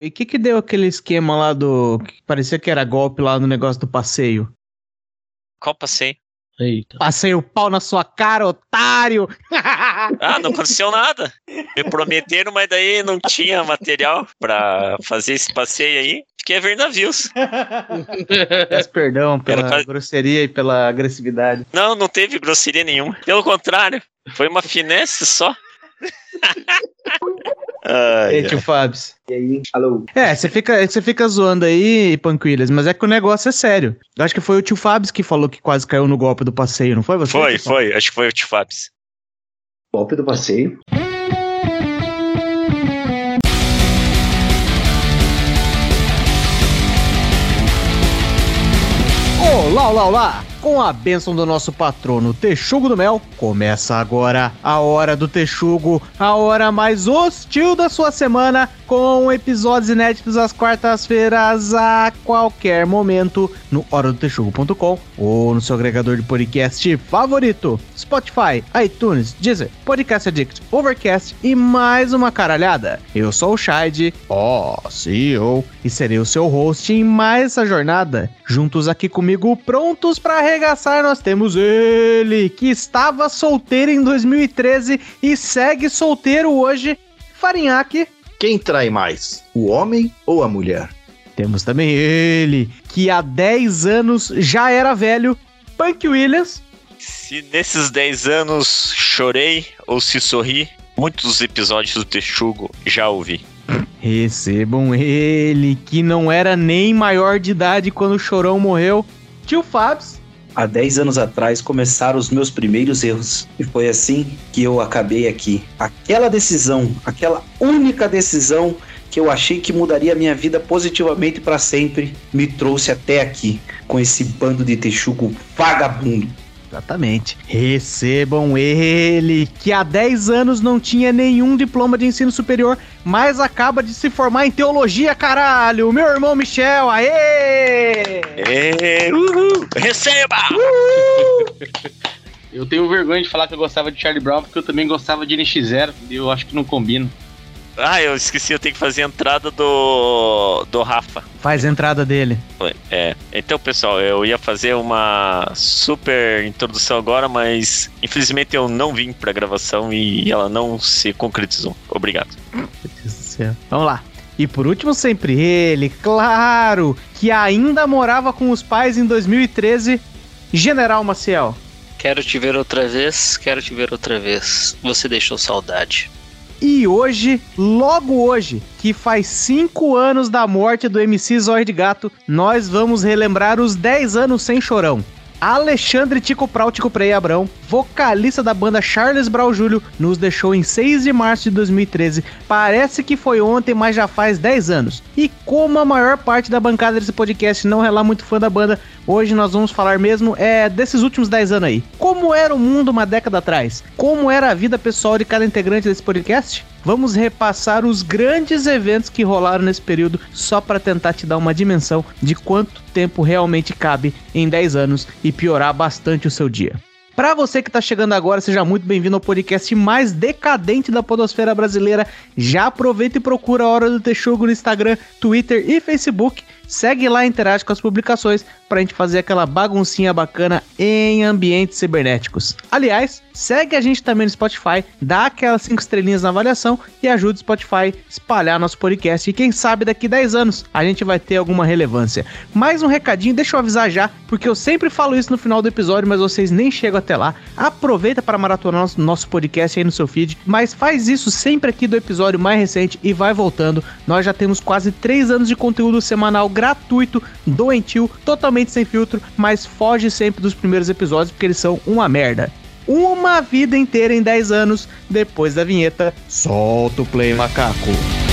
E o que que deu aquele esquema lá do... que parecia que era golpe lá no negócio do passeio? Qual passeio? Eita. Passei o pau na sua cara, otário! Ah, não aconteceu nada. Me prometeram, mas daí não tinha material pra fazer esse passeio aí. Fiquei a ver navios. Peço perdão pela Era grosseria e pela agressividade. Não, não teve grosseria nenhuma. Pelo contrário, foi uma finesse só. Ai, Ei, tio Fabs. E aí, alô? É, você fica, você fica zoando aí, Panquilhas, mas é que o negócio é sério. Eu acho que foi o tio Fabs que falou que quase caiu no golpe do passeio, não foi você? Foi, tio foi. Acho que foi o Tifabs. Golpe do passeio. Olá, olá, olá! Com a bênção do nosso patrono Texugo do Mel, começa agora a Hora do Texugo, a hora mais hostil da sua semana, com episódios inéditos às quartas-feiras a qualquer momento no horadotexugo.com ou no seu agregador de podcast favorito, Spotify, iTunes, Deezer, Podcast Addict, Overcast e mais uma caralhada. Eu sou o Shide, ó, CEO, e serei o seu host em mais essa jornada. Juntos aqui comigo, prontos para arregaçar, nós temos ele, que estava solteiro em 2013 e segue solteiro hoje, Farinhaque. Quem trai mais, o homem ou a mulher? Temos também ele, que há 10 anos já era velho, Punk Williams. Se nesses 10 anos chorei ou se sorri, muitos episódios do Texugo já ouvi. Recebam ele, que não era nem maior de idade quando o Chorão morreu, tio Fabs. Há 10 anos atrás começaram os meus primeiros erros. E foi assim que eu acabei aqui. Aquela decisão, aquela única decisão que eu achei que mudaria a minha vida positivamente para sempre, me trouxe até aqui, com esse bando de texugo vagabundo. Exatamente. Recebam ele, que há 10 anos não tinha nenhum diploma de ensino superior, mas acaba de se formar em teologia, caralho! Meu irmão Michel, aê! Ê, uhul, receba! Eu tenho vergonha de falar que eu gostava de Charlie Brown porque eu também gostava de NX0 e eu acho que não combina. Ah, eu esqueci, eu tenho que fazer a entrada do, do Rafa. Faz a entrada dele. É, então pessoal, eu ia fazer uma super introdução agora, mas infelizmente eu não vim pra gravação e ela não se concretizou. Obrigado. Meu Deus do céu. Vamos lá. E por último, sempre ele, claro, que ainda morava com os pais em 2013, General Maciel. Quero te ver outra vez, quero te ver outra vez. Você deixou saudade. E hoje, logo hoje, que faz 5 anos da morte do MC Zóio de Gato, nós vamos relembrar os 10 anos sem chorão. Alexandre Tico Prau Prei Abrão, vocalista da banda Charles Brau Júlio, nos deixou em 6 de março de 2013. Parece que foi ontem, mas já faz 10 anos. E como a maior parte da bancada desse podcast não é lá muito fã da banda, hoje nós vamos falar mesmo é desses últimos 10 anos aí. Como era o mundo uma década atrás? Como era a vida pessoal de cada integrante desse podcast? Vamos repassar os grandes eventos que rolaram nesse período só para tentar te dar uma dimensão de quanto tempo realmente cabe em 10 anos e piorar bastante o seu dia. Para você que está chegando agora, seja muito bem-vindo ao podcast mais decadente da podosfera brasileira. Já aproveita e procura a Hora do Texugo no Instagram, Twitter e Facebook. Segue lá e interage com as publicações para a gente fazer aquela baguncinha bacana em ambientes cibernéticos. Aliás, segue a gente também no Spotify, dá aquelas 5 estrelinhas na avaliação e ajuda o Spotify a espalhar nosso podcast. E quem sabe daqui 10 anos a gente vai ter alguma relevância. Mais um recadinho, deixa eu avisar já, porque eu sempre falo isso no final do episódio, mas vocês nem chegam até lá. Aproveita para maratonar nosso, podcast aí no seu feed, mas faz isso sempre aqui do episódio mais recente e vai voltando. Nós já temos quase 3 anos de conteúdo semanal gratuito, doentio, totalmente sem filtro, mas foge sempre dos primeiros episódios porque eles são uma merda. Uma vida inteira em 10 anos, depois da vinheta, solta o play macaco.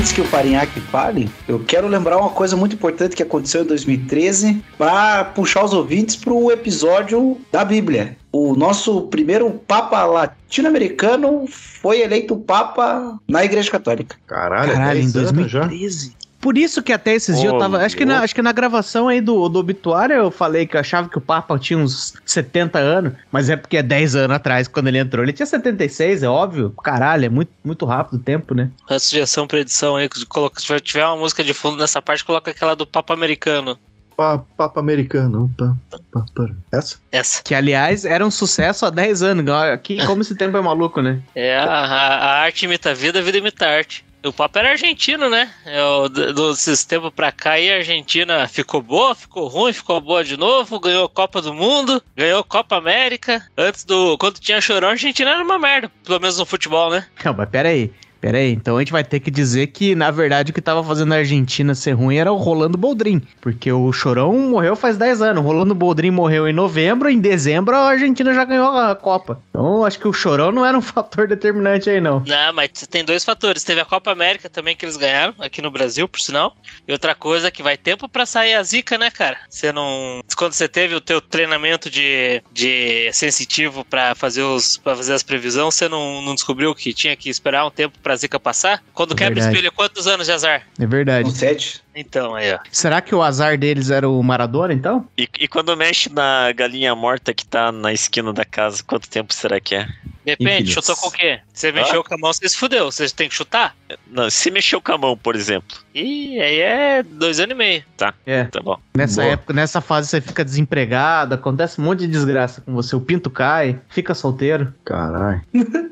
Antes que o Farinhaque fale, eu quero lembrar uma coisa muito importante que aconteceu em 2013 para puxar os ouvintes para o episódio da Bíblia. o nosso primeiro Papa latino-americano foi eleito Papa na Igreja Católica. Caralho, Caralho, em 10 anos já. 2013. Por isso que até esses dias eu tava. Acho que, na, acho que na gravação aí do, do obituário eu falei que eu achava que o Papa tinha uns 70 anos, mas é porque é 10 anos atrás, quando ele entrou. Ele tinha 76, é óbvio. Caralho, é muito, muito rápido o tempo, né? A sugestão pra edição aí, que coloca- se tiver uma música de fundo nessa parte, coloca aquela do Papa Americano. Pa- Papa americano. Pa, pa, pa. Essa? Essa. Que, aliás, era um sucesso há 10 anos. Aqui, como esse tempo é maluco, né? É a, a- a arte imita a vida, a vida imita a arte. O Papa era argentino, né? É, o, do, tempo pra cá aí a Argentina ficou boa, ficou ruim, ficou boa de novo, ganhou Copa do Mundo, ganhou Copa América. Antes do. Quando tinha chorão, a Argentina era uma merda. Pelo menos no futebol, né? Não, mas pera aí. Pera aí, então a gente vai ter que dizer que, na verdade, o que tava fazendo a Argentina ser ruim era o Rolando Boldrin. Porque o Chorão morreu faz 10 anos. O Rolando Boldrin morreu em novembro, em dezembro a Argentina já ganhou a Copa. Então acho que o Chorão não era um fator determinante aí, não. Não, mas tem dois fatores. Teve a Copa América também que eles ganharam, aqui no Brasil, por sinal. E outra coisa que vai tempo pra sair a zica, né, cara? Você não. Quando você teve o teu treinamento de, de sensitivo pra fazer, os, pra fazer as previsões, você não, não descobriu que tinha que esperar um tempo pra zica passar? Quando quebra Verdade. espelho, quantos anos de azar? É verdade. Com sete. Então, aí, ó. Será que o azar deles era o Maradona, então? E, e quando mexe na galinha morta que tá na esquina da casa, quanto tempo será que é? Depende, Infeliz. chutou com o quê? Você mexeu com a mão, você se fudeu. Você tem que chutar? Não, se mexeu com a mão, por exemplo. Ih, aí é dois anos e meio. É. Tá bom. Nessa Boa. época, nessa fase você fica desempregado, acontece um monte de desgraça com você. O pinto cai, fica solteiro. Caralho.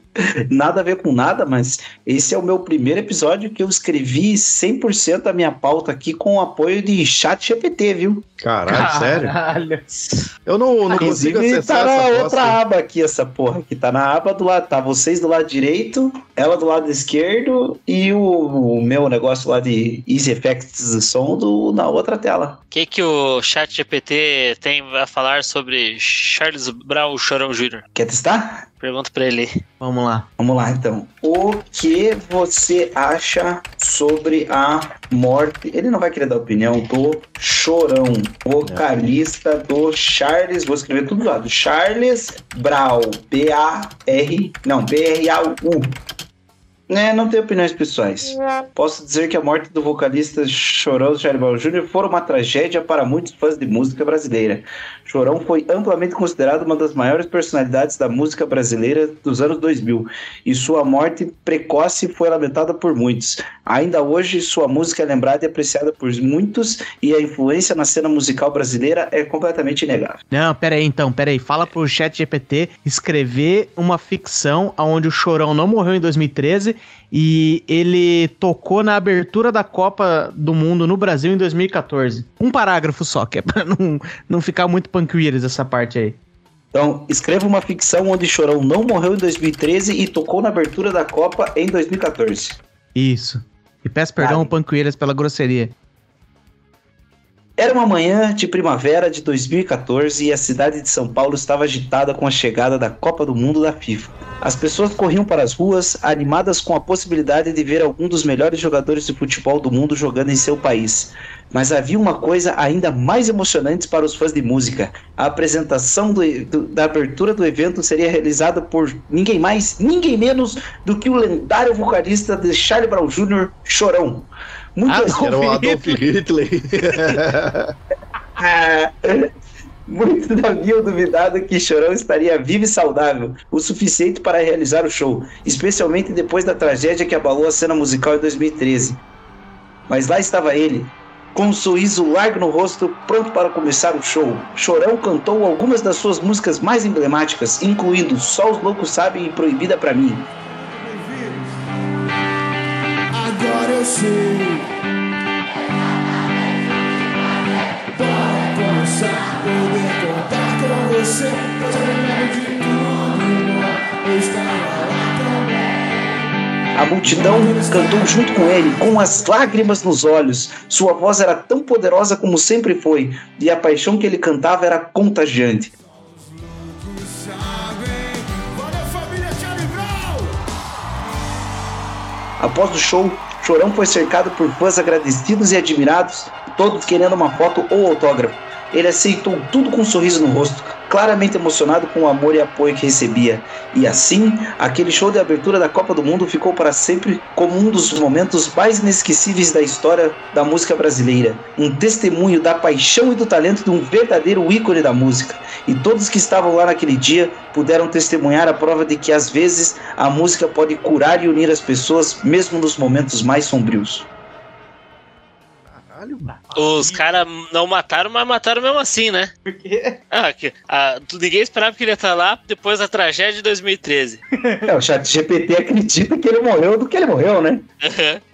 Nada a ver com nada, mas esse é o meu primeiro episódio que eu escrevi 100% a minha pauta aqui com o apoio de chat GPT, viu? Caralho, sério? Caralho. Eu não, não consigo Inclusive, acessar tá na outra aba aqui, essa porra, que tá na aba do lado, tá vocês do lado direito, ela do lado esquerdo e o, o meu negócio lá de Easy Effects de som do, na outra tela. O que, que o chat GPT tem a falar sobre Charles Brown Chorão Jr.? Quer testar? Pergunta pra ele. Vamos lá. Vamos lá, então. O que você acha sobre a morte? Ele não vai querer dar opinião do Chorão, vocalista do Charles. Vou escrever tudo. Do Charles Brown. B-A-R. Não, B-R-A-U. Né, não tenho opiniões pessoais. Posso dizer que a morte do vocalista Chorão Charles Brown Jr. foi uma tragédia para muitos fãs de música brasileira. Chorão foi amplamente considerado uma das maiores personalidades da música brasileira dos anos 2000 e sua morte precoce foi lamentada por muitos. Ainda hoje, sua música é lembrada e apreciada por muitos e a influência na cena musical brasileira é completamente inegável. Não, pera aí então, pera aí. Fala pro chat GPT escrever uma ficção onde o Chorão não morreu em 2013 e ele tocou na abertura da Copa do Mundo no Brasil em 2014. Um parágrafo só, que é pra não, não ficar muito panqueiras essa parte aí. Então, escreva uma ficção onde Chorão não morreu em 2013 e tocou na abertura da Copa em 2014. Isso. E peço perdão ao Panqueiras pela grosseria. Era uma manhã de primavera de 2014 e a cidade de São Paulo estava agitada com a chegada da Copa do Mundo da FIFA. As pessoas corriam para as ruas, animadas com a possibilidade de ver algum dos melhores jogadores de futebol do mundo jogando em seu país. Mas havia uma coisa ainda mais emocionante para os fãs de música. A apresentação do- do- da abertura do evento seria realizada por ninguém mais, ninguém menos do que o lendário vocalista de Charlie Brown Jr., Chorão. Muito Ah, Era o Adolf Hitler. Ah, Muitos haviam duvidado que Chorão estaria vivo e saudável o suficiente para realizar o show, especialmente depois da tragédia que abalou a cena musical em 2013. Mas lá estava ele, com um sorriso largo no rosto, pronto para começar o show. Chorão cantou algumas das suas músicas mais emblemáticas, incluindo Só os Loucos Sabem e Proibida Pra Mim. Agora eu sei. Para começar, poder contar com você. Eu lembro de tudo. Eu estava lá também. A multidão cantou junto com ele, com as lágrimas nos olhos. Sua voz era tão poderosa como sempre foi, e a paixão que ele cantava era contagiante. Após o show, Chorão foi cercado por fãs agradecidos e admirados, todos querendo uma foto ou autógrafo. Ele aceitou tudo com um sorriso no rosto, claramente emocionado com o amor e apoio que recebia. E assim, aquele show de abertura da Copa do Mundo ficou para sempre como um dos momentos mais inesquecíveis da história da música brasileira. Um testemunho da paixão e do talento de um verdadeiro ícone da música. E todos que estavam lá naquele dia puderam testemunhar a prova de que às vezes a música pode curar e unir as pessoas, mesmo nos momentos mais sombrios. Caralho, mano. Os caras não mataram, mas mataram mesmo assim, né? Por quê? Ah, que, ah, ninguém esperava que ele ia estar lá depois da tragédia de 2013. É, o chat GPT acredita que ele morreu do que ele morreu, né?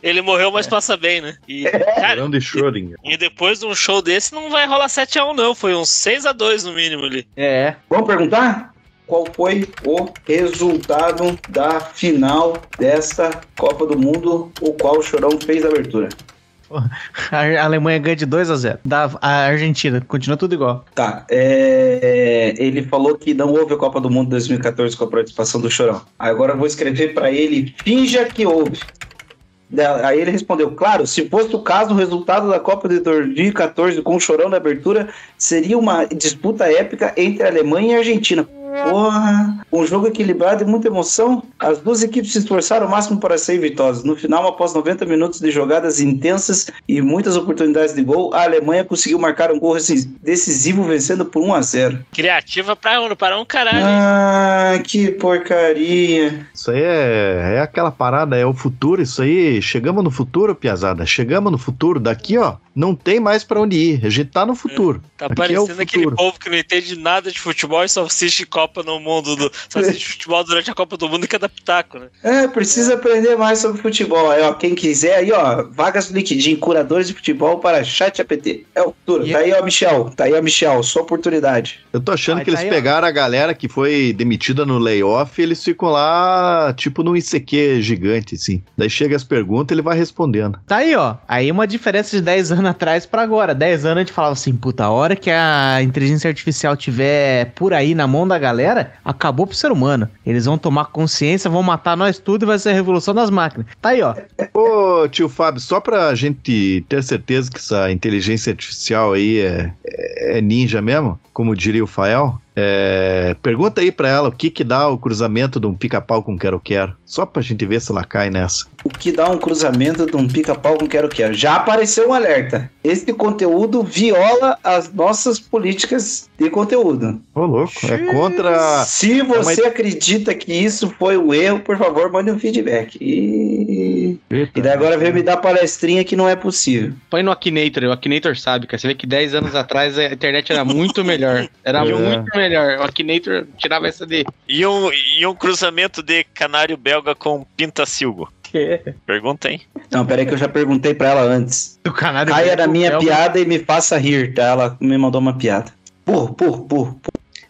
ele morreu, mas passa bem, né? E, cara, Grande Schrödinger. e depois de um show desse não vai rolar 7x1, não. Foi uns 6x2 no mínimo ali. É. Vamos perguntar? Qual foi o resultado da final desta Copa do Mundo, o qual o Chorão fez a abertura? A Alemanha ganha de 2 a 0 da a Argentina. Continua tudo igual. Tá, é, ele falou que não houve a Copa do Mundo 2014 com a participação do Chorão. Agora eu vou escrever pra ele, finja que houve. Aí ele respondeu, claro, se fosse o caso, o resultado da Copa de 2014 com o Chorão na abertura seria uma disputa épica entre a Alemanha e a Argentina. Porra, um jogo equilibrado e muita emoção. As duas equipes se esforçaram ao máximo para serem vitoriosas. No final, após 90 minutos de jogadas intensas e muitas oportunidades de gol, a Alemanha conseguiu marcar um gol decisivo, vencendo por 1 a 0. Criativa pra, para um caralho. Ah, que porcaria. Isso aí é, é aquela parada, é o futuro. Isso aí, chegamos no futuro, Piazada. Chegamos no futuro. Daqui, ó, não tem mais pra onde ir. A gente tá no futuro. Tá Aqui é parecendo aquele futuro. povo que não entende nada de futebol e só assiste Copa no mundo do. Só assiste futebol durante a Copa do Mundo e cada pitaco, né? É, precisa aprender mais sobre futebol. Aí, ó, quem quiser, aí, ó, vagas do LinkedIn, curadores de futebol para chat APT. É o futuro. E- Tá aí, ó, Michel. Tá aí, ó, Michel. Sua oportunidade. Eu tô achando Vai, que tá eles aí, ó. pegaram a galera que foi demitida no layoff e eles ficam lá, tipo, num ICQ gigante, assim. Daí chega as perguntas ele vai respondendo. Tá aí, ó. Aí uma diferença de 10 anos atrás pra agora. 10 anos a gente falava assim, puta, a hora que a inteligência artificial tiver por aí na mão da galera, acabou pro ser humano. Eles vão tomar consciência, vão matar nós tudo e vai ser a revolução das máquinas. Tá aí, ó. Ô, tio Fábio, só pra gente ter certeza que essa inteligência artificial aí é, é ninja mesmo, como diria o Fael, é, pergunta aí pra ela o que que dá o cruzamento de um pica-pau com quero-quero. Só pra gente ver se ela cai nessa. O que dá um cruzamento de um pica-pau com quero-quero. Já apareceu um alerta. Este conteúdo viola as nossas políticas de conteúdo. Ô, louco, é contra... Se você acredita que isso foi um erro, por favor, mande um feedback. E, e daí agora veio me dar palestrinha que não é possível. Põe no Akinator, o Akinator sabe, cara. Você vê que 10 anos atrás a internet era muito melhor. Era É. muito melhor. O Akinator tirava essa de. E um, e um cruzamento de canário belga com pintacilgo. Pergunta, hein? Não, peraí que eu já perguntei pra ela antes. Do canário Caia na minha belga. piada e me faça rir, tá? Ela me mandou uma piada. Burro, burro, burro.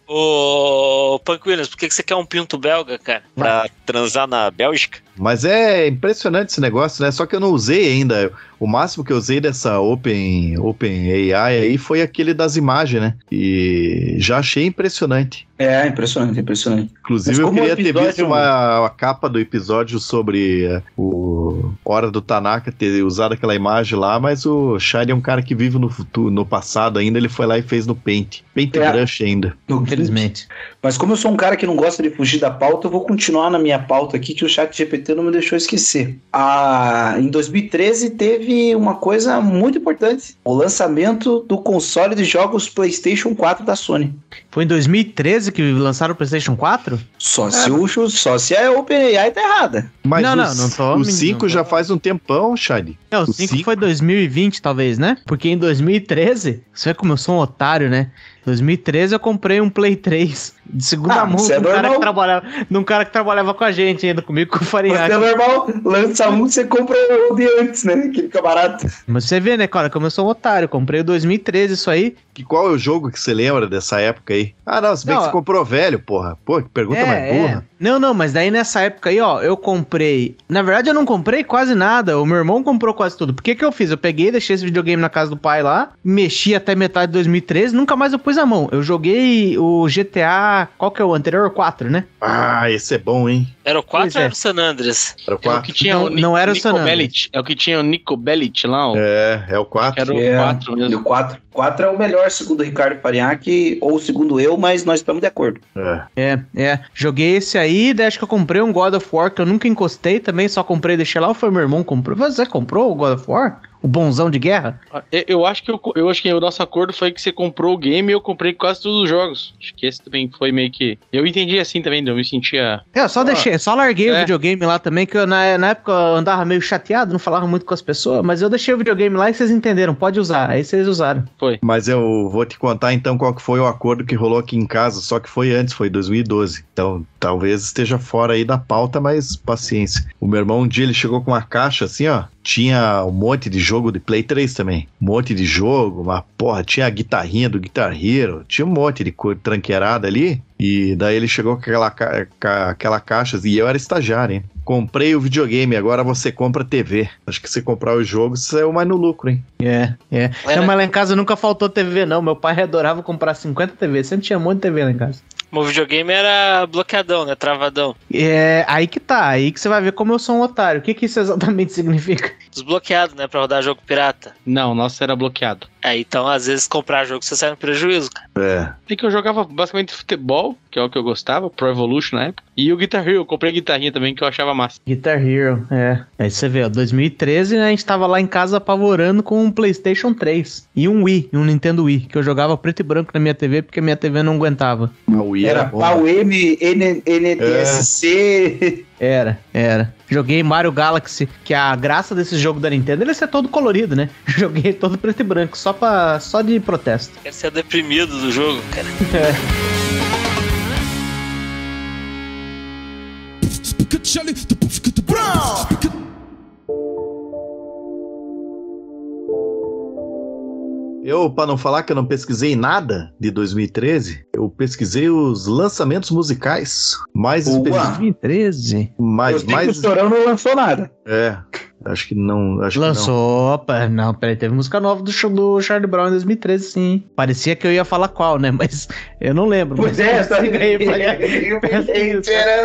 Ô, Punk Williams, por que, que você quer um pinto belga, cara? Pra transar na Bélgica? Mas é impressionante esse negócio, né? Só que eu não usei ainda. O máximo que eu usei dessa Open, Open AI aí foi aquele das imagens, né? E já achei impressionante. É, impressionante, impressionante. Inclusive, eu queria ter episódio- visto uma, a capa do episódio sobre eh, o Hora do Tanaka ter usado aquela imagem lá, mas o Shine é um cara que vive no futuro, no passado ainda, ele foi lá e fez no Paint. Paint É. Brush ainda. Infelizmente. Mas como eu sou um cara que não gosta de fugir da pauta, eu vou continuar na minha pauta aqui que o chat GPT não me deixou esquecer. Ah, em 2013 teve uma coisa muito importante: o lançamento do console de jogos PlayStation 4 da Sony. Foi em 2013 que lançaram o PlayStation 4? Só se o só se a OpenAI tá errada. Mas Não, o, não, não tô- o não 5 tô- já faz um tempão, Shine. É, o O 5 cinco? foi 2020, talvez, né? Porque em 2013, você vê como eu sou um otário, né? Em 2013 eu comprei um Play 3 de segunda Ah, mão isso de é um, cara normal. que trabalhava, de um cara que trabalhava com a gente ainda, comigo com o Mas Farinhaque. é normal, lança um, você compra o de antes, né? Que fica barato. Mas você vê, né, cara, como eu sou um otário. Comprei o 2013 isso aí. Que qual é o jogo que você lembra dessa época aí? Ah, não, se bem Não, que você comprou velho, porra. Pô, que pergunta É, mais é. burra. Não, não, mas daí nessa época aí, ó, eu comprei. Na verdade, eu não comprei quase nada. O meu irmão comprou quase tudo. Por que que eu fiz? Eu peguei, deixei esse videogame na casa do pai lá, mexi até metade de 2013, nunca mais eu pus Cruzamão, eu joguei o GTA. Qual que é o anterior? O 4, né? Ah, esse é bom, hein? Era o 4 Pois ou é. era o San Andreas? Era o É o 4. que tinha Não- o Ni- não era o San Andreas. Bellic. É o que tinha o Nico Bellic lá, ó. É, é o 4. Que era o É, 4 E mesmo. o 4, 4 é o melhor, segundo o Ricardo Pariac, ou segundo eu, mas nós estamos de acordo. É. É, é. Joguei esse aí, daí acho que eu comprei um God of War que eu nunca encostei também, só comprei e deixei lá. Ou foi meu irmão que comprou? Você comprou o God of War? O bonzão de guerra? Eu, eu acho que eu, eu acho que o nosso acordo foi que você comprou o game e eu comprei quase todos os jogos. Acho que esse também foi meio que. Eu entendi assim também, eu me sentia. É, eu só deixei, só larguei o é. videogame lá também, que eu, na, na época eu andava meio chateado, não falava muito com as pessoas, mas eu deixei o videogame lá e vocês entenderam, pode usar. Aí vocês usaram. Mas eu vou te contar então qual que foi o acordo que rolou aqui em casa, só que foi antes, foi 2012. Então talvez esteja fora aí da pauta, mas paciência. O meu irmão um dia ele chegou com uma caixa assim, ó. Tinha um monte de jogo de Play 3 também. Um monte de jogo, uma porra, tinha a guitarrinha do Guitar Hero, tinha um monte de coisa tranqueirada ali. E daí ele chegou com aquela, ca- ca- aquela caixa, e eu era estagiário, hein? Comprei o videogame, agora você compra TV. Acho que se comprar o jogo, você saiu mais no lucro, hein? É, é. Era- Não, mas lá em casa nunca faltou TV, não. Meu pai adorava comprar 50 TV, sempre tinha um monte de TV lá em casa. O videogame era bloqueadão, né? Travadão. É, aí que tá, aí que você vai ver como eu sou um otário. O que, que isso exatamente significa? Desbloqueado, né? Pra rodar jogo pirata. Não, o nosso era bloqueado. Aí então, às vezes, comprar jogo você sai no prejuízo, cara. É. É que eu jogava basicamente futebol, que é o que eu gostava, Pro Evolution na época. E o Guitar Hero, eu comprei guitarrinha também, que eu achava massa. Guitar Hero, é. Aí você vê, ó, 2013 né, a gente tava lá em casa apavorando com um PlayStation 3 e um Wii, um Nintendo Wii, que eu jogava preto e branco na minha TV porque minha TV não aguentava. O Wii Era bom. pau M, N, NTSC. Era, era. Joguei Mario Galaxy, que a graça desse jogo da Nintendo ele é ser todo colorido, né? Joguei todo preto e branco, só, pra, só de protesto. Quer ser deprimido do jogo, cara. Eu, pra não falar que eu não pesquisei nada de 2013, eu pesquisei os lançamentos musicais mais específicos. 2013? Mais, eu que o mais, Chorão não lançou nada. é, acho que não, acho Lançou, opa, não, peraí, teve música nova do, show do Charlie Brown em 2013, sim. Parecia que eu ia falar qual, né? Mas eu não lembro. Pois mas é, só.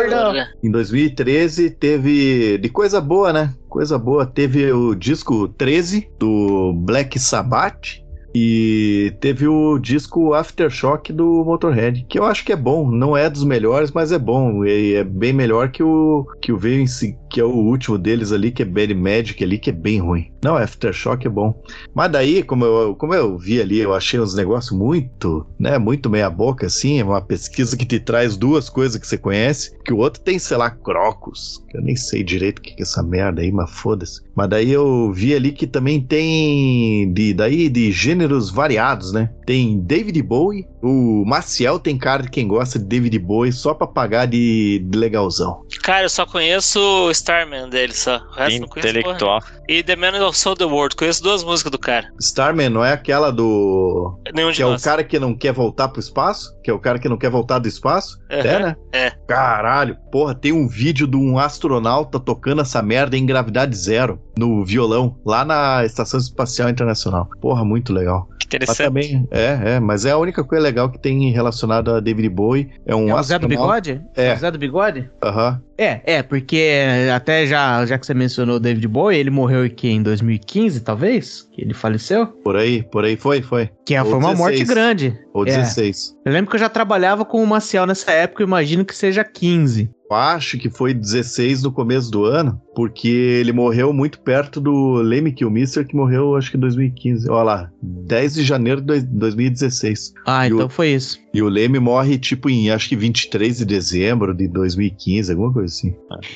Não. não. Em 2013 teve de coisa boa, né? Coisa boa, teve o disco 13 do Black Sabbath e teve o disco Aftershock do Motorhead, que eu acho que é bom, não é dos melhores, mas é bom, e é bem melhor que o que o veio em que é o último deles ali, que é Bad Magic ali, que é bem ruim. Não, Aftershock é bom. Mas daí, como eu, como eu vi ali, eu achei uns negócios muito, né, muito meia boca, assim, é uma pesquisa que te traz duas coisas que você conhece, que o outro tem, sei lá, Crocus, que eu nem sei direito o que é essa merda aí, mas foda-se. Mas daí eu vi ali que também tem, de, daí, de gêneros variados, né? Tem David Bowie, o Maciel tem cara de quem gosta de David Bowie só pra pagar de, de legalzão. Cara, eu só conheço Starman dele, só. O resto não conheço porra. Intelectual. E The Man Who Sold the World. Conheço duas músicas do cara. Starman não é aquela do... Nenhum de Que é o nós. cara que não quer voltar pro espaço? Que é o cara que não quer voltar do espaço? Aham. É, né? É. Caralho, porra, tem um vídeo de um astronauta tocando essa merda em gravidade zero no violão, lá na Estação Espacial Internacional. Porra, muito legal. Que Mas interessante. também, é, é, mas é a única coisa legal que tem relacionada a David Bowie. É um É o Zé do astronauta- Bigode? É. O Zé do Bigode? Aham. É, é, porque até já, já que você mencionou o David Bowie, ele morreu aqui em 2015, talvez? Ele faleceu? Por aí, por aí foi, foi. Que Ou foi uma 16. morte grande. Ou É. 16. Eu lembro que eu já trabalhava com o Maciel nessa época, eu imagino que seja 15. Eu acho que foi 16 no começo do ano, porque ele morreu muito perto do Lemmy Kilmister, que morreu acho que em 2015. Olha lá, 10 de janeiro de dois- 2016. Ah, E o- então foi isso. E o Leme morre, tipo, em acho que 23 de dezembro de 2015, alguma coisa assim.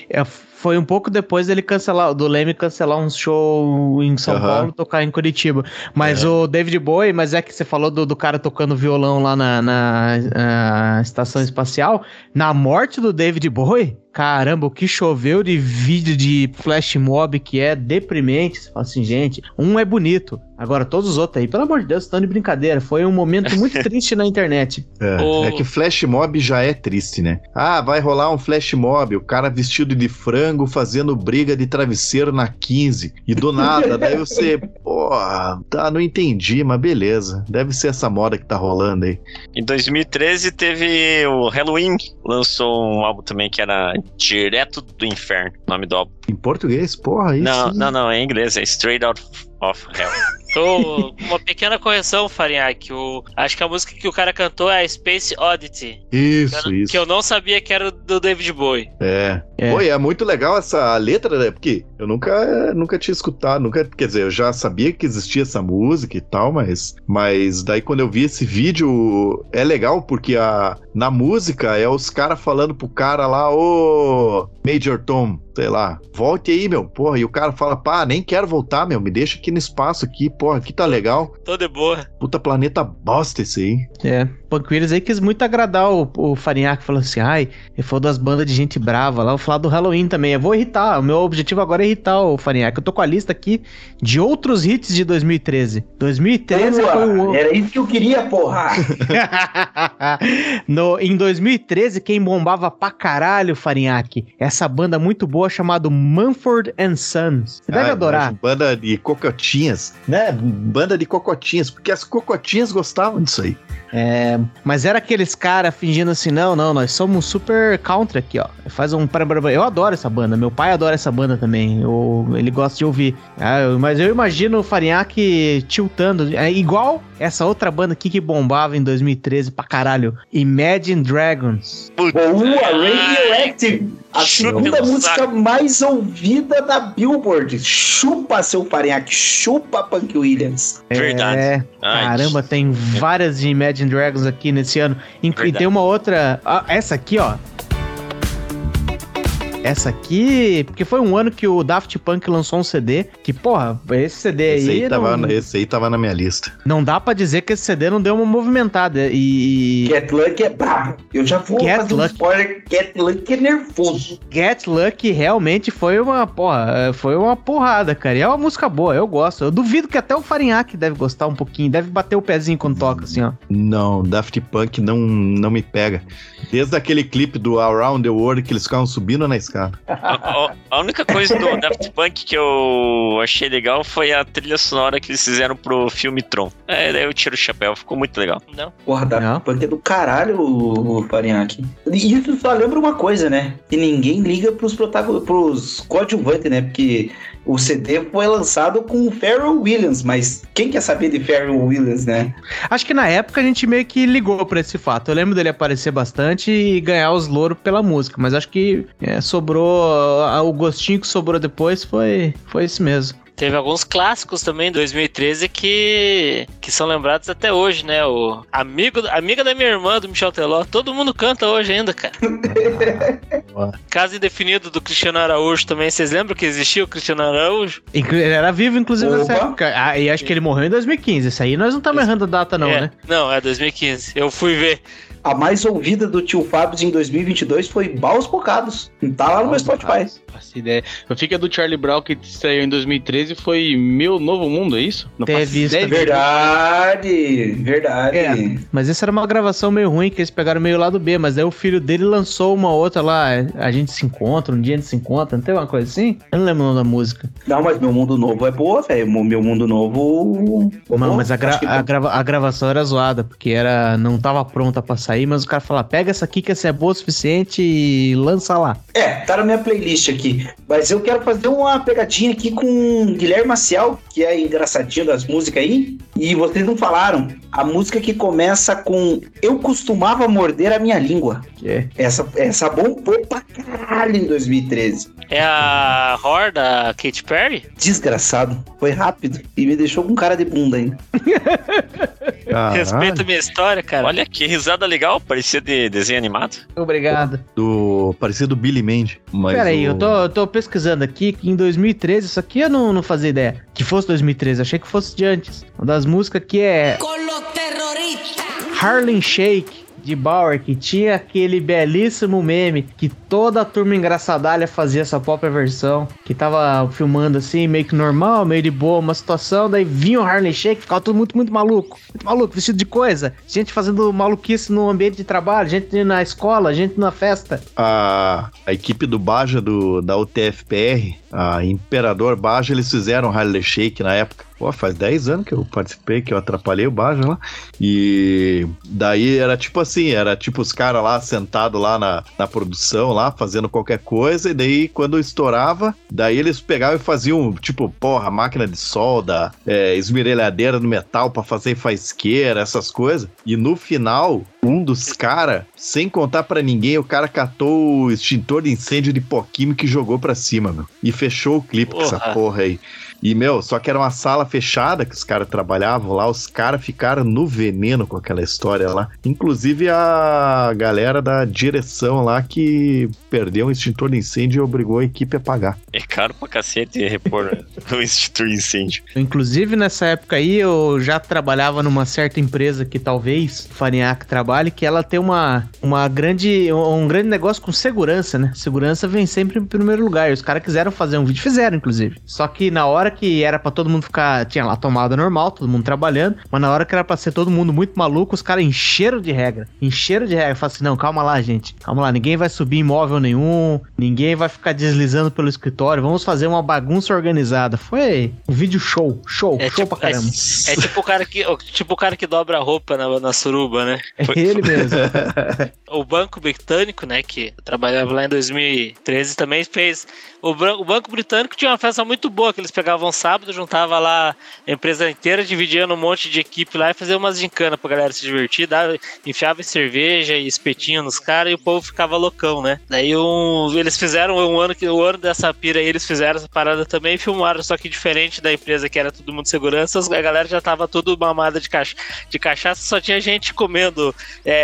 É, foi um pouco depois dele cancelar, do Leme cancelar um show em São Aham. Paulo e tocar em Curitiba. Mas o David Bowie, mas é que você falou do, do cara tocando violão lá na, na, ah, estação espacial. Na morte do David Bowie, caramba, o que choveu de vídeo de flash mob que é deprimente. Você fala assim, gente, um é bonito. Agora, todos os outros aí, pelo amor de Deus, estão de brincadeira. Foi um momento muito triste na internet. É, O- é que flash mob já é triste, né? Ah, vai rolar um flash mob, o cara vestido de frango fazendo briga de travesseiro na 15. E do nada, daí você, porra, tá, não entendi, mas beleza. Deve ser essa moda que tá rolando aí. Em 2013 teve o Halloween, lançou um álbum também que era Direto do Inferno, nome do álbum. Em português, porra, aí não, não, não, é em inglês, é Straight Out of Hell. Uma pequena correção, Farinhaque. O, acho que a música que o cara cantou é a Space Oddity. Que Isso, eu, isso. que eu não sabia que era do David Bowie. É. É. Pô, e é muito legal essa letra, né? Porque eu nunca, nunca tinha escutado, nunca, quer dizer, eu já sabia que existia essa música e tal, mas, mas daí quando eu vi esse vídeo, é legal porque a, na música é os caras falando pro cara lá, ô Major Tom, sei lá, volte aí, meu, porra, e o cara fala, pá, nem quero voltar, meu, me deixa aqui no espaço aqui, porra, aqui tá legal, Tô de boa. puta planeta bosta esse aí. É, Punk Williams aí quis muito agradar o, o Farinhaque, falou assim, ai, ele falou das bandas de gente brava lá, vou falar do Halloween também, eu vou irritar, o meu objetivo agora é irritar o Farinhaque, eu tô com a lista aqui de outros hits de 2013. 2013 foi o... Era isso que eu queria, porra. no, em 2013, quem bombava pra caralho, Farinhaque, essa banda muito boa chamada Mumford and Sons. Você deve Ai, adorar. Banda de cocotinhas, né? Banda de cocotinhas, porque as cocotinhas gostavam disso aí. É, mas era aqueles caras fingindo assim, não, não, nós somos super country aqui, ó. Faz um... Eu adoro essa banda, meu pai adora essa banda também, eu- ele gosta de ouvir. Ah, eu- mas eu imagino o Farinhaque tiltando, é igual essa outra banda aqui que bombava em 2013 pra caralho, Imagine Dragons. Boa, Radioactive. A segunda música saco. mais ouvida da Billboard. Chupa, seu Farinhaque. Chupa, Punk Williams. Verdade. É, Ai, caramba, tem várias de Imagine Dragons aqui nesse ano. E, e Verdade. tem uma outra. ah, essa aqui, ó. Essa aqui, porque foi um ano que o Daft Punk lançou um CD, que, porra, esse CD Esse aí, aí, tava, não, esse aí tava na minha lista. não dá pra dizer que esse CD não deu uma movimentada. E Get Lucky é brabo. Eu já vou Get fazer um Lucky. spoiler. Get Lucky é nervoso. Get Lucky realmente foi uma, porra, foi uma porrada, cara. E é uma música boa, eu gosto. Eu duvido que até o Farinhaque deve gostar um pouquinho, deve bater o pezinho quando toca, assim, ó. Não, Daft Punk não, não me pega. Desde aquele clipe do Around the World que eles ficavam subindo na escada. A, a- a única coisa do Daft Punk que eu achei legal foi a trilha sonora que eles fizeram pro filme Tron. É, daí eu tiro o chapéu, ficou muito legal. Não. Porra, Daft Não. Punk é do caralho, o o Farinhaque. E isso só lembra uma coisa, né? Que ninguém liga pros, protagon... pros coadjuvantes, né? Porque o CD foi lançado com o Pharrell Williams, mas quem quer saber de Pharrell Williams, né? Acho que na época a gente meio que ligou pra esse fato. Eu lembro dele aparecer bastante e ganhar os louros pela música, mas acho que é, sobrou. O gostinho que sobrou depois foi, foi esse mesmo. Teve alguns clássicos também em 2013 que, que são lembrados até hoje, né? O amigo, amiga da minha irmã, do Michel Teló. Todo mundo canta hoje ainda, cara. Caso indefinido do Cristiano Araújo também. Vocês lembram que existia o Cristiano Araújo? Ele era vivo, inclusive, nessa Opa. época. Ah, e acho que ele morreu em 2015. Isso aí nós não estamos errando a data, não, É. né? Não, é 2015. Eu fui ver. A mais ouvida do tio Fábio em 2022 foi Baus Bocados. Tá lá no meu Spotify. Faço ideia. Eu fico a do Charlie Brown que saiu em 2013 foi Meu Novo Mundo, é isso? Não Teve faço isso ideia. Verdade, verdade. É. Mas essa era uma gravação meio ruim, que eles pegaram meio lado B, mas aí o filho dele lançou uma outra lá, a gente se encontra, um dia a gente se encontra, não tem uma coisa assim? Eu não lembro o nome da música. Não, mas Meu Mundo Novo é boa, velho. Meu Mundo Novo. Não, mas a, gra- que- a grava- a gravação era zoada, porque era, não tava pronta pra sair, mas o cara falou, pega essa aqui que essa é boa o suficiente e lança lá. É, tá na minha playlist aqui. Mas eu quero fazer uma pegadinha aqui com Guilherme Maciel, que é engraçadinho das músicas aí. E vocês não falaram. A música que começa com Eu costumava morder a minha língua. Que é- Essa, essa bombou pra caralho em 2013. É a Horror da Katy Perry? Desgraçado. Foi rápido. E me deixou com cara de bunda ainda. Respeita a minha história, cara. Olha que risada legal, parecia de desenho animado. Obrigado. do parecido Billy Mandy. Mas Pera aí, o- eu tô, eu tô pesquisando aqui que em 2013, isso aqui eu não, não fazia ideia. Que fosse 2013, achei que fosse de antes. Uma das músicas aqui é. Harlem Shake, de Bauer que tinha aquele belíssimo meme que toda a turma engraçadalha fazia essa própria versão, que tava filmando assim, meio que normal, meio de boa, uma situação, daí vinha o Harley Shake, ficava tudo muito, muito maluco, muito maluco, vestido de coisa, gente fazendo maluquice no ambiente de trabalho, gente na escola, gente na festa. A, a equipe do Baja do, da UTFPR, a Imperador Baja, eles fizeram Harley Shake na época. Pô, faz 10 anos que eu participei, que eu atrapalhei o Baja lá. E daí era tipo assim, era tipo os caras lá sentados lá na, na produção, lá, fazendo qualquer coisa, e daí quando estourava, daí eles pegavam e faziam, tipo, porra, máquina de solda, é, esmerilhadeira no metal pra fazer faisqueira, essas coisas. E no final, dos caras, sem contar pra ninguém, o cara catou o extintor de incêndio de pó químico e jogou pra cima, meu. E fechou o clipe com essa Porra. porra aí. E, meu, só que era uma sala fechada que os caras trabalhavam lá, os caras ficaram no veneno com aquela história lá. Inclusive a galera da direção lá que perdeu um extintor de incêndio e obrigou a equipe a pagar. É caro pra cacete repor o Instituto Incêndio. Inclusive, nessa época aí, eu já trabalhava numa certa empresa que talvez o Faniac trabalhe, que ela tem uma, uma grande, um grande negócio com segurança, né? Segurança vem sempre em primeiro lugar. E os caras quiseram fazer um vídeo, fizeram, inclusive. Só que na hora que era pra todo mundo ficar, tinha lá tomada normal, todo mundo trabalhando, mas na hora que era pra ser todo mundo muito maluco, os caras encheram de regra. Encheram de regra. Falaram assim, não, calma lá, gente. Calma lá, ninguém vai subir imóvel nenhum, ninguém vai ficar deslizando pelo escritório, vamos fazer uma bagunça organizada. Foi um vídeo show, show, É show tipo, pra caramba. é, é tipo o cara que, tipo o cara que dobra a roupa na, na suruba, né? É ele mesmo. o Banco Britânico, né, que trabalhava lá em 2013, também fez. O, o Banco Britânico tinha uma festa muito boa, que eles pegavam sábado, juntava lá a empresa inteira, dividia num monte de equipe lá e fazia umas gincanas pra galera se divertir, dava, enfiava cerveja e espetinho nos caras e o povo ficava loucão, né? Daí um, eles fizeram um ano que o ano dessa pira aí, eles fizeram essa parada também e filmaram, só que diferente da empresa que era todo mundo segurança, a galera já tava tudo mamada de, cacha, de cachaça, só tinha gente comendo é,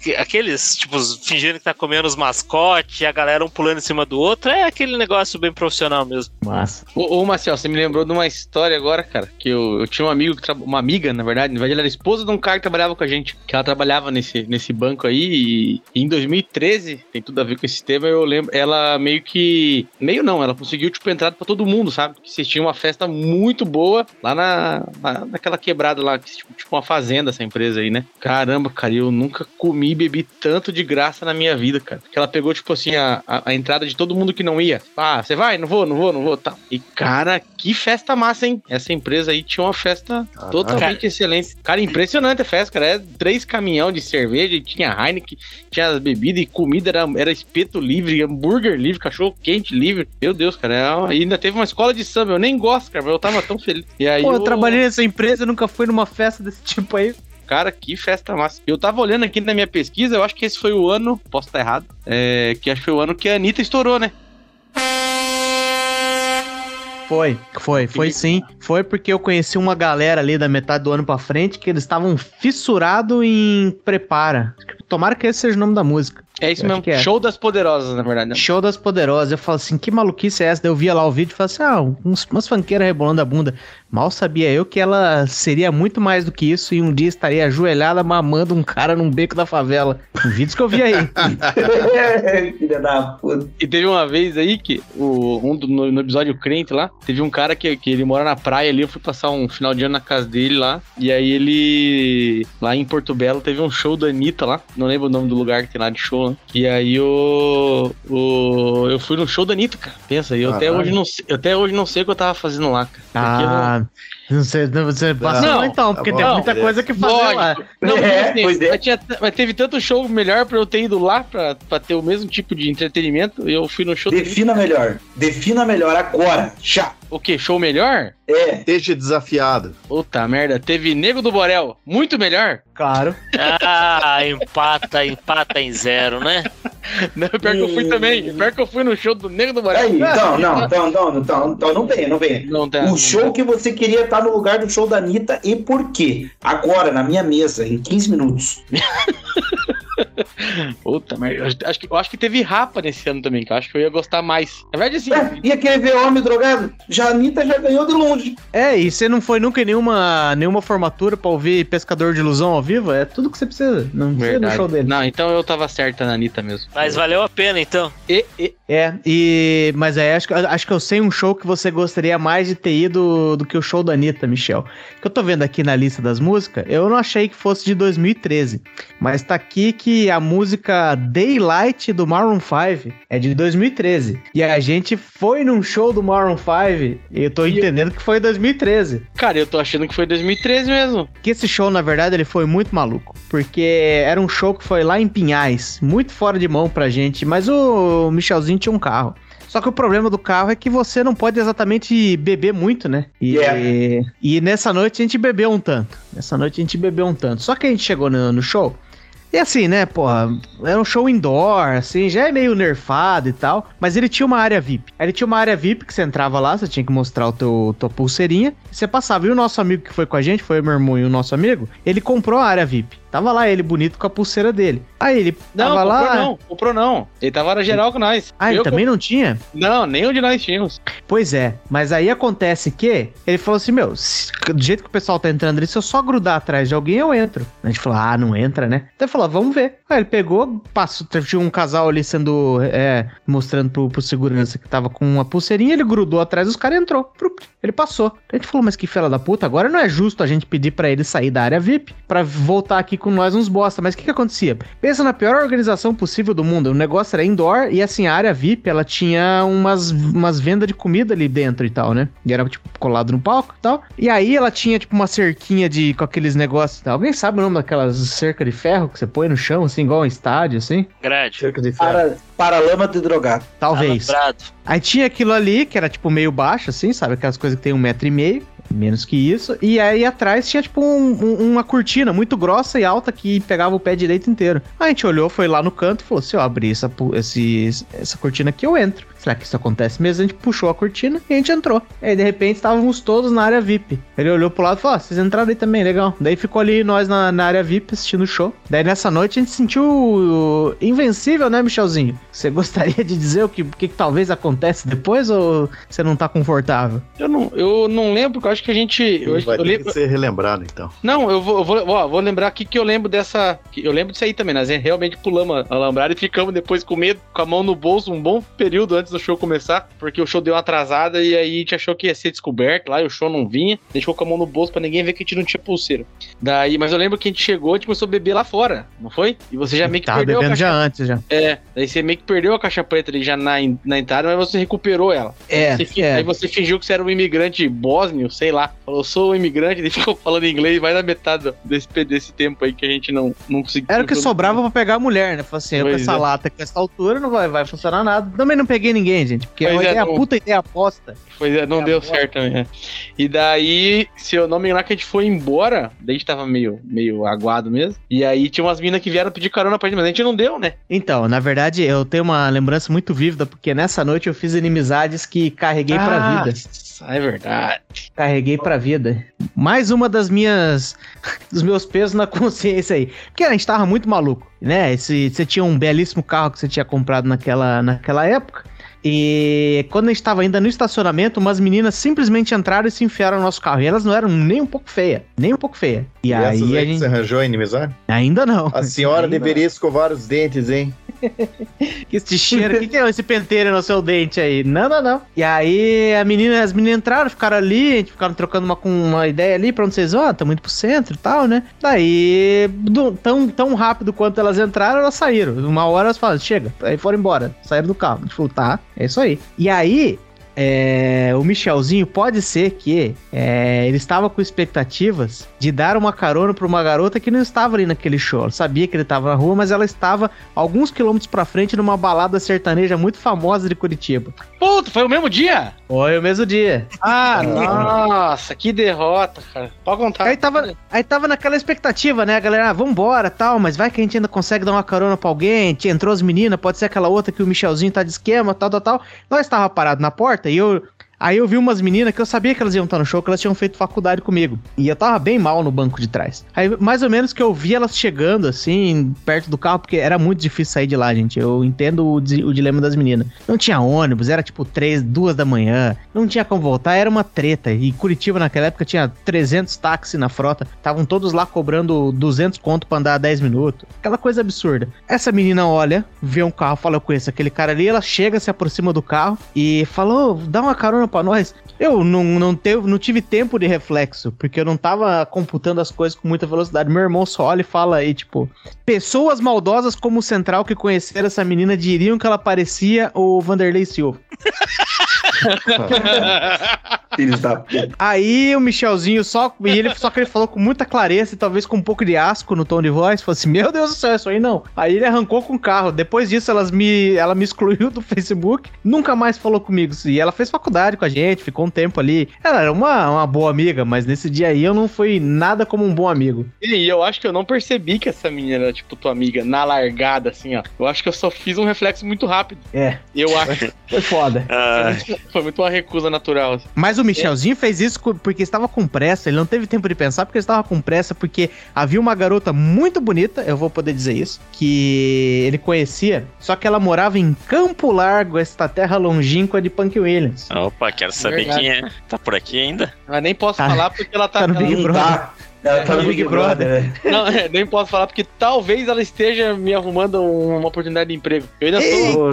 que- aqueles, tipo, fingindo que tá comendo os mascotes, e a galera um pulando em cima do outro, é aquele negócio bem profissional mesmo. Massa. Ô, ô Marcel, você me lembrou de uma história agora, cara, que eu, eu tinha um amigo, que uma amiga, na verdade, na verdade ela era esposa de um cara que trabalhava com a gente, que ela trabalhava nesse, nesse banco aí, e, e em 2013, tem tudo a ver com esse tema, eu lembro, ela meio que, meio não, ela conseguiu, tipo, entrada pra todo mundo, sabe? Que tinham uma festa muito boa lá na, na- naquela quebrada lá, que, tipo, tipo uma fazenda essa empresa aí, né? Caramba, cara, eu nunca comi e bebi tanto de graça na minha vida, cara. Que ela pegou, tipo assim, a, a, a entrada de todo mundo que não ia. Ah, você vai? Não vou, não vou, não vou, tá. E, cara, que festa massa, hein? Essa empresa aí tinha uma festa totalmente excelente. Cara, impressionante a festa, cara. Era três caminhão de cerveja, tinha Heineken, tinha as bebidas e comida, era, era espeto livre, hambúrguer livre, cachorro quente livre. Meu Deus, cara. é uma- E ainda teve uma escola de samba. Eu nem gosto, cara, mas eu tava tão feliz. E aí Pô, eu eu- trabalhei nessa empresa, nunca fui numa festa desse tipo aí. Cara, que festa massa. Eu tava olhando aqui na minha pesquisa, eu acho que esse foi o ano, posso estar errado, é, que acho que foi o ano que a Anitta estourou, né? Foi, foi, foi sim. Foi porque eu conheci uma galera ali da metade do ano pra frente que eles estavam fissurados em Prepara. Tomara que esse seja o nome da música. É isso Eu mesmo. é. Show das Poderosas, na verdade. né? Show das Poderosas. Eu falo assim, que maluquice é essa? Daí eu via lá o vídeo e falava assim, ah, uns, umas fanqueiras rebolando a bunda. Mal sabia eu que ela seria muito mais do que isso e um dia estaria ajoelhada mamando um cara num beco da favela. Vídeos que eu vi aí. Filha da puta. E teve uma vez aí que, o, um do- no, no episódio Crente lá, teve um cara que, que ele mora na praia ali, eu fui passar um final de ano na casa dele lá, e aí ele, lá em Porto Belo, teve um show da Anitta lá, não lembro o nome do lugar que tem lá de show, né? E aí o, o, eu fui no show da Anitta, cara, pensa, aí, eu até hoje não sei, eu até hoje não sei o que eu tava fazendo lá, cara. Ah, não sei, não, você passa Não, lá então, porque tá tem muita coisa que fazer lá. Não, É, mas, assim, pois é. mas, tinha- mas teve tanto show melhor pra eu ter ido lá pra, pra ter o mesmo tipo de entretenimento. Eu fui no show. Defina melhor. Defina melhor agora. Já. O que? Show melhor? É. Esteja desafiado. Puta merda, teve Nego do Borel, muito melhor. Claro. Ah, empata, empata em zero, né? Não, pior que eu fui também. Pior que eu fui no show do Nego do Borel. Então, não, então, não, então, então não não venha. Não tá. O show que você queria estar no lugar do show da Anitta e por quê? Agora, na minha mesa, em 15 minutos. Puta merda. Eu Acho que, eu acho que teve rapa nesse ano também, que eu acho que eu ia gostar mais. Na verdade, assim. É, ia querer ver homem drogado? Já a Anitta já ganhou de longe. É, e você não foi nunca em nenhuma, nenhuma formatura pra ouvir Pescador de Ilusão ao vivo? É tudo que você precisa. Não precisa no Verdade. show dele. Não, então eu tava certa na Anitta mesmo. Mas valeu a pena, então. E, e, É, e. Mas é, acho, que- acho que eu sei um show que você gostaria mais de ter ido do que o show da Anitta, Michel. Que eu tô vendo aqui na lista das músicas, eu não achei que fosse de 2013. Mas tá aqui que a música Daylight do Maroon 5 é de 2013. E a gente foi num show do Maroon 5 e eu tô E- entendendo que foi em 2013. cara, eu tô achando que foi 2013 mesmo. Que esse show, na verdade, ele foi muito maluco. Porque era um show que foi lá em Pinhais, muito fora de mão pra gente. Mas o Michelzinho tinha um carro. Só que o problema do carro é que você não pode exatamente beber muito, né? E, Yeah. e nessa noite a gente bebeu um tanto. Nessa noite a gente bebeu um tanto. Só que a gente chegou no, no show. E assim, né, porra, era um show indoor, assim, já é meio nerfado e tal, mas ele tinha uma área VIP. Aí ele tinha uma área VIP que você entrava lá, você tinha que mostrar o teu tua pulseirinha, você passava. E o nosso amigo que foi com a gente, foi meu irmão e o nosso amigo, ele comprou a área VIP. Tava lá ele bonito com a pulseira dele. Aí ele Não, tava lá. não, comprou não. Ele tava na geral com nós. Ah, ele Eu também não tinha? Não, nem onde nós tínhamos. Pois é, mas aí acontece que ele falou assim: Meu, se- do jeito que o pessoal tá entrando ali, se eu só grudar atrás de alguém, eu entro. A gente falou: Ah, não entra, né? Então ele falou: Vamos ver. Aí ele pegou, passou, tinha um casal ali sendo, é, mostrando pro, pro segurança que tava com uma pulseirinha, ele grudou atrás dos caras e entrou. Prup, Ele passou. A gente falou: Mas que fela da puta, agora não é justo a gente pedir pra ele sair da área VIP pra voltar aqui com nós uns bosta. Mas o que que acontecia? Pensa na pior organização possível do mundo. O negócio era indoor e assim, a área VIP, ela tinha umas, umas vendas de comida ali dentro e tal, né? E era, tipo, colado no palco e tal. E aí ela tinha, tipo, uma cerquinha de com aqueles negócios. Alguém sabe o nome daquelas cerca de ferro que você põe no chão, assim, igual um estádio, assim? Grade. Cerca de ferro. Para, paralama de drogado. Talvez. Alambrado. Aí tinha aquilo ali, que era tipo meio baixo, assim, sabe? Aquelas coisas que tem um metro e meio, menos que isso. E aí atrás tinha tipo um- um- uma cortina muito grossa e alta que pegava o pé direito inteiro. A gente olhou, foi lá no canto e falou: se eu abrir essa, esse, essa cortina aqui, eu entro. Será que isso acontece mesmo? A gente puxou a cortina e a gente entrou. Aí de repente estávamos todos na área VIP. Ele olhou pro lado e falou: ó, vocês entraram aí também, legal. Daí ficou ali nós na, na área VIP assistindo o show. Daí nessa noite a gente se sentiu invencível, né, Michelzinho? Você gostaria de dizer o que, que, que talvez acontece depois ou você não tá confortável? Eu não, eu não lembro, eu acho que a gente. Eu, Vai eu ter lembro, que ser relembrado, então. Não, eu vou, eu vou, ó, vou lembrar aqui que eu lembro dessa. Eu lembro disso aí também, nós realmente pulamos a alambrada e ficamos depois com medo, com a mão no bolso, um bom período antes do show começar, porque o show deu uma atrasada e aí a gente achou que ia ser descoberto lá e o show não vinha. A ficou com a mão no bolso pra ninguém ver que a gente não tinha pulseira. Daí, mas eu lembro que a gente chegou e a gente começou a beber lá fora, não foi? E você já meio que Tava perdeu a bebendo caixa. já antes, já. É, daí você meio que perdeu a caixa preta ali já na, na entrada, mas você recuperou ela. É, Você é. Aí você fingiu que você era um imigrante bósnio, sei lá. Falou, sou um imigrante, e ficou falando inglês mais da metade desse, desse tempo aí que a gente não, não conseguiu. Era o que sobrava pra pegar a mulher, né? Falei assim, eu com essa é. lata com essa altura não vai, vai funcionar nada. Também não peguei ninguém, gente, porque Pois é, ideia, não. puta ideia aposta. Pois é, não deu certo também. é. E daí, se eu não me engano, que a gente foi embora, daí a gente tava meio, meio aguado mesmo. E aí tinha umas minas que vieram pedir carona pra gente, mas a gente não deu, né? Então, na verdade, eu tenho uma lembrança muito vívida, porque nessa noite eu fiz inimizades que carreguei pra vida. Ah, É verdade. Carreguei pra vida. Mais uma das minhas. dos meus pesos na consciência aí. Porque a gente tava muito maluco, né? Esse, você tinha um belíssimo carro que você tinha comprado naquela, naquela época. E quando a gente tava ainda no estacionamento, umas meninas simplesmente entraram e se enfiaram no nosso carro. E elas não eram nem um pouco feias. Nem um pouco feia. E, E essas aí a que gente. você arranjou inimizade? Ainda não. A senhora Ainda deveria escovar os dentes, hein? Que esse cheiro, o que, que é esse penteiro no seu dente aí? Não, não, não. E aí a menina, as meninas entraram, ficaram ali, a gente ficaram trocando uma, com uma ideia ali pra onde vocês vão, ah, tá muito pro centro e tal, né? Daí, do- tão, tão rápido quanto elas entraram, elas saíram. Uma hora elas falaram, chega, aí foram embora, saíram do carro. A gente falou, tá, é isso aí. E aí, é, o Michelzinho pode ser que é, ele estava com expectativas de dar uma carona pra uma garota que não estava ali naquele show. Ela sabia que ele estava na rua, mas ela estava alguns quilômetros pra frente numa balada sertaneja muito famosa de Curitiba. Puta, foi o mesmo dia? Foi o mesmo dia. Ah, nossa, que derrota, cara. Pode contar. Aí tava, aí tava naquela expectativa, né? Galera, ah, vambora tal, mas vai que a gente ainda consegue dar uma carona pra alguém. Entrou as meninas, pode ser aquela outra que o Michelzinho tá de esquema, tal, tal, tal. Nós tava parado na porta e eu. Aí eu vi umas meninas que eu sabia que elas iam estar no show, que elas tinham feito faculdade comigo. E eu tava bem mal no banco de trás. Aí, mais ou menos que eu vi elas chegando, assim, perto do carro, porque era muito difícil sair de lá, gente. Eu entendo o, o dilema das meninas. Não tinha ônibus, era tipo três, duas da manhã. Não tinha como voltar, era uma treta. E Curitiba, naquela época, tinha 300 táxis na frota. Estavam todos lá cobrando 200 conto pra andar 10 minutos. Aquela coisa absurda. Essa menina olha, vê um carro, fala, eu conheço aquele cara ali. Ela chega, se aproxima do carro e falou, dá uma carona pra nós. Eu não, não, teve, não tive tempo de reflexo, porque eu não tava computando as coisas com muita velocidade. Meu irmão só olha e fala aí, tipo, pessoas maldosas como o Central que conheceram essa menina diriam que ela parecia o Vanderlei Silva. Filhos da puta. Aí o Michelzinho só. E ele só que ele falou com muita clareza e talvez com um pouco de asco no tom de voz. Falou assim: Meu Deus do céu, isso aí não. Aí ele arrancou com o carro. Depois disso, elas me, ela me excluiu do Facebook. Nunca mais falou comigo. E ela fez faculdade com a gente, ficou um tempo ali. Ela era uma, uma boa amiga, mas nesse dia aí eu não fui nada como um bom amigo. E eu acho que eu não percebi que essa menina era, tipo, tua amiga, na largada, assim, ó. Eu acho que eu só fiz um reflexo muito rápido. É, Eu acho. foi foda. Ah, Foi muito uma recusa natural. assim. Mas o Michelzinho fez isso porque estava com pressa. Ele não teve tempo de pensar porque ele estava com pressa. Porque havia uma garota muito bonita, eu vou poder dizer isso, que ele conhecia. Só que ela morava em Campo Largo, esta terra longínqua de Punk Williams. opa, quero saber Verdade. quem é. Tá por aqui ainda? Mas nem posso Tá. falar porque ela tá. Tá no ela- Big Brother. tá. Ela tá no Big Big Brother. Né? Não, é, nem posso falar porque talvez ela esteja me arrumando um- uma oportunidade de emprego. Eu ainda sou.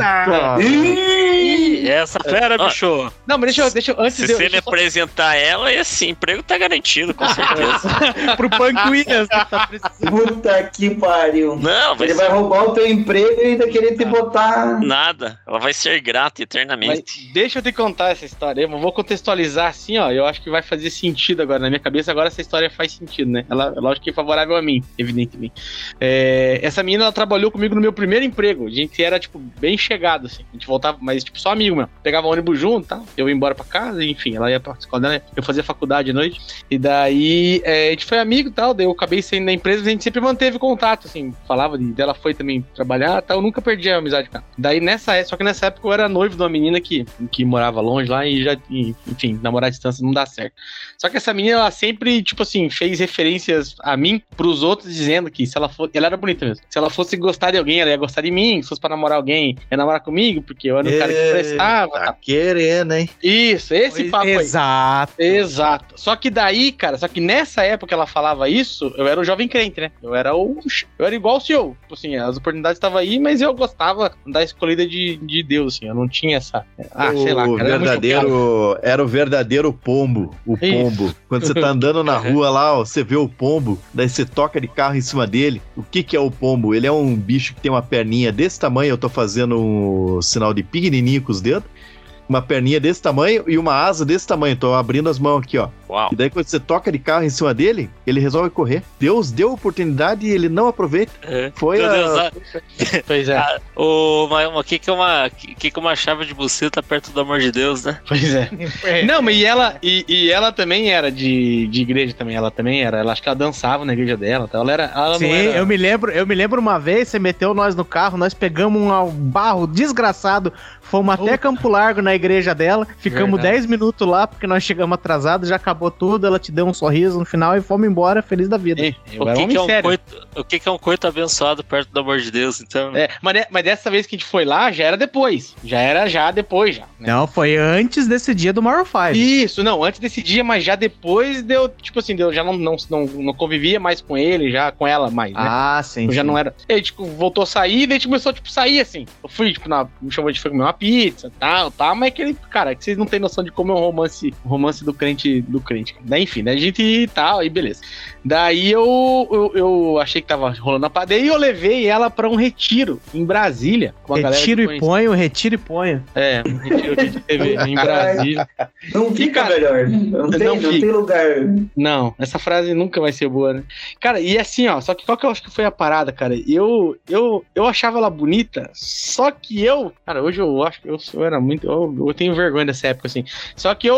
Ih! Essa fera, Ah. bicho. Não, mas deixa eu. Deixa eu antes Se eu. você me só- apresentar ela, esse emprego tá garantido, com certeza. Pro Punk Williams que tá precisando. Puta que pariu. Não, vai Ele vai roubar o teu emprego e ainda querer te botar. nada. Ela vai ser grata Mas eternamente. deixa eu te contar essa história. Eu vou contextualizar assim, ó. Eu acho que vai fazer sentido agora na minha cabeça. Agora essa história faz sentido, né? Ela, lógico que é favorável a mim, evidentemente. É, essa menina, ela trabalhou comigo no meu primeiro emprego. A gente era, tipo, bem chegado, assim. A gente voltava, mas, tipo, só amigo mesmo. Pegava ônibus junto, tá? Eu ia embora pra casa, enfim, ela ia pra escola dela. Eu fazia faculdade à noite. E daí, é, a gente foi amigo e tal. Daí eu acabei saindo da empresa, mas a gente sempre manteve contato, assim. Falava de, dela foi também trabalhar tal. Eu nunca perdi a amizade com ela. Daí nessa época, só que nessa época eu era noivo de uma menina que, que morava longe lá e já, enfim, namorar à distância não dá certo. Só que essa menina, ela sempre, tipo assim, fez referências a mim pros outros, dizendo que se ela fosse. Ela era bonita mesmo. Se ela fosse gostar de alguém, ela ia gostar de mim. Se fosse pra namorar alguém, ia namorar comigo, porque eu era um cara que prestava. Tá querendo, hein? Isso, esse papo aí. Exato. Exato. Só que daí, cara, só que nessa época ela falava isso, eu era o jovem crente, né? Eu era o. Eu era igual o senhor. Tipo assim, as oportunidades estavam aí, mas eu gostava da escolhida de, de Deus, assim. Eu não tinha essa. Ah, o sei lá, cara. era verdadeiro, era o verdadeiro pombo, o Isso. pombo. Quando você tá andando na rua lá, ó, você vê o pombo, daí você toca de carro em cima dele. O que que é o pombo? Ele é um bicho que tem uma perninha desse tamanho, eu tô fazendo um sinal de pequenininho com os dedos. Uma perninha desse tamanho e uma asa desse tamanho. Tô abrindo as mãos aqui, ó. Uau. E daí quando você toca de carro em cima dele, ele resolve correr. Deus deu a oportunidade e ele não aproveita. É. Foi Meu a... Deus, ah, Pois é, o, uma, uma, que, que, é uma, que, que é uma chave de buceta perto do amor de Deus, né? pois é. Não, mas e ela, e, e ela também era de, de igreja também. Ela também era. Ela acho que ela dançava na igreja dela. Ela era. Ela Sim, não era. eu me lembro, eu me lembro uma vez, você meteu nós no carro, nós pegamos um barro desgraçado, fomos até Campo Largo na igreja dela, ficamos Verdade. 10 minutos lá porque nós chegamos atrasados, já acabou tudo, ela te deu um sorriso no final e fomos embora feliz da vida. O que, que, é um coito, o que, que é um coito abençoado perto do amor de Deus, então? É, mas, mas dessa vez que a gente foi lá, já era depois. Já era já depois, já. né? Não, foi antes desse dia do Mario 5. Isso, não, antes desse dia, mas já depois deu, tipo assim, deu, já não, não, não, não convivia mais com ele, já com ela mais, né? Ah, sim. Eu já sim. não era. Aí, tipo, voltou a sair, daí a gente começou, tipo, sair assim. Eu fui, tipo, na, me chamou de foi comer uma pizza, tal, tal, mas aquele, cara, é que vocês não têm noção de como é um romance, um romance do crente, do crente. Daí, enfim, daí a gente tal, aí beleza. Daí eu, eu, eu achei que tava rolando a parada, daí eu levei ela pra um retiro em Brasília. Com a galera que Retiro e ponho, retiro e ponho. É, um retiro que a gente teve em Brasília. Não fica Fica- melhor. Não tem, Não não tem lugar. Não, essa frase nunca vai ser boa, né? Cara, e assim, ó, só que qual que eu acho que foi a parada, cara? Eu eu, eu achava ela bonita, só que eu, cara, hoje eu acho que eu, eu era muito, eu, eu tenho vergonha dessa época, assim. Só que eu,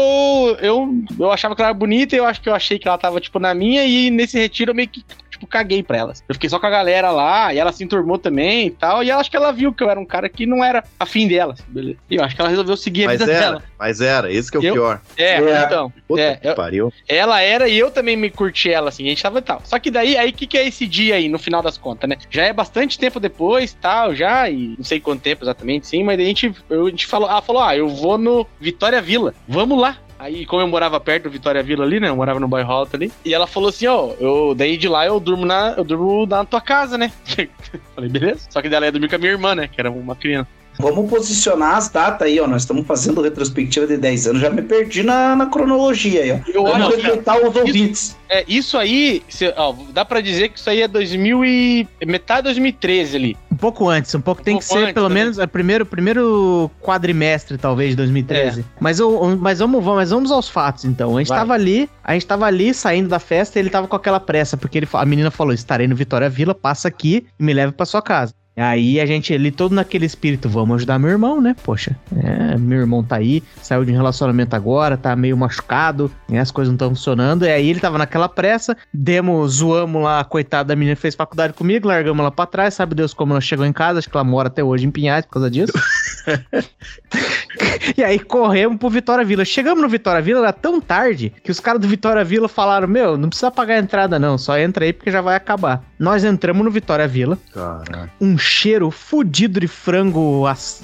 eu eu achava que ela era bonita, eu acho que eu achei que ela tava, tipo, na minha, e nesse retiro eu meio que, tipo, caguei pra elas. Eu fiquei só com a galera lá, e ela se enturmou também e tal. E ela acho que ela viu que eu era um cara que não era afim delas, beleza. E eu acho que ela resolveu seguir a Mas vida era, dela. mas era, esse que é o Eu- pior. É, É. então. Puta É, que eu- pariu. ela era e eu também me curti ela, assim, a gente tava e tal. Só que daí, aí o que, que é esse dia aí, no final das contas, né? Já é bastante tempo depois, tal, já, e não sei quanto tempo exatamente, sim, mas daí a gente, eu- a gente falou, ela falou, ah, eu vou no Vitória Vila, vamos lá. Aí, como eu morava perto do Vitória Vila ali, né? Eu morava no bairro alto ali. E ela falou assim, ó, eu daí de lá eu durmo na, eu durmo na tua casa, né? Falei, beleza. Só que daí ela ia dormir com a minha irmã, né? Que era uma criança. Vamos posicionar as datas aí, ó. Nós estamos fazendo retrospectiva de 10 anos. Já me perdi na, na cronologia aí, ó. Eu Vamos respeitar os ouvintes. É, isso aí, se- ó, dá pra dizer que isso aí é 2000 e... metade de 2013 ali. Um pouco antes, um pouco Um tem que pouco ser antes pelo também. menos o primeiro, primeiro quadrimestre, talvez, de 2013. Mas, eu, mas, vamos, vamos- mas vamos aos fatos, então. A gente Vai. tava ali, a gente tava ali saindo da festa e ele tava com aquela pressa, porque ele, a menina falou: estarei no Vitória Vila, passa aqui e me leva pra sua casa. Aí a gente ali, todo naquele espírito, vamos ajudar meu irmão, né? Poxa, é, meu irmão tá aí, saiu de um relacionamento agora, tá meio machucado, né? as coisas não estão funcionando. E aí ele tava naquela pressa, demos, zoamos lá, coitada da menina fez faculdade comigo, largamos ela pra trás, sabe Deus como ela chegou em casa, acho que ela mora até hoje em Pinhais por causa disso. e aí corremos pro Vitória Vila. Chegamos no Vitória Vila, era tão tarde que os caras do Vitória Vila falaram: Meu, não precisa pagar a entrada, não, só entra aí porque já vai acabar. Nós entramos no Vitória Vila, Caralho. um cheiro fudido de frango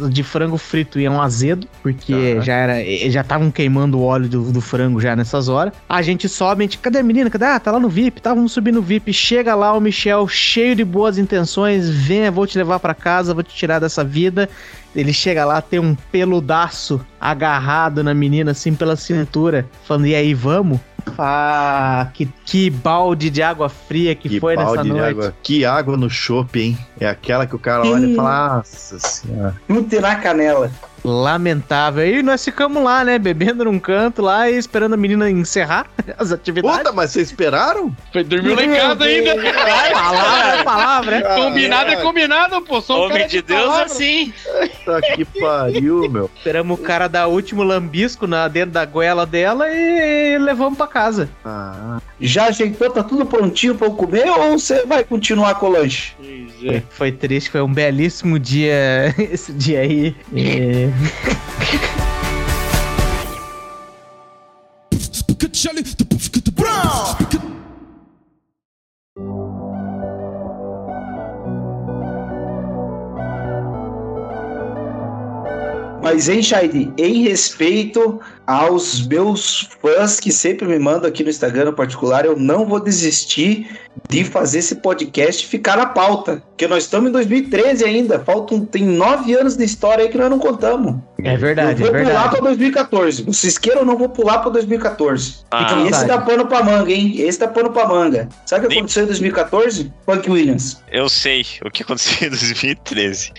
de frango frito e um azedo, porque Caraca. já era já estavam queimando o óleo do, do frango já nessas horas. A gente sobe, a gente, cadê a menina? Cadê? Ah, tá lá no VIP, tá, vamos subir no VIP. Chega lá o Michel, cheio de boas intenções, venha, vou te levar pra casa, vou te tirar dessa vida. Ele chega lá, tem um peludaço agarrado na menina, assim, pela cintura, falando, e aí, vamos? Ah, que, que balde de água fria que, Que foi nessa noite. água. Que água no chopp, hein? É aquela que o cara olha e fala, nossa senhora. Chute na canela. Lamentável. E nós ficamos lá, né? Bebendo num canto lá e esperando a menina encerrar as atividades. Puta, mas vocês esperaram? Foi, dormiu lá em casa ainda. palavra é palavra, né? combinado é combinado, pô. Sou um Homem cara de Deus palavra. assim. Puta que pariu, meu. Esperamos o cara dar o último lambisco na, dentro da goela dela e levamos pra casa. Ah, Já ajeitou, tá tudo prontinho pra eu comer ou você vai continuar com o lanche? Foi, foi triste, foi um belíssimo dia esse dia aí. E- Mas, hein, Shaidi, em respeito aos meus fãs que sempre me mandam aqui no Instagram no particular, eu não vou desistir de fazer esse podcast ficar na pauta. Porque nós estamos em 2013 ainda. Faltam, tem nove anos de história aí que nós não contamos. É verdade, eu é vou pular verdade. pra 2014. Vocês queiram ou não, vou pular pra 2014. Ah, esse dá pano pra manga, hein? Esse dá pano pra manga. Sabe o que Nem- aconteceu em 2014? Punk Williams. eu sei o que aconteceu em 2013.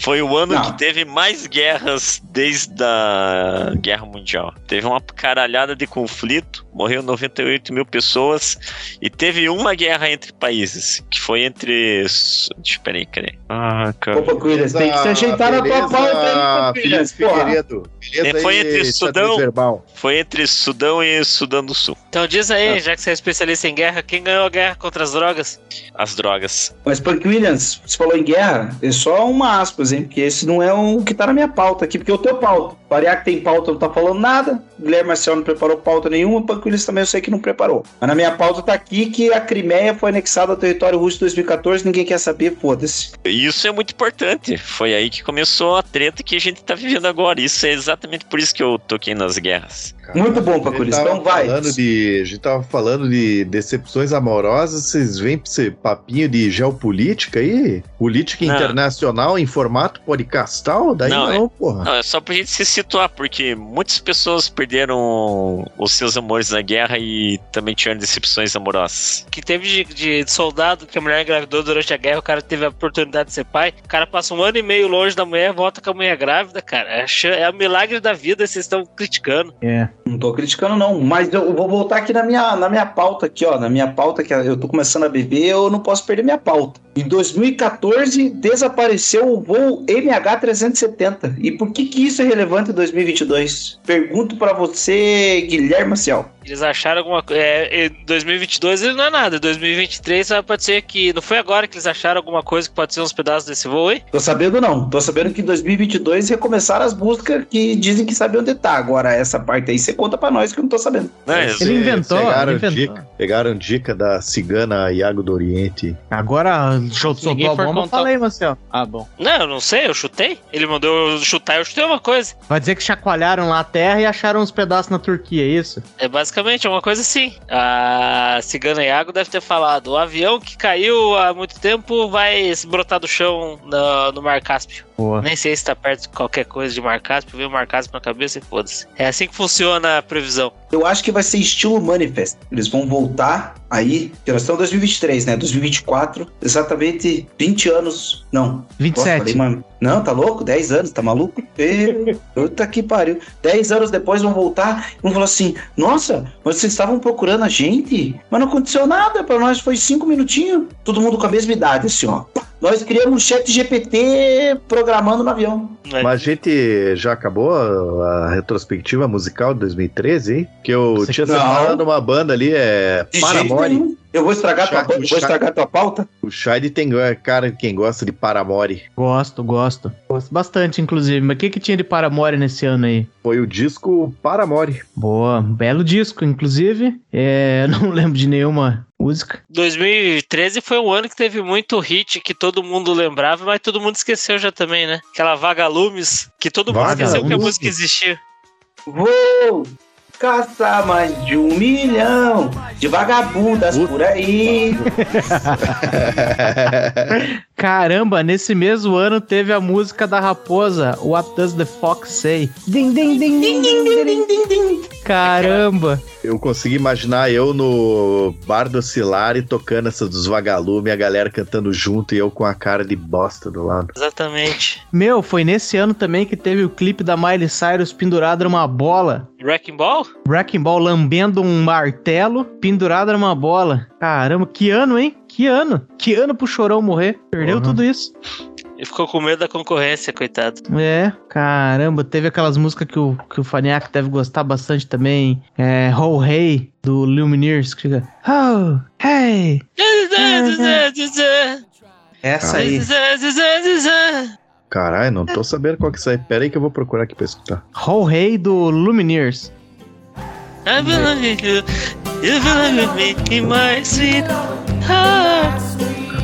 Foi o ano Não. que teve mais guerras desde a Guerra Mundial. Teve uma caralhada de conflito, morreu 98 mil pessoas e teve uma guerra entre países, que foi entre. Deixa eu peraí, peraí. Ah, cara. Punk Williams, tem que se ajeitar na tua pauta aí, Punk Williams. Felipe Porra. Figueiredo. Beleza É, foi aí, entre Sudão- verbal. Foi entre Sudão e Sudão do Sul. Então diz aí, já que você é especialista em guerra, quem ganhou a guerra contra as drogas? As drogas. Mas Punk Williams, você falou em guerra, é só uma aspas, hein? Porque esse não é o que tá na minha pauta aqui, porque eu tenho pauta. Variar que tem pauta não tá falando nada. Guilherme Marcel não preparou pauta nenhuma, Punk Williams também eu sei que não preparou. Mas na minha pauta tá aqui que a Crimeia foi anexada ao território russo em 2014, ninguém quer saber, foda-se. E Isso é muito importante. Foi aí que começou a treta que a gente tá vivendo agora. Isso é exatamente por isso que eu toquei nas guerras. Muito bom, tava Então vai. Falando de, a gente tava falando de decepções amorosas, vocês vêm pra esse papinho de geopolítica aí? Política Não. internacional em formato podcastal? Daí Não, não, porra. Não, é só pra gente se situar, porque muitas pessoas perderam os seus amores na guerra e também tiveram decepções amorosas. Que teve de, de soldado que a mulher engravidou durante a guerra, o cara teve a oportunidade de ser pai. O cara passa um ano e meio longe da mulher, volta com a mulher grávida, cara. É, é o milagre da vida, vocês estão criticando. É. Não tô criticando, não. Mas eu vou voltar aqui na minha, na minha pauta aqui, ó. Na minha pauta, que eu tô começando a beber, eu não posso perder minha pauta. Em 2014, desapareceu o voo MH370. E por que, que isso é relevante em 2022? Pergunto pra você, Guilherme Maciel. Eles acharam alguma coisa. É, em 2022 ele não é nada. Em 2023 ah, pode ser que. Não foi agora que eles acharam alguma coisa que pode ser uns pedaços desse voo aí? Tô sabendo não. Tô sabendo que em 2022 recomeçaram as buscas que dizem que sabem onde tá. Agora, essa parte aí você conta pra nós que eu não tô sabendo. Né? Ele inventou, Pegaram, ele inventou. dica, pegaram dica da cigana Iago do Oriente. Agora, soltou a bomba, contar- falei, Marcel. Ah, bom. Não, eu não sei, eu chutei. Ele mandou eu chutar, eu chutei uma coisa. Vai dizer que chacoalharam lá a terra e acharam uns pedaços na Turquia, é isso? É basicamente uma coisa assim. A Cigana Iago deve ter falado: o avião que caiu há muito tempo vai se brotar do chão no, no Mar Cáspio. Boa. Nem sei se tá perto de qualquer coisa de Mar Cáspio, veio o Mar Cáspio na cabeça e foda-se. É assim que funciona a previsão. Eu acho que vai ser estilo Manifest. Eles vão voltar aí, que nós estamos em 2023, né? 2024, exatamente 20 anos. Não. Nossa, 27. falei, mano. Não, tá louco? 10 anos, tá maluco? Ê, Puta que pariu. 10 anos depois vão voltar e vão falar assim: Nossa, mas vocês estavam procurando a gente? Mas não aconteceu nada, pra nós foi 5 minutinhos. Todo mundo com a mesma idade, assim, ó. Nós criamos um chat GPT programando no avião. né? Mas a gente já acabou a retrospectiva musical de 2013, hein? Que eu Você- tinha separado uma banda ali, é De Paramore. Eu vou estragar tua, Chato, vou estragar tua pauta? O Shade tem é, cara quem gosta de Paramore. Gosto, gosto. Gosto bastante, inclusive. Mas o que, que tinha de Paramore nesse ano aí? Foi o disco Paramore. Boa, belo disco, inclusive. É, não lembro de nenhuma música. 2013 foi um ano que teve muito hit que todo mundo lembrava, mas todo mundo esqueceu já também, né? Aquela Vagalumes, que todo mundo esqueceu que a música existia. Vou caçar mais de um milhão de vagabundas por aí. Caramba, nesse mesmo ano teve a música da raposa, What Does the Fox Say? Ding, ding, ding, ding, ding, ding, ding, ding. Caramba. Eu consegui imaginar eu no bar do Cilari tocando essa dos vagalume, a galera cantando junto e eu com a cara de bosta do lado. Exatamente. Meu, foi nesse ano também que teve o clipe da Miley Cyrus pendurada numa bola. Wrecking Ball? Wrecking Ball lambendo um martelo pendurada numa bola. Caramba, que ano, hein? Que ano? Que ano pro Chorão morrer? Perdeu Porra. tudo isso. Ele ficou com medo da concorrência, coitado. É, caramba, teve aquelas músicas que o, que o Faniac deve gostar bastante também. É, Oh Hey, do Lumineers, que fica. Oh, hey! Essa aí. Caralho, não tô sabendo qual que isso é. Pera aí que eu vou procurar aqui pra escutar. Oh Hey, do Lumineers. I believe you, you believe me in my sweet heart.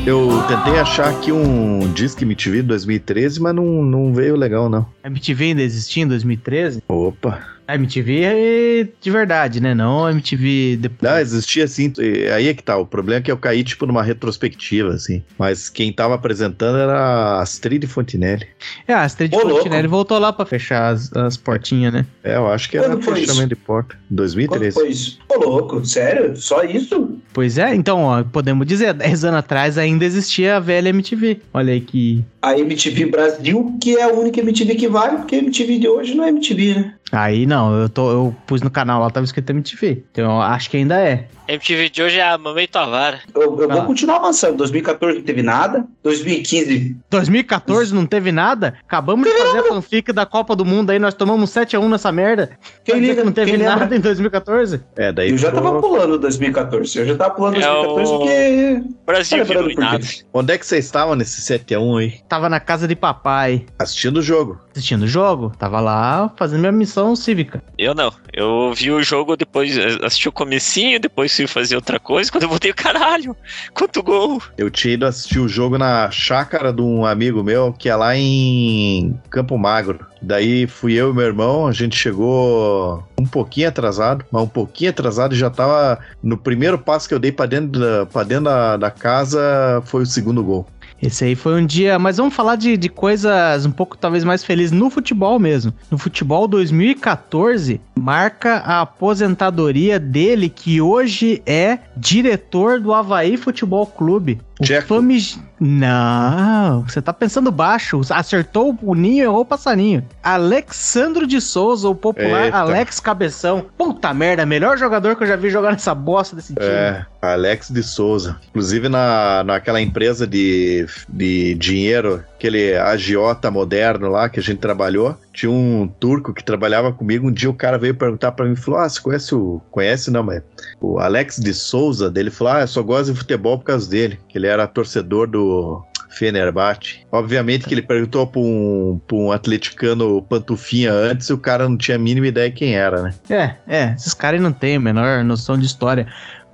Eu tentei achar aqui um disco MTV de 2013, mas não, não veio legal, não. A MTV ainda existia em 2013? Opa. A MTV é de verdade, né? Não a MTV depois. Não, existia assim. Aí é que tá. O problema é que eu caí, tipo, numa retrospectiva, assim. Mas quem tava apresentando era a Astrid Fontinelli. É, a Astrid Ô, louco. Fontinelli voltou lá pra fechar as, as portinhas, né? É, eu acho que era Quando fechamento de porta. Quando 2013. foi isso? Ô, louco, sério? Só isso? Pois é, então, ó, podemos dizer, 10 anos atrás ainda existia a velha MTV. Olha aí que. A MTV Brasil, que é a única MTV que vale, porque a MTV de hoje não é MTV, né? Aí não, eu, tô, eu pus no canal lá, tava escrito MTV. Então eu acho que ainda é. MTV de hoje é a Mamãe Tua Vara. Eu, eu Ah. vou continuar avançando. 2014 não teve nada. 2015, 2014 não teve nada? Acabamos de fazer a fanfic da Copa do Mundo aí, nós tomamos 7x1 nessa merda. quem Vai liga? que não teve quem nada lembra? em 2014? É, daí Eu já ficou- tava pulando 2014. Eu já tava pulando É 2014 o- porque. Brasil Tá nada. Onde é que vocês estavam nesse 7x1 aí? Tava na casa de papai, Assistindo o jogo. assistindo o jogo. Tava lá fazendo minha missão cívica. Eu não. Eu vi o jogo depois, eh, assisti o comecinho, depois fui fazer outra coisa. Quando eu voltei, caralho, quanto gol! Eu tinha ido assistir o jogo na chácara de um amigo meu que é lá em Campo Magro. Daí fui eu e meu irmão, a gente chegou um pouquinho atrasado, mas um pouquinho atrasado e já tava no primeiro passo que eu dei pra dentro da, pra dentro da, da casa foi o segundo gol. Esse aí foi um dia. Mas vamos falar de, de coisas um pouco talvez mais felizes no futebol mesmo. No futebol 2014 marca a aposentadoria dele, que hoje é diretor do Havaí Futebol Clube. O Tcheco. famig... Não, você tá pensando baixo. Acertou o ninho errou o passarinho. Alexandro de Souza, o popular Eita. Alex Cabeção. Puta merda, melhor jogador que eu já vi jogar nessa bosta desse time. É, Alex de Souza. Inclusive na, naquela empresa de, de dinheiro, aquele agiota moderno lá que a gente trabalhou, tinha um turco que trabalhava comigo. Um dia o cara veio perguntar pra mim, falou: Ah, você conhece o. Conhece não, mas. O Alex de Souza, dele falou: Ah, eu só gosto de futebol por causa dele, que ele era torcedor do. Fenerbahçe. Obviamente que ele perguntou pra um, um atleticano pantufinha antes e o cara não tinha a mínima ideia quem era, né? É, é, esses caras não têm a menor noção de história.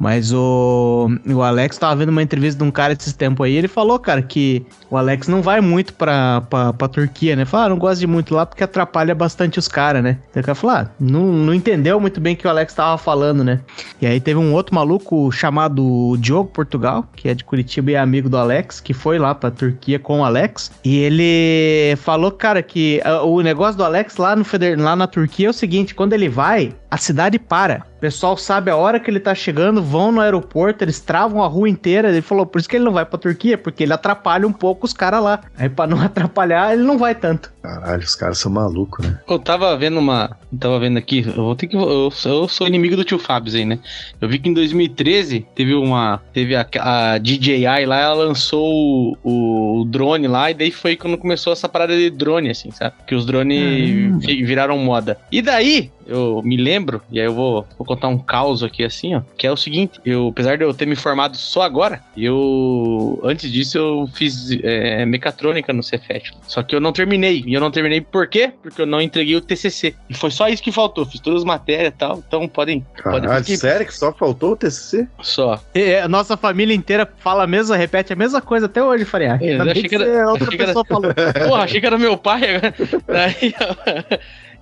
Mas o, o Alex tava vendo uma entrevista de um cara esses tempos aí, ele falou, cara, que o Alex não vai muito pra, pra, pra Turquia, né? Falou, ah, não gosto de muito lá porque atrapalha bastante os caras, né? Então o cara falou, ah, não, não entendeu muito bem o que o Alex tava falando, né? E aí teve um outro maluco chamado Diogo Portugal, que é de Curitiba e é amigo do Alex, que foi lá pra Turquia com o Alex. E ele falou, cara, que ah, o negócio do Alex lá, no lá na Turquia é o seguinte: quando ele vai, a cidade para. O pessoal sabe a hora que ele tá chegando, vão no aeroporto, eles travam a rua inteira. Ele falou, por isso que ele não vai pra Turquia, porque ele atrapalha um pouco os caras lá. Aí pra não atrapalhar, ele não vai tanto. Caralho, os caras são malucos, né? Eu tava vendo uma. eu Tava vendo aqui. Eu vou ter que. Eu, eu sou inimigo do tio Fábio aí, né? Eu vi que em 2013 teve uma. Teve a, a DJI lá, ela lançou o, o drone lá, e daí foi quando começou essa parada de drone, assim, sabe? Que os drones vi- viraram moda. E daí, eu me lembro, e aí eu vou, vou contar um caos aqui assim, ó. Que é o seguinte: eu, apesar de eu ter me formado só agora, eu. Antes disso, eu fiz é, mecatrônica no Cefet. Só que eu não terminei. E eu não terminei por quê? Porque eu não entreguei o TCC. E foi só isso que faltou. Fiz todas as matérias e tal. Então podem. podem Caralho, fiquem- sério que só faltou o TCC? Só. E a nossa família inteira fala a mesma, repete a mesma coisa até hoje, Faria. Eu achei que era- outra achei que era- pessoa falou. Porra, achei que era meu pai. agora. Daí,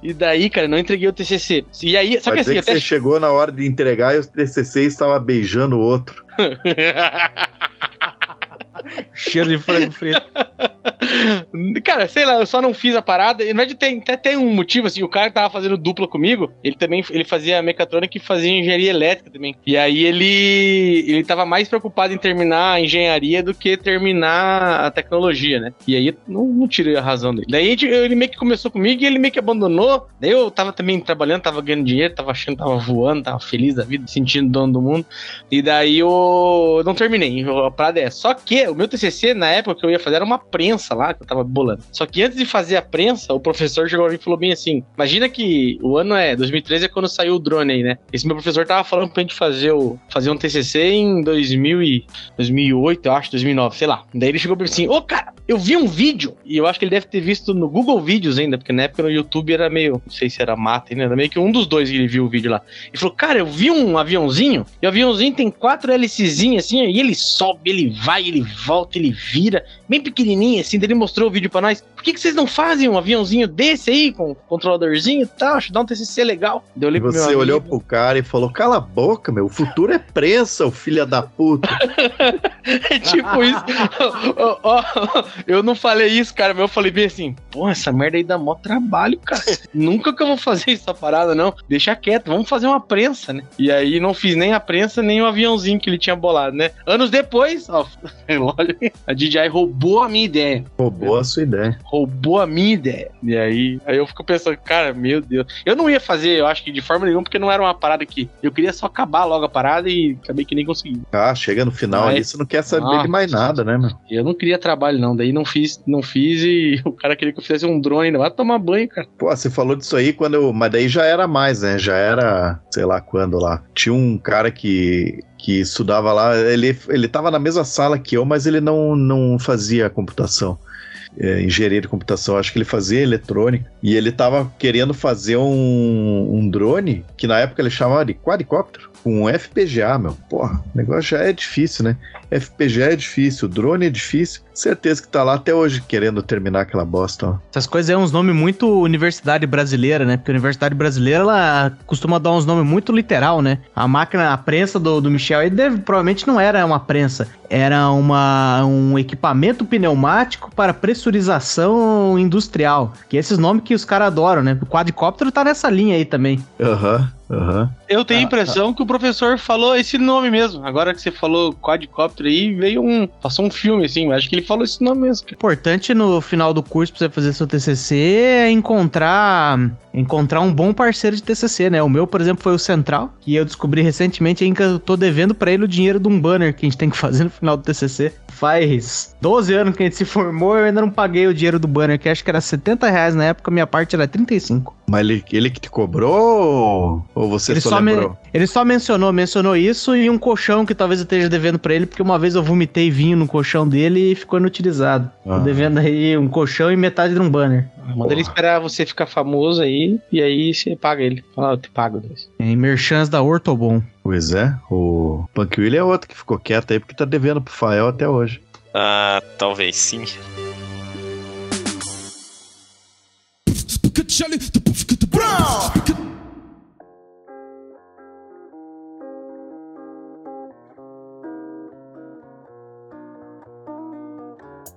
e daí, cara, eu não entreguei o TCC. E aí, só Vai que assim, dizer que até. você chegou na hora de entregar e o TCC estava beijando o outro. Cheiro de frango frito. Cara, sei lá, eu só não fiz a parada. Na verdade tem, até tem um motivo, assim, o cara que tava fazendo dupla comigo, ele também ele fazia mecatrônica e fazia engenharia elétrica também. E aí ele ele tava mais preocupado em terminar a engenharia do que terminar a tecnologia, né? E aí não, não tirei a razão dele. Daí ele meio que começou comigo e ele meio que abandonou. Daí eu tava também trabalhando, tava ganhando dinheiro, tava achando, tava voando, tava feliz da vida, sentindo dono do mundo. E daí eu não terminei. A parada é. Só que o meu TCC, na época que eu ia fazer, era uma prensa lá, que eu tava bolando. Só que antes de fazer a prensa, o professor chegou e falou bem assim: Imagina que o ano é 2013 é quando saiu o drone aí, né? Esse meu professor tava falando pra gente fazer, o, fazer um TCC em 2000 e, 2008, eu acho, 2009, sei lá. Daí ele chegou pra mim assim: Ô, cara, eu vi um vídeo, e eu acho que ele deve ter visto no Google Vídeos ainda, porque na época no YouTube era meio, não sei se era mata ainda, era meio que um dos dois que ele viu o vídeo lá. Ele falou, cara, eu vi um aviãozinho, e o aviãozinho tem quatro hélicezinhas assim, e ele sobe, ele vai, ele volta, ele vira, bem pequenininho assim, ele mostrou o vídeo pra nós. Por que, que vocês não fazem um aviãozinho desse aí, com controladorzinho e tal, acho que dá um TCC legal. Daí eu olhei E você amigo, olhou pro cara e falou: Cala a boca, meu, o futuro é prensa, o filho da puta. É tipo isso. Ó, ó, eu não falei isso, cara, mas eu falei bem assim, pô, essa merda aí dá mó trabalho, cara. Nunca que eu vou fazer essa parada, não. Deixa quieto, vamos fazer uma prensa, né? E aí não fiz nem a prensa, nem o aviãozinho que ele tinha bolado, né? Anos depois, ó, olha, a DJI roubou a minha ideia. Roubou a sua ideia. Roubou a minha ideia. E aí, aí eu fico pensando, cara, meu Deus. Eu não ia fazer, eu acho que de forma nenhuma, porque não era uma parada que. Eu queria só acabar logo a parada e acabei que nem consegui. Ah, chega no final Mas- ali, você não quer saber Ah. de mais nada, né, meu? Eu não queria trabalho, não. Daí não fiz, não fiz e o cara queria que eu fizesse um drone ainda. Vai tomar banho, cara. Pô, você falou disso aí quando eu. Mas daí já era mais, né? Já era, sei lá quando lá. Tinha um cara que. Que estudava lá, ele, ele tava na mesma sala que eu, mas ele não, não fazia computação. É, engenharia de computação, acho que ele fazia eletrônica. E ele tava querendo fazer um, um drone, que na época ele chamava de quadricóptero, com um FPGA, meu. Porra, o negócio já é difícil, né? FPGA é difícil, drone é difícil. Certeza que tá lá até hoje querendo terminar aquela bosta, ó. Essas coisas é uns nomes muito universidade brasileira, né? Porque a universidade brasileira, ela costuma dar uns nomes muito literal, né? A máquina, a prensa do, do Michel aí deve, provavelmente não era uma prensa. Era uma, um equipamento pneumático para pressurização industrial. Que é esses nomes que os caras adoram, né? O quadricóptero tá nessa linha aí também. Aham, Aham. Eu tenho a Ah, impressão que o professor falou esse nome mesmo. Agora que você falou quadricóptero aí, veio um. Passou um filme assim, mas acho que ele falou esse nome mesmo. cara. importante no final do curso pra você fazer seu TCC é encontrar encontrar um bom parceiro de TCC, né? O meu, por exemplo, foi o Central, que eu descobri recentemente que eu tô devendo pra ele o dinheiro de um banner que a gente tem que fazer no final do TCC. Faz 12 anos que a gente se formou eu ainda não paguei o dinheiro do banner, que acho que era 70 reais na época, minha parte era 35. Mas ele, ele que te cobrou ou- você Ele só, só, me- lembrou? ele só mencionou, mencionou isso e um colchão que talvez eu esteja devendo pra ele, porque uma vez eu vomitei vinho no colchão dele e ficou inutilizado. Tô Ah. devendo aí um colchão e metade de um banner. Manda ele esperar você ficar famoso aí, e aí você paga ele. Fala, "Ah, eu te pago. Deus. Em merchans da Ortobon. Pois é, o Punk William é outro que ficou quieto aí porque tá devendo pro Fael até hoje. Ah, talvez sim.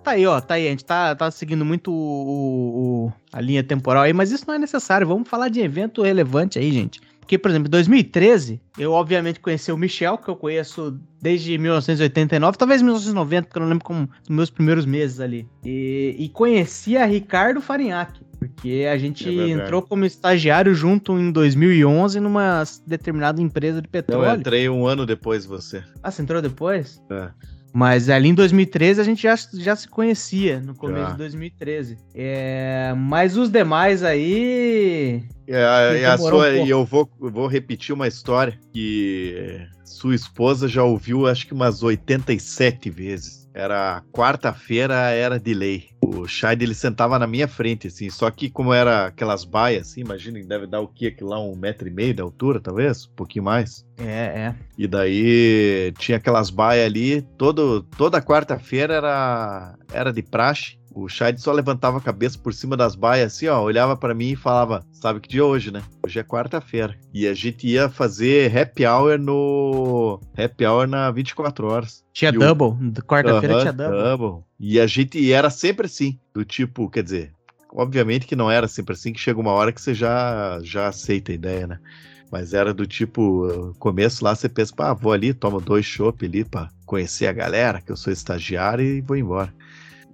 Tá aí, ó, tá aí. A gente tá, tá seguindo muito o, o- a linha temporal aí, mas isso não é necessário. Vamos falar de evento relevante aí, gente. Porque, por exemplo, em 2013, eu obviamente conheci o Michel, que eu conheço desde 1989, talvez 1990, porque eu não lembro como nos meus primeiros meses ali. E, e conheci a Ricardo Farinhaque, porque a gente É entrou como estagiário junto em 2011 numa determinada empresa de Não, eu petróleo. entrei um ano depois de você. Ah, você entrou depois? É. Mas ali em 2013 a gente já, já se conhecia, no começo Já. de 2013. É, mas os demais aí. É, e a Demorou sua, um e eu vou, eu vou repetir uma história que sua esposa já ouviu acho que umas 87 vezes. Era quarta-feira, era de lei. O Shide ele sentava na minha frente, assim, só que como era aquelas baias, assim, imagina, deve dar o que aquilo lá, um metro e meio de altura, talvez? Um pouquinho mais. É, é. E daí tinha aquelas baias ali, todo, toda quarta-feira era, era de praxe. O Shade só levantava a cabeça por cima das baias assim, ó, olhava pra mim e falava: Sabe que dia é hoje, né? Hoje é quarta-feira. E a gente ia fazer happy hour no. Happy hour na 24 horas. Tinha E o- double. Quarta-feira Aham, tinha double. E a gente e era sempre assim, do tipo, quer dizer, obviamente que não era sempre assim, que chega uma hora que você já, já aceita a ideia, né? Mas era do tipo, uh, começo lá você pensa, pá, vou ali, tomo dois chopp ali pra conhecer a galera, que eu sou estagiário e vou embora.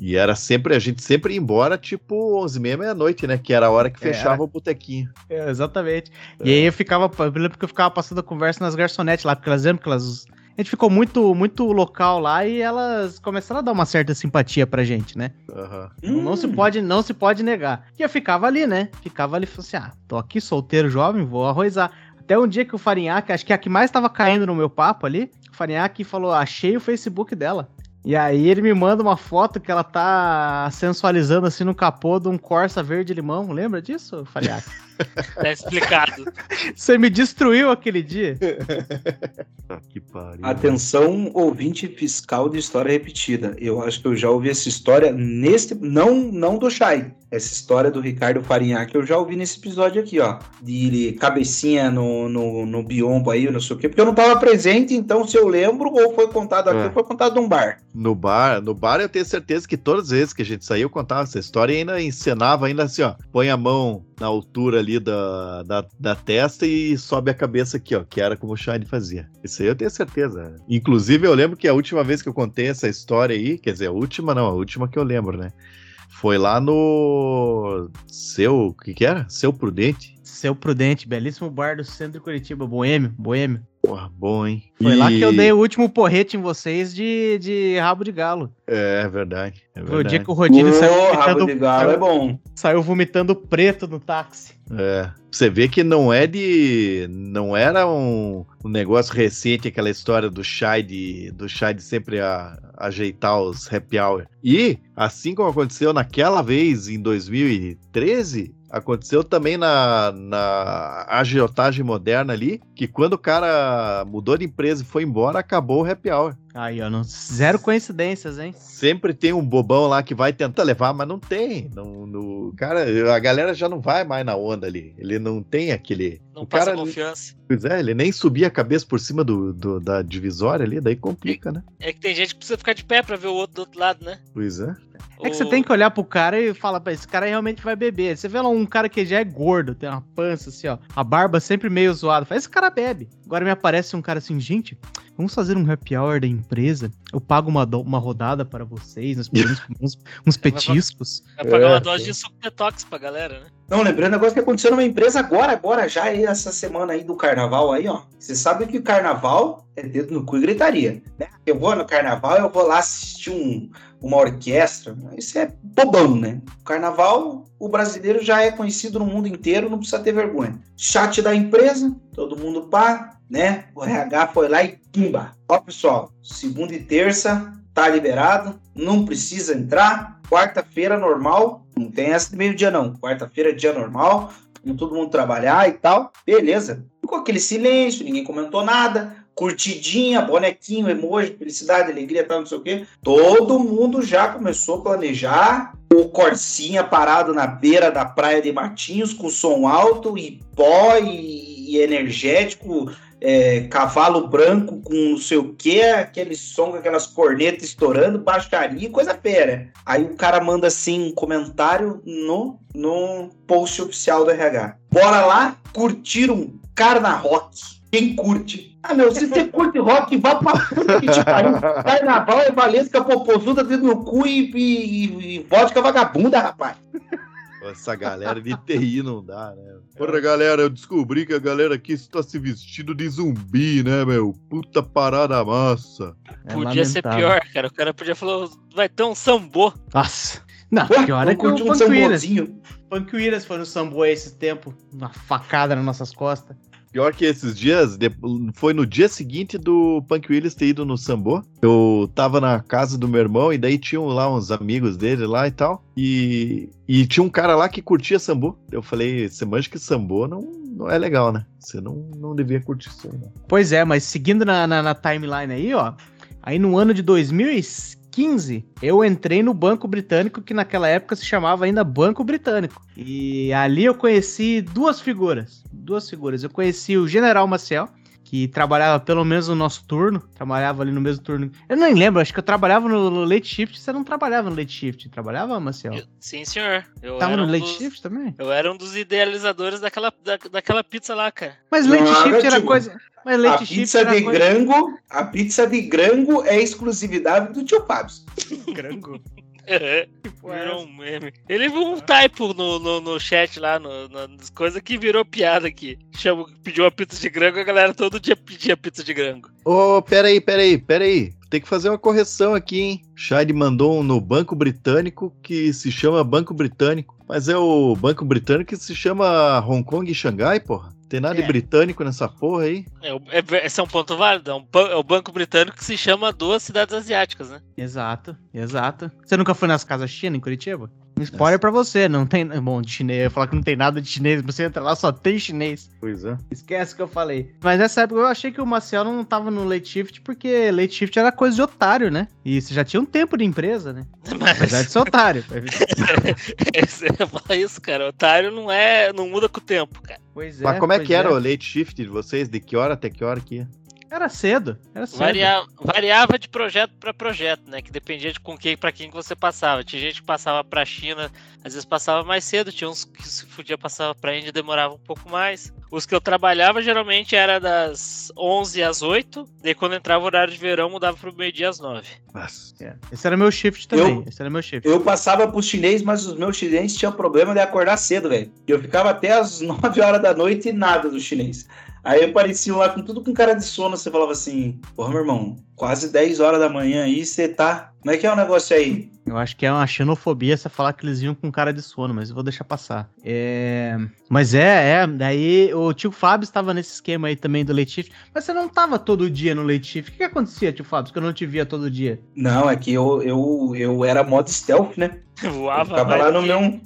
E era sempre, a gente sempre ia embora, tipo, 11 h meia-noite, né? Que era a hora que Era. fechava o botequinho. É, exatamente. E aí eu ficava. Eu lembro que eu ficava passando a conversa nas garçonetes lá, porque elas lembram que elas. A gente ficou muito, muito local lá e elas começaram a dar uma certa simpatia pra gente, né? Aham. Não se pode, não se pode negar. E eu ficava ali, né? Ficava ali, falei assim: ah, tô aqui solteiro, jovem, vou arrozar. Até um dia que o Farinhaque, acho que a que mais tava caindo no meu papo ali, o Farinhaque falou: achei o Facebook dela. E aí ele me manda uma foto que ela tá sensualizando assim no capô de um Corsa verde limão. Lembra disso, Farinhaque? Tá explicado. Você me destruiu aquele dia. Tá que pariu. Atenção, ouvinte fiscal de história repetida. Eu acho que eu já ouvi essa história neste. Não, não do Shai. Essa história do Ricardo Farinhaque eu já ouvi nesse episódio aqui, ó. De cabecinha no, no, no biombo aí, não sei o quê. Porque eu não tava presente, então se eu lembro, ou foi contado aqui, É. ou foi contado num bar. No bar, no bar eu tenho certeza que todas as vezes que a gente saiu, eu contava essa história e ainda encenava ainda assim, ó. Põe a mão na altura ali da, da, da testa e sobe a cabeça aqui, ó. Que era como o Shine fazia. Isso aí eu tenho certeza. Inclusive, eu lembro que a última vez que eu contei essa história aí, quer dizer, a última não, a última que eu lembro, né? Foi lá no seu, o que que era? Seu Prudente. Seu Prudente, belíssimo bar do centro de Curitiba, Boêmio, Boêmio. Porra, bom, hein? Foi lá que eu E- dei o último porrete em vocês de, de rabo de galo. É verdade. É Foi o verdade. dia que o Rodine saiu Ô, rabo vomitando, de galo é bom. saiu vomitando preto no táxi. É. Você vê que não é de. Não era um, um negócio recente, aquela história do Shai de, do Shai de sempre a- ajeitar os happy hour. E, assim como aconteceu naquela vez em 2013, aconteceu também na, na agiotagem moderna ali, que quando o cara mudou de empresa e foi embora, acabou o happy hour. Aí, ó, não, zero coincidências, hein? Sempre tem um bobão lá que vai tentar levar, mas não tem. Não, no, cara, a galera já não vai mais na onda ali. Ele não tem aquele. Não o passa cara, confiança. Pois é, ele nem subia a cabeça por cima do, do- da divisória ali, daí complica, né? É que tem gente que precisa ficar de pé pra ver o outro do outro lado, né? Pois é. É que você tem que olhar pro cara e falar, "Pá, esse cara realmente vai beber. Você vê lá um cara que já é gordo, tem uma pança assim, ó, a barba sempre meio zoada. Fala, esse cara bebe. Agora me aparece um cara assim, gente, vamos fazer um happy hour da empresa. Eu pago uma, do- uma rodada para vocês, nós podemos comer uns, uns petiscos. Vai pagar É, uma dose de suco detox pra galera, né? Não, lembrando agora que aconteceu numa empresa agora, agora, já aí, essa semana aí do carnaval aí, ó. Você sabe que o carnaval é dedo no cu e gritaria, né? Eu vou no carnaval, eu vou lá assistir um, uma orquestra. Isso é bobão, né? O carnaval, o brasileiro já é conhecido no mundo inteiro, não precisa ter vergonha. Chat da empresa, todo mundo pá, né? O RH foi lá e pimba. Ó, pessoal, segunda e terça tá liberado, não precisa entrar. Quarta-feira normal, não tem essa de meio-dia não. Quarta-feira é dia normal, vamos todo mundo trabalhar e tal. Beleza. Ficou aquele silêncio, ninguém comentou nada. Curtidinha, bonequinho, emoji, felicidade, alegria, tal, não sei o quê. Todo mundo já começou a planejar. O Corsinha parado na beira da praia de Matinhos com som alto e pó e energético, é, cavalo branco com não sei o que, aquele som aquelas cornetas estourando, baixaria, coisa fera. Aí o cara manda assim um comentário no, no post oficial do RH. Bora lá curtir um Carna Rock. Quem curte? Ah, meu, se você curte rock, vá pra puta que te pariu. Carnaval é valesca popozuda dentro do cu e, e, e vodka vagabunda, rapaz. Essa galera de TI não dá, né? Porra, galera, eu descobri que a galera aqui está se vestindo de zumbi, né, meu? Puta parada massa. É Podia ser lamentável. pior, cara. O cara podia falar, vai ter um sambô. Nossa. Não, Ué, pior é que o um. Punk Williams foi no Sambo esse tempo, uma facada nas nossas costas. Pior que esses dias, foi no dia seguinte do Punk Willis ter ido no Sambô. Eu tava na casa do meu irmão e daí tinham lá uns amigos dele lá e tal. E, e tinha um cara lá que curtia Sambô. Eu falei, você manja que Sambô não, não é legal, né? Você não, não devia curtir isso não. Pois é, mas seguindo na, na, na timeline aí, ó. Aí no ano de 2015, eu entrei no Banco Britânico, que naquela época se chamava ainda Banco Britânico. E ali eu conheci duas figuras. Duas figuras. Eu conheci o General Maciel, que trabalhava pelo menos no nosso turno. Trabalhava ali no mesmo turno. Eu nem lembro, acho que eu trabalhava no, Late Shift. Você não trabalhava no Late Shift? Trabalhava, Maciel? Eu- sim, senhor. Eu Tava era no um Late dos- Shift também? Eu era um dos idealizadores daquela, da- daquela pizza lá, cara. Mas Não, Late Shift era tipo, coisa. Mas A Late Shift pizza era de coisa. grango, a pizza de grango é exclusividade do tio Fábio. Grango. Virou um meme. Ele viu um typo no, no, no chat lá, no, no- nas coisas que virou piada aqui. Chama, pediu uma pizza de grango, a galera todo dia pedia pizza de grango. Ô, peraí, peraí, peraí. Tem que fazer uma correção aqui, hein? Shade mandou um no Banco Britânico que se chama Banco Britânico. Mas é o Banco Britânico que se chama Hong Kong e Xangai, porra. Tem nada de É. britânico nessa porra aí. É, o- é, esse é um ponto válido. É, um, é o Banco Britânico que se chama Duas Cidades Asiáticas, né? Exato, exato. Você nunca foi nas casas China em Curitiba? Um spoiler pra você, não tem. Bom, de chinês, eu ia falar que não tem nada de chinês, você entra lá, só tem chinês. Pois é. Esquece o que eu falei. Mas nessa época eu achei que o Maciel não tava no late shift, porque late shift era coisa de otário, né? E você já tinha um tempo de empresa, né? Apesar Mas de ser otário. você ia falar isso, cara. Otário não é. não muda com o tempo, cara. Pois é. Mas como é que era o late shift de vocês? De que hora até que hora que ia? Era cedo, era cedo. Varia- variava de projeto para projeto, né? Que dependia de com quem para quem que você passava. Tinha gente que passava para China, às vezes passava mais cedo, tinha uns que se podia passava para Índia, demorava um pouco mais. Os que eu trabalhava geralmente era das 11 às 8, daí quando entrava o horário de verão mudava pro meio-dia às 9. Nossa. É. Esse era meu shift também. Eu- Esse era meu shift. Eu passava pros chinês, mas os meus chineses tinham problema de acordar cedo, velho. Eu ficava até as 9 horas da noite e nada do chinês. Aí apareciam lá com tudo com cara de sono, você falava assim, porra, meu irmão, quase 10 horas da manhã aí, você tá. Como é que é o negócio aí? Eu acho que é uma xenofobia você falar que eles vinham com cara de sono, mas eu vou deixar passar. É... Mas é, é. Daí o tio Fábio estava nesse esquema aí também do shift. Mas você não tava todo dia no shift. O que, que acontecia, tio Fábio, que eu não te via todo dia? Não, é que eu, eu, eu era modo stealth, né? Eu Voava ficava mais lá no que- meu.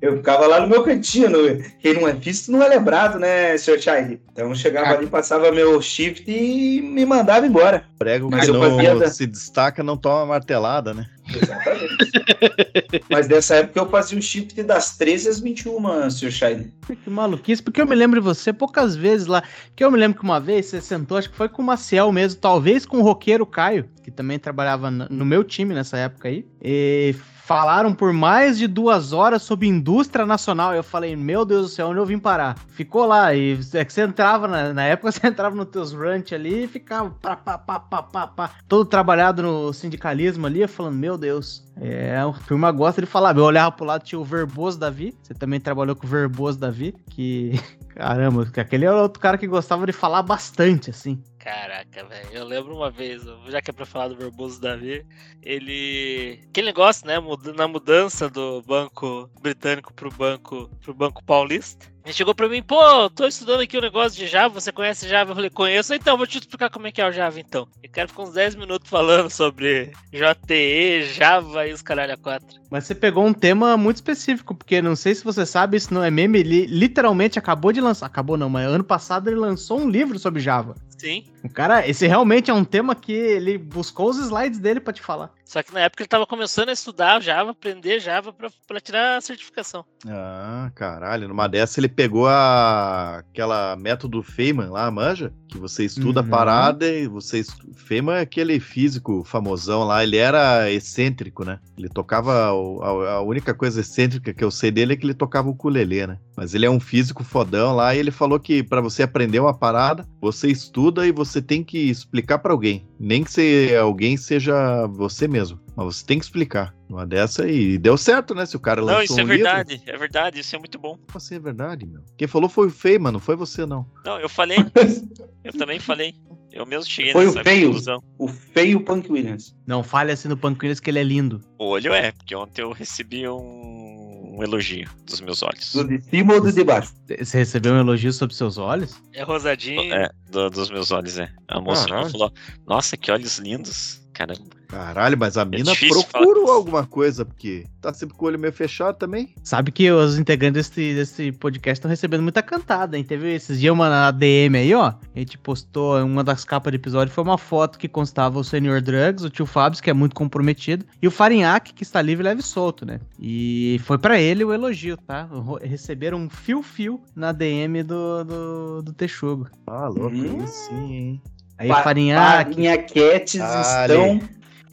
Eu ficava lá no meu cantinho. no- Quem não é visto não é lembrado, né, Sr. Charlie? Então eu chegava ali, passava meu shift e me mandava embora. Prego Mas que não fazia se destaca não toma martelada, né? Exatamente. Mas nessa época eu fazia o shift das 13 às 21, Sr. Charlie. Que maluquice, porque eu me lembro de você poucas vezes lá. Que eu me lembro que uma vez você sentou, acho que foi com o Maciel mesmo, talvez com o roqueiro Caio, que também trabalhava no meu time nessa época aí. E falaram por mais de duas horas sobre indústria nacional. Eu falei, meu Deus do céu, onde eu vim parar? Ficou lá, e é que você entrava, na, na época você entrava nos teus ranch ali e ficava pá, pá, pá, pá, pá, pá, todo trabalhado no sindicalismo ali, falando, meu Deus. É, a turma gosta de falar. Eu olhava pro lado, tinha o Verboso Davi. Você também trabalhou com o Verboso Davi. Que. Caramba, que aquele é outro cara que gostava de falar bastante, assim. Caraca, velho. Eu lembro uma vez, já que é pra falar do Verboso Davi, ele. Aquele negócio, né? Na mudança do banco britânico pro banco, pro banco paulista. Ele chegou pra mim, pô, tô estudando aqui o negócio de Java, você conhece Java? Eu falei, conheço, então, vou te explicar como é que é o Java então. E o cara ficou uns 10 minutos falando sobre JTE, Java e os caralho a 4. Mas você pegou um tema muito específico, porque não sei se você sabe, isso não é meme. Ele literalmente acabou de lançar. Acabou não, mas ano passado ele lançou um livro sobre Java. Sim. O cara, esse realmente é um tema que ele buscou os slides dele pra te falar. Só que na época ele tava começando a estudar Java, aprender Java pra, pra tirar a certificação. Ah, caralho. Numa dessa ele pegou a... aquela método Feynman lá, manja? Que você estuda Uhum. a parada e você... Feynman é aquele físico famosão lá. Ele era excêntrico, né? Ele tocava... o- A, única coisa excêntrica que eu sei dele é que ele tocava o ukulele, né? Mas ele é um físico fodão lá e ele falou que pra você aprender uma parada, você estuda e você tem que explicar pra alguém. Nem que se alguém seja você mesmo. Mas você tem que explicar. Uma dessa e deu certo, né? Se o cara lançou Não, isso é um livro. verdade, é verdade, isso é muito bom. Como assim é verdade, meu? Quem falou foi o Feynman, não foi você, não. Não, eu falei, eu também falei. Eu mesmo cheguei Foi o nessa feio. conclusão. O feio Punk Williams. Não fale assim no Punk Williams que ele é lindo. O olho é, porque ontem eu recebi um, um elogio dos meus olhos. Do de cima ou do de baixo? Você recebeu um elogio sobre seus olhos? É rosadinho. É, do- dos meus olhos, é. A moça Caralho. falou, nossa, que olhos lindos. Caramba. Caralho, mas a mina difícil procurou alguma coisa, porque tá sempre com o olho meio fechado também. Sabe que os integrantes desse, desse podcast estão recebendo muita cantada, hein? Teve esses dias uma na DM aí, ó. A gente postou uma das capas do episódio, foi uma foto que constava o Senior Drugs, o tio Fábio, que é muito comprometido, e o Farinhaque, que está livre, leve e solto, né? E foi pra ele o elogio, tá? Receberam um fio-fio na DM do, do, do Texugo. Ah, louco, Hum. aí sim, hein? Aí Pa- Farinhaque. Farinha Cats Ah, estão.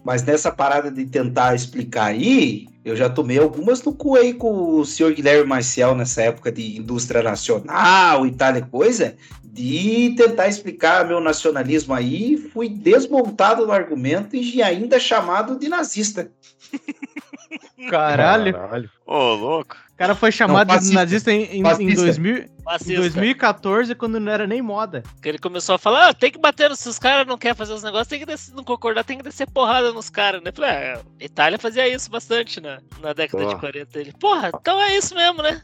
Mas nessa parada de tentar explicar aí, eu já tomei algumas no cu aí com o senhor Guilherme Marcial nessa época de indústria nacional e tal e coisa, de tentar explicar meu nacionalismo aí, fui desmontado no argumento e ainda chamado de nazista. Caralho. Caralho. Ô, louco. O cara foi chamado Não, de nazista em, em, em Fascista. 2000 em Fascista. 2014, quando não era nem moda. Ele começou a falar, ah, tem que bater nos se os caras não querem fazer os negócios, tem que descer, não concordar, tem que descer porrada nos caras, né? Falei, ah, a Itália fazia isso bastante na, na década de Porra. 40. Ele, porra, então é isso mesmo, né?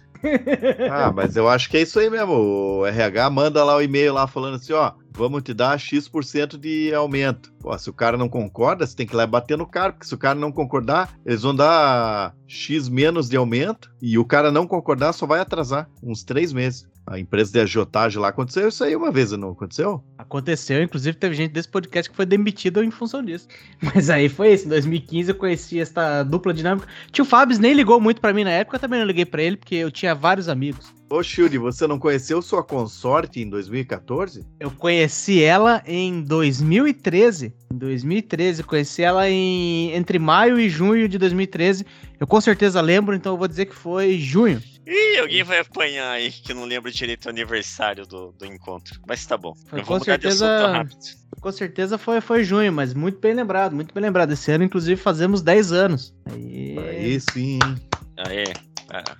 Ah, mas eu acho que é isso aí mesmo. O RH manda lá o e-mail lá falando assim, ó, vamos te dar X% de aumento. Pô, se o cara não concorda, você tem que ir lá e bater no cara, porque se o cara não concordar, eles vão dar X menos de aumento e o cara não concordar só vai atrasar uns três meses. A empresa de agiotagem lá aconteceu isso aí uma vez, não aconteceu? Aconteceu, inclusive teve gente desse podcast que foi demitida em função disso. Mas aí foi isso, em 2015 eu conheci essa dupla dinâmica. Tio Fábio nem ligou muito pra mim na época, eu também não liguei pra ele, porque eu tinha vários amigos. Ô, Shield, você não conheceu sua consorte em 2014? Eu conheci ela em 2013. Em 2013, eu conheci ela em entre maio e junho de 2013. Eu com certeza lembro, então eu vou dizer que foi junho. Ih, alguém vai apanhar aí que não lembra direito o aniversário do, do encontro. Mas tá bom. Foi eu vou com mudar de certeza- assunto rápido. Com certeza foi, foi junho, mas muito bem lembrado, muito bem lembrado. Esse ano, inclusive, fazemos 10 anos. Aí, Aí sim, ah,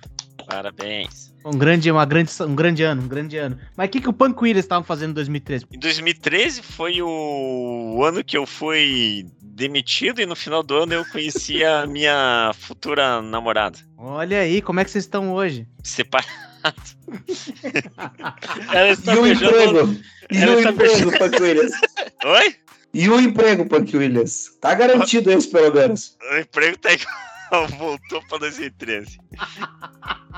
parabéns. Um grande, uma grande, um grande ano, um grande ano. Mas o que, que o Punk Williams estavam fazendo em 2013? Em 2013 foi o ano que eu fui demitido e no final do ano eu conheci a minha futura namorada. Olha aí, como é que vocês estão hoje? Separado. Ela está E o beijando- emprego? E está emprego, Punk Williams? Oi? E o emprego, Punk Williams? Tá garantido esse, pelo menos. O emprego tá igual. Voltou pra 2013.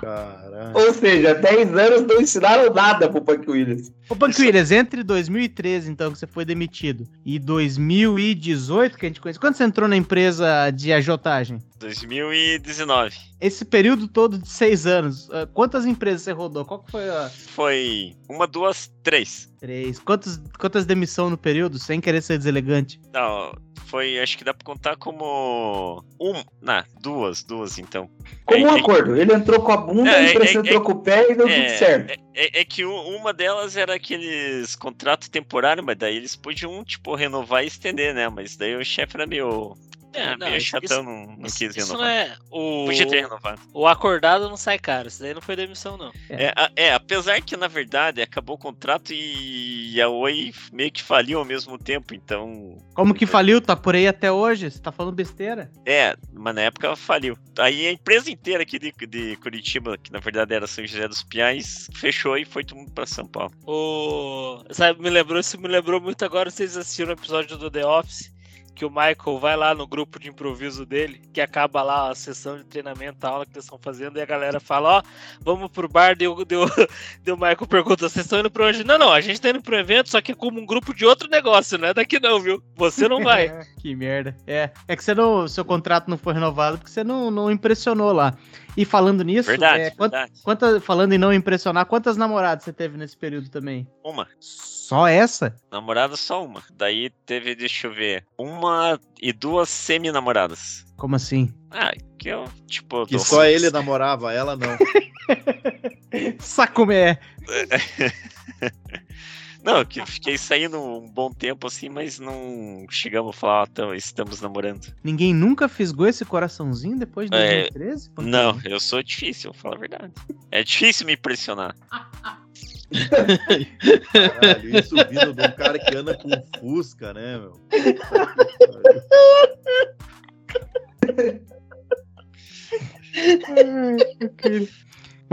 Caralho. Ou seja, 10 anos não ensinaram nada pro Punk Williams. Ô, Punk Williams, entre 2013, então, que você foi demitido, e 2018, que a gente conhece, quando você entrou na empresa de agiotagem? 2019. Esse período todo de seis anos, ah, quantas empresas você rodou? Qual que foi a... Foi uma, duas, três. Três. Quantos, quantas demissão no período, sem querer ser deselegante? Não, foi, acho que dá pra contar como. Um. Não, duas, duas então. Como um É, é- acordo. Ele entrou com a bunda, É, a empresa é, entrou com o pé e deu É, tudo certo. É, é- é que uma delas era aqueles contratos temporários, mas daí eles podiam, tipo, renovar e estender, né? Mas daí o chefe era meio. É, não, isso- chatão, não, não Isso, quis isso renovar. não é. O, Podia ter renovado. o acordado não sai caro. Isso daí não foi demissão, não. É, a- é, apesar que, na verdade, acabou o contrato e a Oi meio que faliu ao mesmo tempo, então. Como que faliu? Tá por aí até hoje? Você tá falando besteira? É, mas na época faliu. Aí a empresa inteira aqui de, de Curitiba, que na verdade era São José dos Pinhais, fechou e foi todo mundo pra São Paulo. O. Sabe, me lembrou, isso me lembrou muito agora. Vocês assistiram o episódio do The Office? Que o Michael vai lá no grupo de improviso dele, que acaba lá a sessão de treinamento, a aula que eles estão fazendo, e a galera fala: Ó, vamos pro bar. Deu, deu, deu o Michael pergunta: Vocês estão indo pra onde? Não, não, a gente tá indo pro evento, só que é como um grupo de outro negócio, não é daqui não, viu? Você não vai. que merda. É, é que você não, seu contrato não foi renovado porque você não, não impressionou lá. E falando nisso, Verdade, é, quant- verdade. quanta- falando em não impressionar, quantas namoradas você teve nesse período também? Uma. Só essa? Namorada só uma. Daí teve, deixa eu ver, uma e duas semi-namoradas. Como assim? Ah, que eu, tipo. Que só ele namorava, ela não. Sacomé. Não, que eu fiquei saindo um bom tempo assim, mas não chegamos a falar, "Tamo- estamos namorando. Ninguém nunca fisgou esse coraçãozinho depois de É, 2013? Pô, Não, eu sou difícil, vou falar a verdade. É difícil me impressionar. Caralho, isso vindo de um cara que anda com Fusca, né, meu?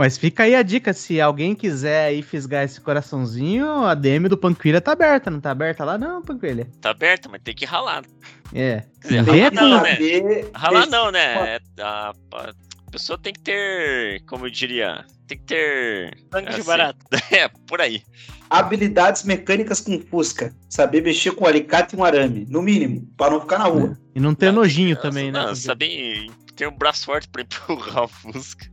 Mas fica aí a dica, se alguém quiser aí fisgar esse coraçãozinho, a DM do Panquilha tá aberta, não tá aberta lá não, Panquilha? Tá aberto, mas tem que ralar. É. Quer dizer, ralar não, né? Ralar não, né? É, a, pessoa tem que ter, como eu diria, tem que ter. Sangue de assim, barato. É, por aí. habilidades mecânicas com Fusca. Saber mexer com alicate e um arame, no mínimo, para não ficar na rua. E não ter Não, nojinho Não, também, né? Não, Panquilha? saber ter um braço forte pra empurrar o Fusca.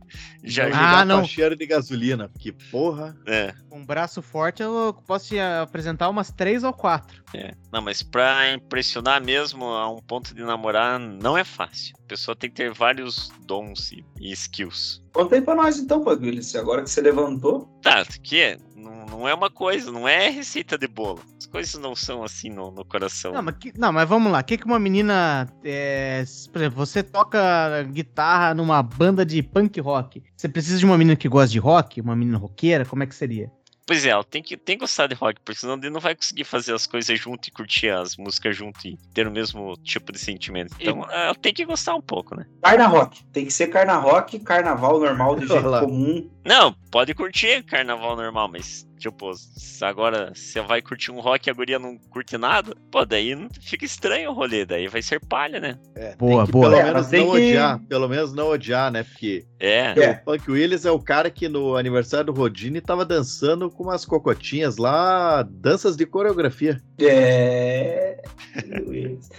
Já Ah, não. cheiro de gasolina, porque porra. é, um braço forte eu posso te apresentar umas três ou quatro. é. Não, mas pra impressionar mesmo a um ponto de namorar não é fácil. A pessoa tem que ter vários dons e, e skills. Conta aí pra nós então, Paguilhos, agora que você levantou. Tá, que é, não, não é uma coisa, não é receita de bolo. As coisas não são assim no, no coração. Não, mas, que- não, mas vamos lá. O que, que uma menina. é, por exemplo, você toca guitarra numa banda de punk rock. Você precisa de uma menina que gosta de rock? Uma menina roqueira? Como é que seria? Pois é, ela tem que, tem que gostar de rock, porque senão ele não vai conseguir fazer as coisas junto e curtir as músicas junto e ter o mesmo tipo de sentimento. Então ela tem que gostar um pouco, né? Carna rock. Tem que ser carna rock, carnaval normal, de jeito comum. Não, pode curtir carnaval normal, mas, tipo, se agora você vai curtir um rock e a guria não curte nada, pô, daí fica estranho o rolê, daí vai ser palha, né? É, Boa, tem que boa. Pelo É, menos não que- odiar. Pelo menos não odiar, né? Porque É, É. o Punk Willis é o cara que no aniversário do Rodine tava dançando com umas cocotinhas lá, danças de coreografia. É.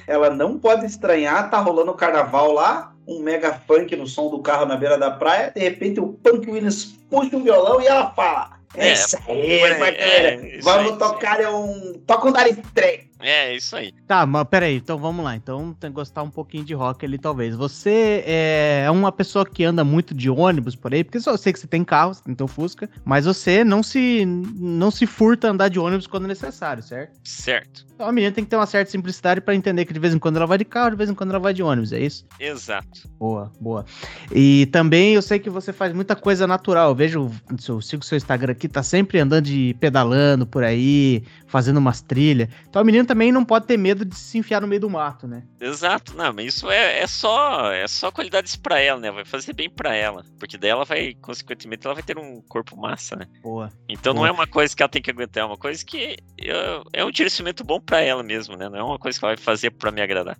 Ela não pode estranhar, tá rolando o carnaval lá, um mega funk no som do carro na beira da praia, de repente o Punk Williams puxa o violão e ela fala. É, É, isso aí, é, isso Vamos tocar um. Toca um Dar Estranho. É isso aí. Tá, mas peraí, então vamos lá. Então tem que gostar um pouquinho de rock ali, talvez. Você é uma pessoa que anda muito de ônibus por aí, porque só eu sei que você tem carro, você tem teu Fusca, mas você não se, não se furta a andar de ônibus quando necessário, certo? Certo. Então a menina tem que ter uma certa simplicidade pra entender que de vez em quando ela vai de carro, de vez em quando ela vai de ônibus, é isso? Exato. Boa, boa. E também eu sei que você faz muita coisa natural. Eu vejo, eu sigo seu Instagram aqui, tá sempre andando de pedalando por aí, fazendo umas trilhas. Então a menina também não pode ter medo de se enfiar no meio do mato, né? Exato, não, mas isso é, é só é só qualidades pra ela, né? Vai fazer bem pra ela. Porque daí ela vai, consequentemente, ela vai ter um corpo massa, né? Boa. Então não Boa. é uma coisa que ela tem que aguentar, é uma coisa que é, é um direcionamento bom pra ela mesmo, né? Não é uma coisa que ela vai fazer pra me agradar.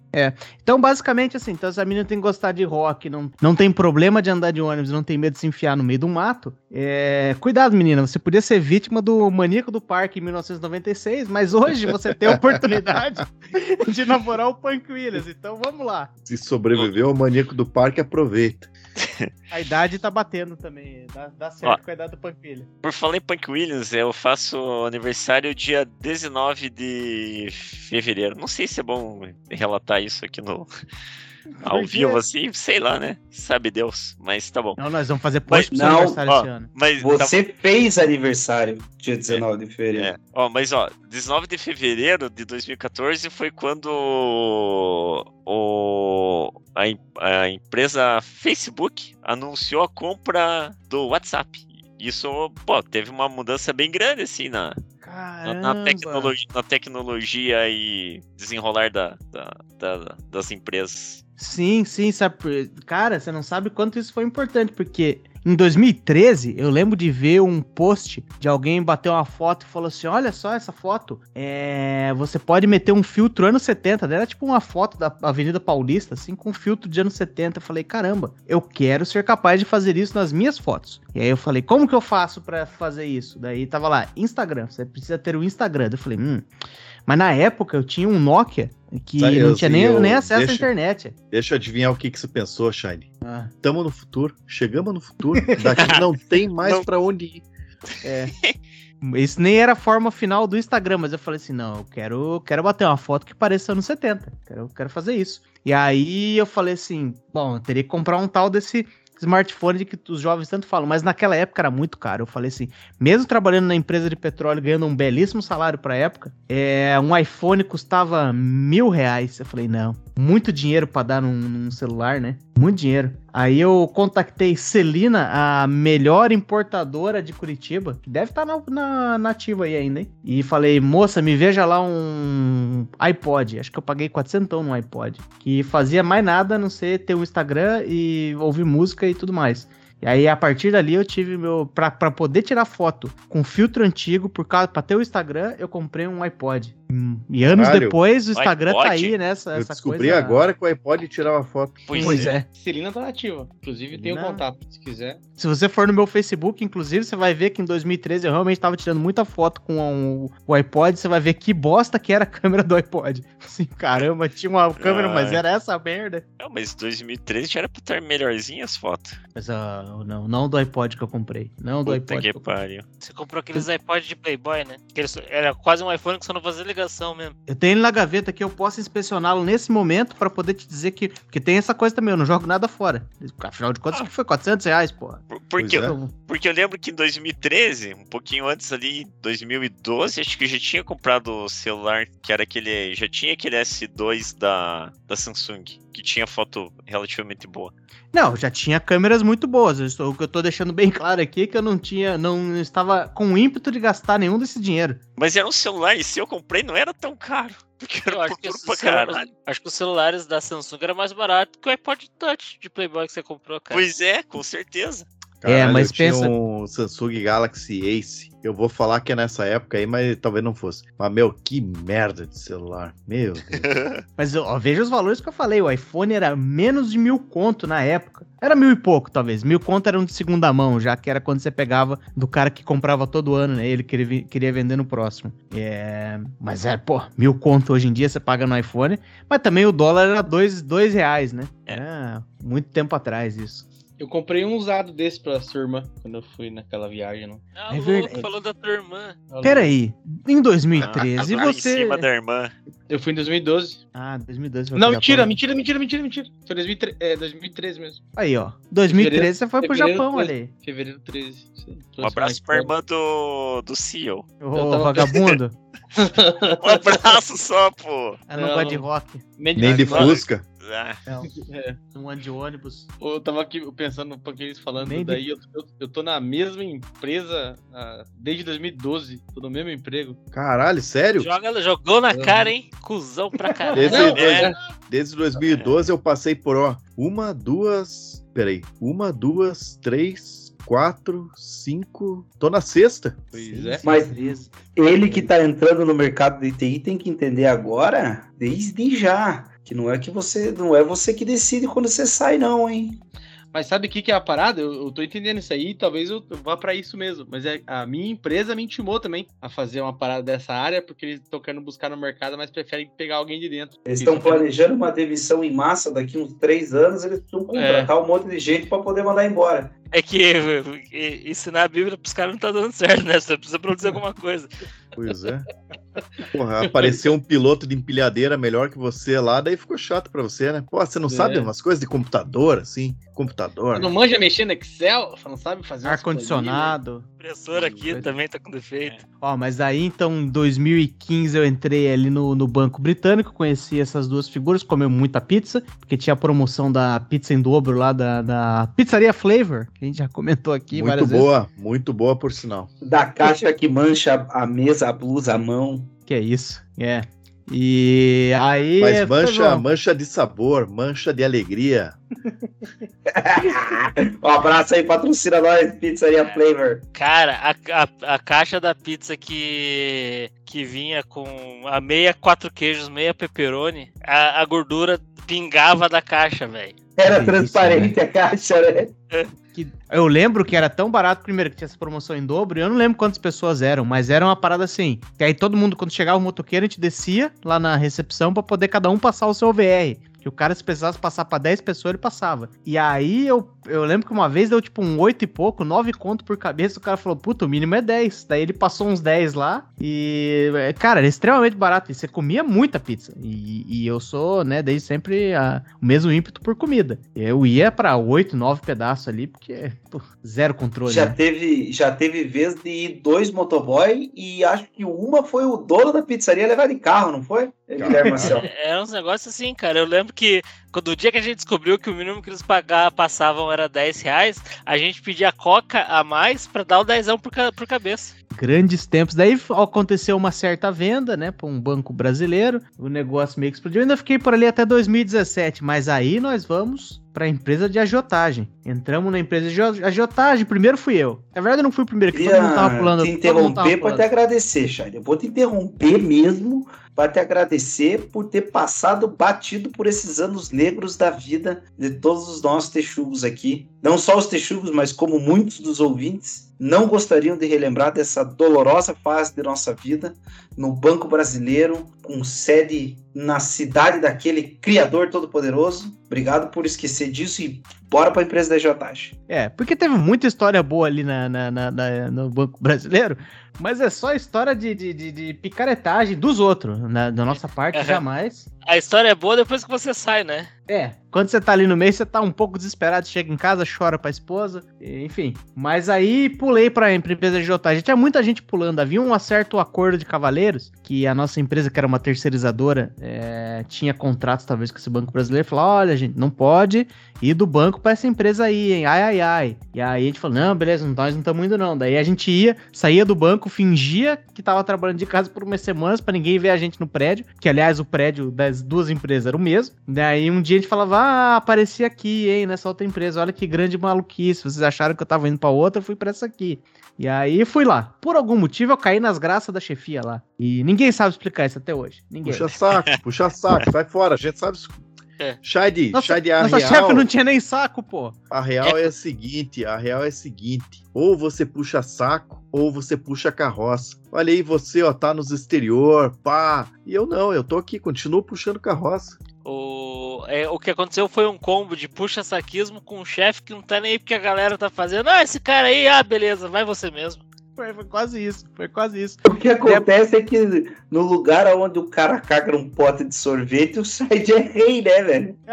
Então, basicamente, assim, então essa menina tem que gostar de rock, não, não tem problema de andar de ônibus, não tem medo de se enfiar no meio do mato. É, cuidado, menina, você podia ser vítima do maníaco do parque em 1996, mas hoje você tem a oportunidade de namorar o Punk Williams. Então, vamos lá. Se sobreviveu ao maníaco do parque, aproveita. A idade tá batendo também, dá, dá certo com a idade do Punk Williams. Por falar em Punk Williams, eu faço aniversário dia 19 de fevereiro. Não sei se é bom relatar isso aqui no ao vivo assim, sei lá, né? Sabe Deus, mas tá bom. Não, nós vamos fazer pro seu Não, aniversário ó, esse ano. Mas tá Você fez aniversário dia 19 de fevereiro. É. Ó, mas ó, 19 de fevereiro de 2014 foi quando o, a, a empresa Facebook anunciou a compra do WhatsApp. Isso, pô, teve uma mudança bem grande, assim, na, na, na tecnologia, na tecnologia e desenrolar da, da- da- das empresas. Sim, sim, sabe? Cara, você não sabe quanto isso foi importante, porque em 2013 eu lembro de ver um post de alguém bater uma foto e falou assim: Olha só essa foto, é... você pode meter um filtro anos 70. Daí Era tipo uma foto da Avenida Paulista, assim, com filtro de anos 70. Eu falei: Caramba, eu quero ser capaz de fazer isso nas minhas fotos. E aí eu falei: Como que eu faço pra fazer isso? Daí tava lá: Instagram, você precisa ter o Instagram. Daí Eu falei: Hum. Mas na época eu tinha um Nokia que não eu- tinha nem, eu- nem acesso deixa- à internet. Deixa eu adivinhar o que, que você pensou, Shine. Ah. Tamo no futuro, chegamos no futuro, daqui não tem mais pra onde ir. Isso nem era a forma final do Instagram, mas eu falei assim: não, eu quero, quero bater uma foto que pareça anos 70. Quero, quero fazer isso. E aí eu falei assim: bom, eu teria que comprar um tal desse smartphone de que os jovens tanto falam, mas naquela época era muito caro. Eu falei assim: mesmo trabalhando na empresa de petróleo, ganhando um belíssimo salário pra época, é, um iPhone custava mil reais. Eu falei: não, muito dinheiro pra dar num, num celular, né? Muito dinheiro. Aí eu contactei Celina, a melhor importadora de Curitiba, que deve estar na, na, na ativa aí ainda, hein? E falei, moça, me veja lá um iPod. Acho que eu paguei 400 no iPod. Que fazia mais nada a não ser ter um Instagram e ouvir música e tudo mais. E aí, a partir dali, eu tive meu. Pra, pra poder tirar foto com filtro antigo, por causa, pra ter o Instagram, eu comprei um iPod. E anos Caralho, depois, o Instagram tá iPod? aí nessa Eu essa descobri coisa- agora que o iPod tirava foto. Pois, Pois é. é. Celina tá nativa. Inclusive tem o contato, se quiser. Se você for no meu Facebook, inclusive, você vai ver que em 2013 eu realmente tava tirando muita foto com o, o iPod. Você vai ver que bosta que era a câmera do iPod. Assim, caramba, tinha uma câmera, Ah, mas era essa merda. Não, mas 2013 já era pra estar melhorzinho as fotos. Mas ah, não, não do iPod que eu comprei. Não do Puta iPod. que que eu pariu. Você comprou aqueles iPod de Playboy, né? Que era quase um iPhone que só não fazia ligação mesmo. Eu tenho ele na gaveta aqui, eu posso inspecioná-lo nesse momento pra poder te dizer que. Porque tem essa coisa também, eu não jogo nada fora. Afinal de contas, que foi 400 reais, porra. Por- Porque, é. Então, porque eu lembro que em 2013, um pouquinho antes ali, 2012, acho que eu já tinha comprado o celular que era aquele. Já tinha aquele S2 da, da Samsung, que tinha foto relativamente boa. Não, já tinha câmeras muito boas. Eu estou- o que eu tô deixando bem claro aqui é que eu não tinha, não estava com ímpeto de gastar nenhum desse dinheiro. Mas era um celular, e se eu comprei, não era tão caro. Porque Eu era acho que, pra celulares, acho que os celulares da Samsung era mais barato que o iPod Touch de Playboy que você comprou, cara. Pois é, com certeza. É, mas eu tinha pensa- um Samsung Galaxy Ace. Eu vou falar que é nessa época aí, mas talvez não fosse. Mas, meu, que merda de celular. Meu Deus. Mas ó, veja os valores que eu falei. O iPhone era menos de mil conto na época. Era mil e pouco, talvez. Mil conto era um de segunda mão, já que era quando você pegava do cara que comprava todo ano, né? Ele queria, queria vender no próximo. É... Mas é, pô, mil conto hoje em dia você paga no iPhone. Mas também o dólar era dois, dois reais, né? Era muito tempo atrás isso. Eu comprei um usado desse pra sua irmã quando eu fui naquela viagem, não. Ah, É louco, verdade. falou da tua irmã. Peraí, em 2013 Lá em você. cima da irmã. Eu fui em 2012. Ah, 2012 foi Não, mentira, Japão. mentira, mentira, mentira, mentira. Foi 2013, é, 2013 mesmo. Aí, ó. 2013 você foi pro fevereiro, Japão, olha aí. Fevereiro 13. isso aí. Um abraço pra irmã do, do CEO. Ô, vagabundo. Um abraço só, pô. Ela não Não. gosta de rock. Nem de Fusca. Ah, Um ano de ônibus. Eu tava aqui pensando um pouquinho eles falando Nem daí, eu, eu, eu tô na mesma empresa ah, desde 2012, tô no mesmo emprego. Caralho, sério? Joga, jogou na cara, hein? Cuzão pra caralho. Desde, Não, dois- é. desde 2012 eu passei por, ó, uma, duas. Peraí. Uma, duas, três, quatro, cinco. Tô na sexta. Pois é. Mas ele que tá entrando no mercado de TI tem que entender agora, desde já, que não é que você, não é você que decide quando você sai não, hein? Mas sabe o que, que é a parada? Eu, eu tô entendendo isso aí, talvez eu vá pra isso mesmo. Mas é, a minha empresa me intimou também a fazer uma parada dessa área, porque eles estão querendo buscar no mercado, mas preferem pegar alguém de dentro. Eles estão planejando uma demissão em massa daqui uns três anos, eles precisam contratar um monte de gente para poder mandar embora. É que ensinar a Bíblia pros caras não tá dando certo, né? Você precisa produzir alguma coisa. Pois é. Porra, apareceu um piloto de empilhadeira melhor que você lá, daí ficou chato pra você, né? Pô, você não sabe É. umas coisas de computador, assim? Computador. Não manja mexer no Excel? Não sabe fazer Ar-condicionado. Impressora aqui também tá com defeito. Ó, mas aí então em 2015 eu entrei ali no, no Banco Britânico, conheci essas duas figuras, comeu muita pizza, porque tinha a promoção da pizza em dobro lá da, da Pizzaria Flavor, que a gente já comentou aqui muito várias vezes. boa, muito boa por sinal. Da caixa que mancha a mesa, a blusa, a mão. Que é isso, é. E aí. Mas mancha, mancha de sabor, mancha de alegria. um abraço aí, patrocina nós, Pizzaria Flavor. Cara, a, a, a caixa da pizza que, que vinha com a meia quatro queijos, meia pepperoni, a, a gordura pingava da caixa, velho. Era Que transparente a caixa, né? eu lembro que era tão barato, primeiro, que tinha essa promoção em dobro, e eu não lembro quantas pessoas eram, mas era uma parada assim. Que aí todo mundo, quando chegava o motoqueiro, a gente descia lá na recepção pra poder cada um passar o seu VR. Que o cara, se precisasse passar pra 10 pessoas, ele passava. E aí eu, eu lembro que uma vez deu tipo um 8 e pouco, 9 conto por cabeça. O cara falou, puta, o mínimo é 10. Daí ele passou uns 10 lá. E, é, cara, era extremamente barato. E você comia muita pizza. E, e eu sou, né, desde sempre a- o mesmo ímpeto por comida. Eu ia pra 8, 9 pedaços ali, porque pô, zero controle. Já né? teve, já teve vez de ir dois motoboy e acho que uma foi o dono da pizzaria levar de carro, não foi? É, Guilherme Marcel. Era uns negócios assim, cara. Eu lembro que quando o dia que a gente descobriu que o mínimo que eles pagar, passavam era 10 reais, a gente pedia coca a mais pra dar o dezão por, por cabeça. Grandes tempos. Daí aconteceu uma certa venda, né, pra um banco brasileiro. O negócio meio que explodiu. Eu ainda fiquei por ali até 2017, mas aí nós vamos pra empresa de agiotagem. Entramos na empresa de agio- agiotagem. Primeiro fui eu. Na verdade, eu não fui o primeiro, que todo mundo tava pulando. te interromper para te agradecer, Chay. Eu vou te interromper mesmo para te agradecer por ter passado batido por esses anos negros da vida de todos os nossos texugos aqui. Não só os texugos, mas como muitos dos ouvintes não gostariam de relembrar dessa dolorosa fase de nossa vida no Banco Brasileiro, com sede na cidade daquele Criador Todo-Poderoso. Obrigado por esquecer disso e bora para a empresa da Jotagem. É, porque teve muita história boa ali na, na- na- na- no Banco Brasileiro, mas é só história de, de, de- de picaretagem dos outros. Na, da nossa parte, jamais. A história é boa depois que você sai, né? É, quando você tá ali no meio, você tá um pouco desesperado, chega em casa, chora pra esposa, enfim. Mas aí pulei pra empresa de jotagem. Tinha muita gente pulando, havia um certo acordo de cavaleiros, que a nossa empresa, que era uma terceirizadora, é, tinha contratos talvez com esse banco brasileiro, falou, olha gente, não pode ir do banco pra essa empresa aí, hein, ai, ai, ai. E aí a gente falou, não, beleza, nós não estamos indo não. Daí a gente ia, saía do banco, fingia que tava trabalhando de casa por umas semanas pra ninguém ver a gente no prédio, que aliás o prédio das duas empresas era o mesmo. Daí um dia gente falava, ah, apareci aqui, hein, nessa outra empresa, olha que grande maluquice, vocês acharam que eu tava indo pra outra, eu fui pra essa aqui. E aí fui lá. Por algum motivo eu caí nas graças da chefia lá. E ninguém sabe explicar isso até hoje. Ninguém. Puxa saco, puxa saco, sai fora, a gente sabe. É. Chai de, Nossa, chai de a nossa real, chefe não tinha nem saco, pô. a real é a seguinte, a real é a seguinte, ou você puxa saco, ou você puxa carroça. Olha aí, você, ó, tá nos exterior, pá. E eu não, eu tô aqui, continuo puxando carroça. O, é, o que aconteceu foi um combo de puxa-saquismo com um chefe que não tá nem aí porque a galera tá fazendo. Ah, esse cara aí, ah, beleza, vai você mesmo. Foi, foi quase isso, foi quase isso. O que acontece é que no lugar onde o cara caga um pote de sorvete, o site é rei, né, velho?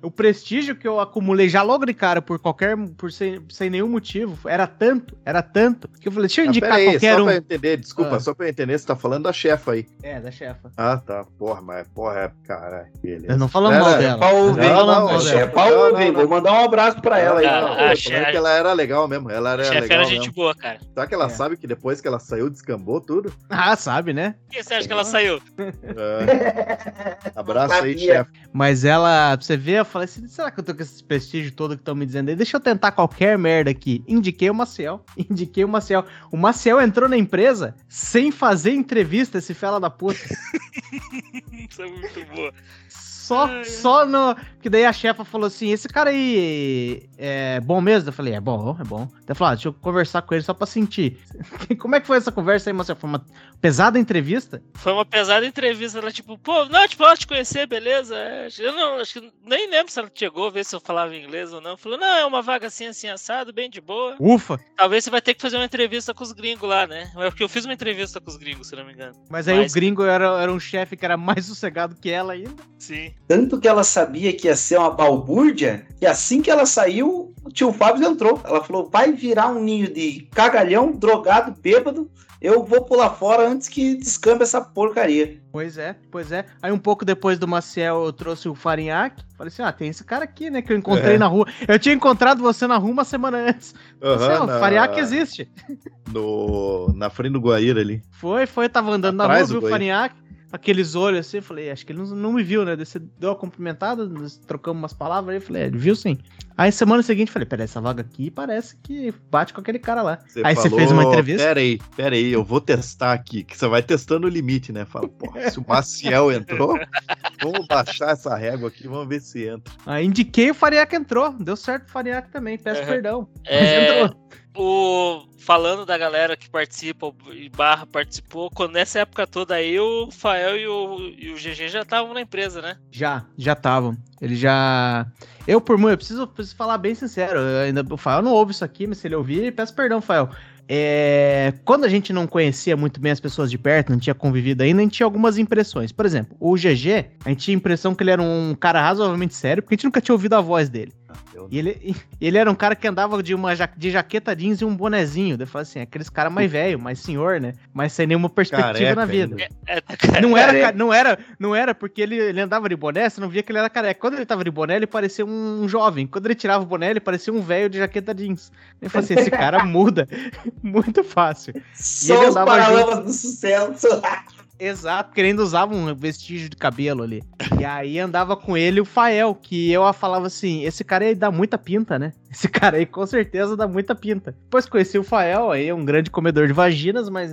O prestígio que eu acumulei já logo de cara por qualquer. por sem, sem nenhum motivo era tanto, era tanto, que eu falei, deixa eu Mas indicar peraí, qualquer só um. pra eu entender, desculpa, Ah. só pra eu entender, você tá falando da chefa aí. É, da chefa. Ah, tá. Porra, mas porra, é, caralho. Beleza. Eu não Não, mal não, dela. Ouvir, Não, não, não, não, é não. pra Não, ouvir. não, Vou mandar um abraço pra ela aí. Ah, Não, ah, eu tô achei- falando que ela era legal mesmo. Ela era A chefe legal era mesmo. gente boa, cara. Será que ela É. sabe que depois que ela saiu, descambou tudo? Ah, sabe, né? Por que você acha que ela saiu? É. Abraço aí, chefe. Mas ela, pra você ver, eu falei assim: será que eu tô com esse prestígio todo que estão me dizendo aí? Deixa eu tentar qualquer merda aqui. Indiquei o Maciel. Indiquei o Maciel. O Maciel entrou na empresa sem fazer entrevista, esse fela da puta. Isso é muito boa. Só, Ai, só no. Que daí a chefa falou assim: esse cara aí é bom mesmo? Eu falei: é bom, é bom. Daí falou: ah, deixa eu conversar com ele só pra sentir. Como é que foi essa conversa aí, Marcelo? Foi uma pesada entrevista? Foi uma pesada entrevista. Ela, tipo, pô, não, tipo, eu te conhecer, beleza? É, Eu não, acho que nem lembro se ela chegou a ver se eu falava inglês ou não. Falou, não, é uma vaga assim, assim, assado, bem de boa. Ufa! Talvez você vai ter que fazer uma entrevista com os gringos lá, né? É porque eu fiz uma entrevista com os gringos, se não me engano. Mas aí Mas- o gringo era, era um chefe que era mais sossegado que ela ainda. Sim. Tanto que ela sabia que ia ser uma balbúrdia, que assim que ela saiu, o tio Fábio entrou. Ela falou: vai virar um ninho de cagalhão, drogado, bêbado. Eu vou pular fora antes que descambe essa porcaria. Pois é, pois é. Aí um pouco depois do Maciel eu trouxe o Farinhaque. Falei assim: ah, tem esse cara aqui, né? Que eu encontrei É. na rua. Eu tinha encontrado você na rua uma semana antes. Falei assim, na- Farinhaque existe. no, na frente do Guaíra ali. Foi, foi, tava andando na Atrás rua, do viu o Goi. Farinhaque, aqueles olhos assim, eu falei, acho que ele não, não me viu, né? Daí Você deu uma cumprimentada, nós trocamos umas palavras aí, eu falei, é, ele viu sim. Aí semana seguinte eu falei, peraí, essa vaga aqui parece que bate com aquele cara lá. aí você fez uma entrevista? Pera aí, pera aí, eu vou testar aqui. Que você vai testando o limite, né? Fala, pô, se o Maciel entrou, vamos baixar essa régua aqui, vamos ver se entra. Aí indiquei o Farinhaque entrou, deu certo o Farinhaque também, peço Uhum. perdão. Mas É, entrou. O, falando da galera que participa, e Barra participou, quando nessa época toda aí, o Fael e o, e o GG já estavam na empresa, né? Já, já estavam. Ele já. Eu, por muito, eu preciso, preciso falar bem sincero. ainda, o Fael não ouve isso aqui, mas se ele ouvir, peço perdão, Fael. É, quando a gente não conhecia muito bem as pessoas de perto, não tinha convivido ainda, a gente tinha algumas impressões. Por exemplo, o GG, a gente tinha a impressão que ele era um cara razoavelmente sério, porque a gente nunca tinha ouvido a voz dele. Eu- E ele, ele era um cara que andava de uma ja- de jaqueta jeans e um bonezinho. Daí eu falei assim, aqueles cara mais velho, mais senhor, né? Mas sem nenhuma perspectiva Careca na vida. ainda. É, Não era, não era, não era porque ele, ele andava de boné, você não via que ele era careca. Quando ele tava de boné, ele parecia um jovem. Quando ele tirava o boné, ele parecia um velho de jaqueta jeans. Eu falei assim, esse cara muda muito fácil. Só os paralamas do sucesso. Exato, porque ele ainda usava um vestígio de cabelo ali. E aí andava com ele o Fael, que eu falava assim, esse cara aí dá muita pinta, né? Esse cara aí com certeza dá muita pinta. Depois conheci o Fael, aí um grande comedor de vaginas, mas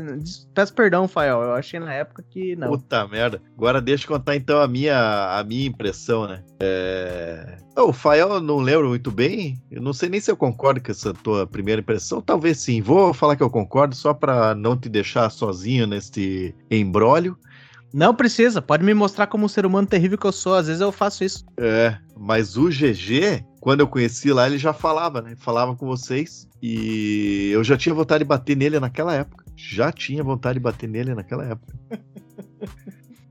peço perdão, Fael, eu achei na época que não. Puta merda. Agora deixa eu contar então a minha, a minha impressão, né? É... O Fael eu não lembro muito bem. Eu não sei nem se eu concordo com essa tua primeira impressão. Talvez sim. Vou falar que eu concordo só pra não te deixar sozinho neste embrólio. Não precisa, pode me mostrar como um ser humano terrível que eu sou, às vezes eu faço isso. É, mas o GG, quando eu conheci lá, ele já falava, né? Falava com vocês. E eu já tinha vontade de bater nele naquela época. Já tinha vontade de bater nele naquela época.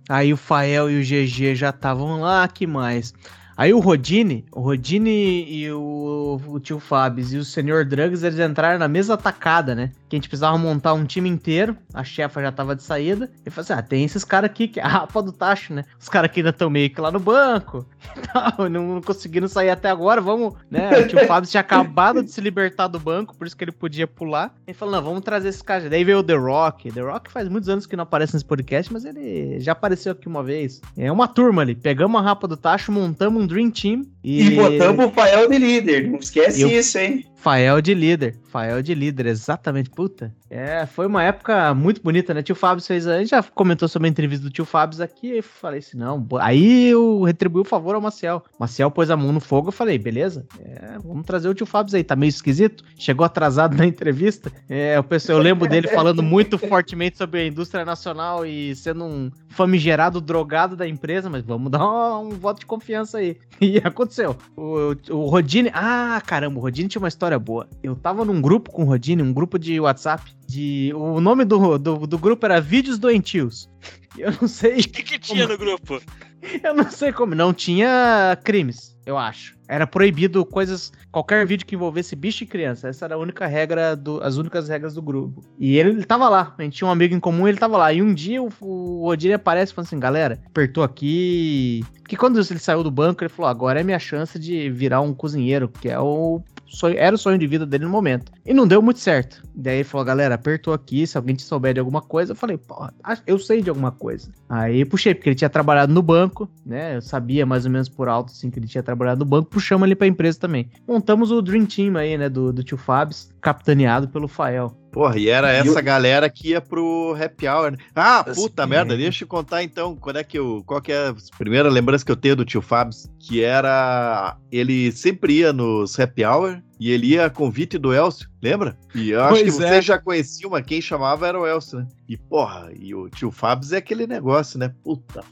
Aí o Fael e o GG já estavam lá, que mais? Aí o Rodine, o Rodine e o, o tio Fabs e o Senhor Drugs, eles entraram na mesma tacada, né? Que a gente precisava montar um time inteiro, a chefa já tava de saída, e falou assim, ah, tem esses caras aqui, que é a rapa do tacho, né? Os caras que ainda estão meio que lá no banco, e tal, não, não conseguiram sair até agora, vamos, né? O Fabs tinha acabado de se libertar do banco, por isso que ele podia pular. Ele falou, não, vamos trazer esses caras. Daí veio o The Rock, The Rock faz muitos anos que não aparece nesse podcast, mas ele já apareceu aqui uma vez. É uma turma ali, pegamos a rapa do tacho, montamos um Dream Team e... E botamos o Fael de líder. Não esquece Eu- isso, hein? Fael de líder. Fael de líder, exatamente. Puta. É, foi uma época muito bonita, né? Tio Fábio fez. A gente já comentou sobre a entrevista do tio Fábio aqui. E falei assim: não. Aí eu retribuí o favor ao Maciel. Maciel pôs a mão no fogo. Eu falei: beleza, é, vamos trazer o tio Fábio aí. Tá meio esquisito. Chegou atrasado na entrevista. É, o pessoal, eu lembro dele falando muito fortemente sobre a indústria nacional e sendo um famigerado drogado da empresa. Mas vamos dar um, um voto de confiança aí. E aconteceu. O, o Rodine. Ah, caramba, o Rodine tinha uma história boa. Eu tava num grupo com o Rodine, um grupo de WhatsApp. De, o nome do, do, do grupo era Vídeos Doentios. Eu não sei. O que, que tinha no grupo? Eu não sei como. Não tinha crimes, eu acho. Era proibido coisas. Qualquer vídeo que envolvesse bicho e criança. Essa era a única regra, do, as únicas regras do grupo. E ele, ele tava lá. A gente tinha um amigo em comum ele tava lá. E um dia o, o Odir aparece e fala assim: galera, apertou aqui. Porque quando ele saiu do banco, ele falou: agora é minha chance de virar um cozinheiro, que é o. Sonho, era o sonho de vida dele no momento. E não deu muito certo. Daí ele falou, galera, apertou aqui, se alguém te souber de alguma coisa. Eu falei, acho- eu sei de alguma coisa. Aí puxei, porque ele tinha trabalhado no banco, né? Eu sabia mais ou menos por alto, assim, que ele tinha trabalhado no banco. Puxamos ele pra empresa também. Montamos o Dream Team aí, né, do, do tio Fabs, capitaneado pelo Fael. Porra, e era E essa o- galera que ia pro happy hour. né? Ah, Assim, puta merda, é. deixa eu contar então, quando é que eu, qual que é a primeira lembrança que eu tenho do tio Fabs, que era, ele sempre ia nos happy hour e ele ia a convite do Elcio, lembra? E eu acho Pois que é. você já conhecia, mas quem chamava era o Elcio, né? E porra, e o tio Fabs é aquele negócio, né? Puta,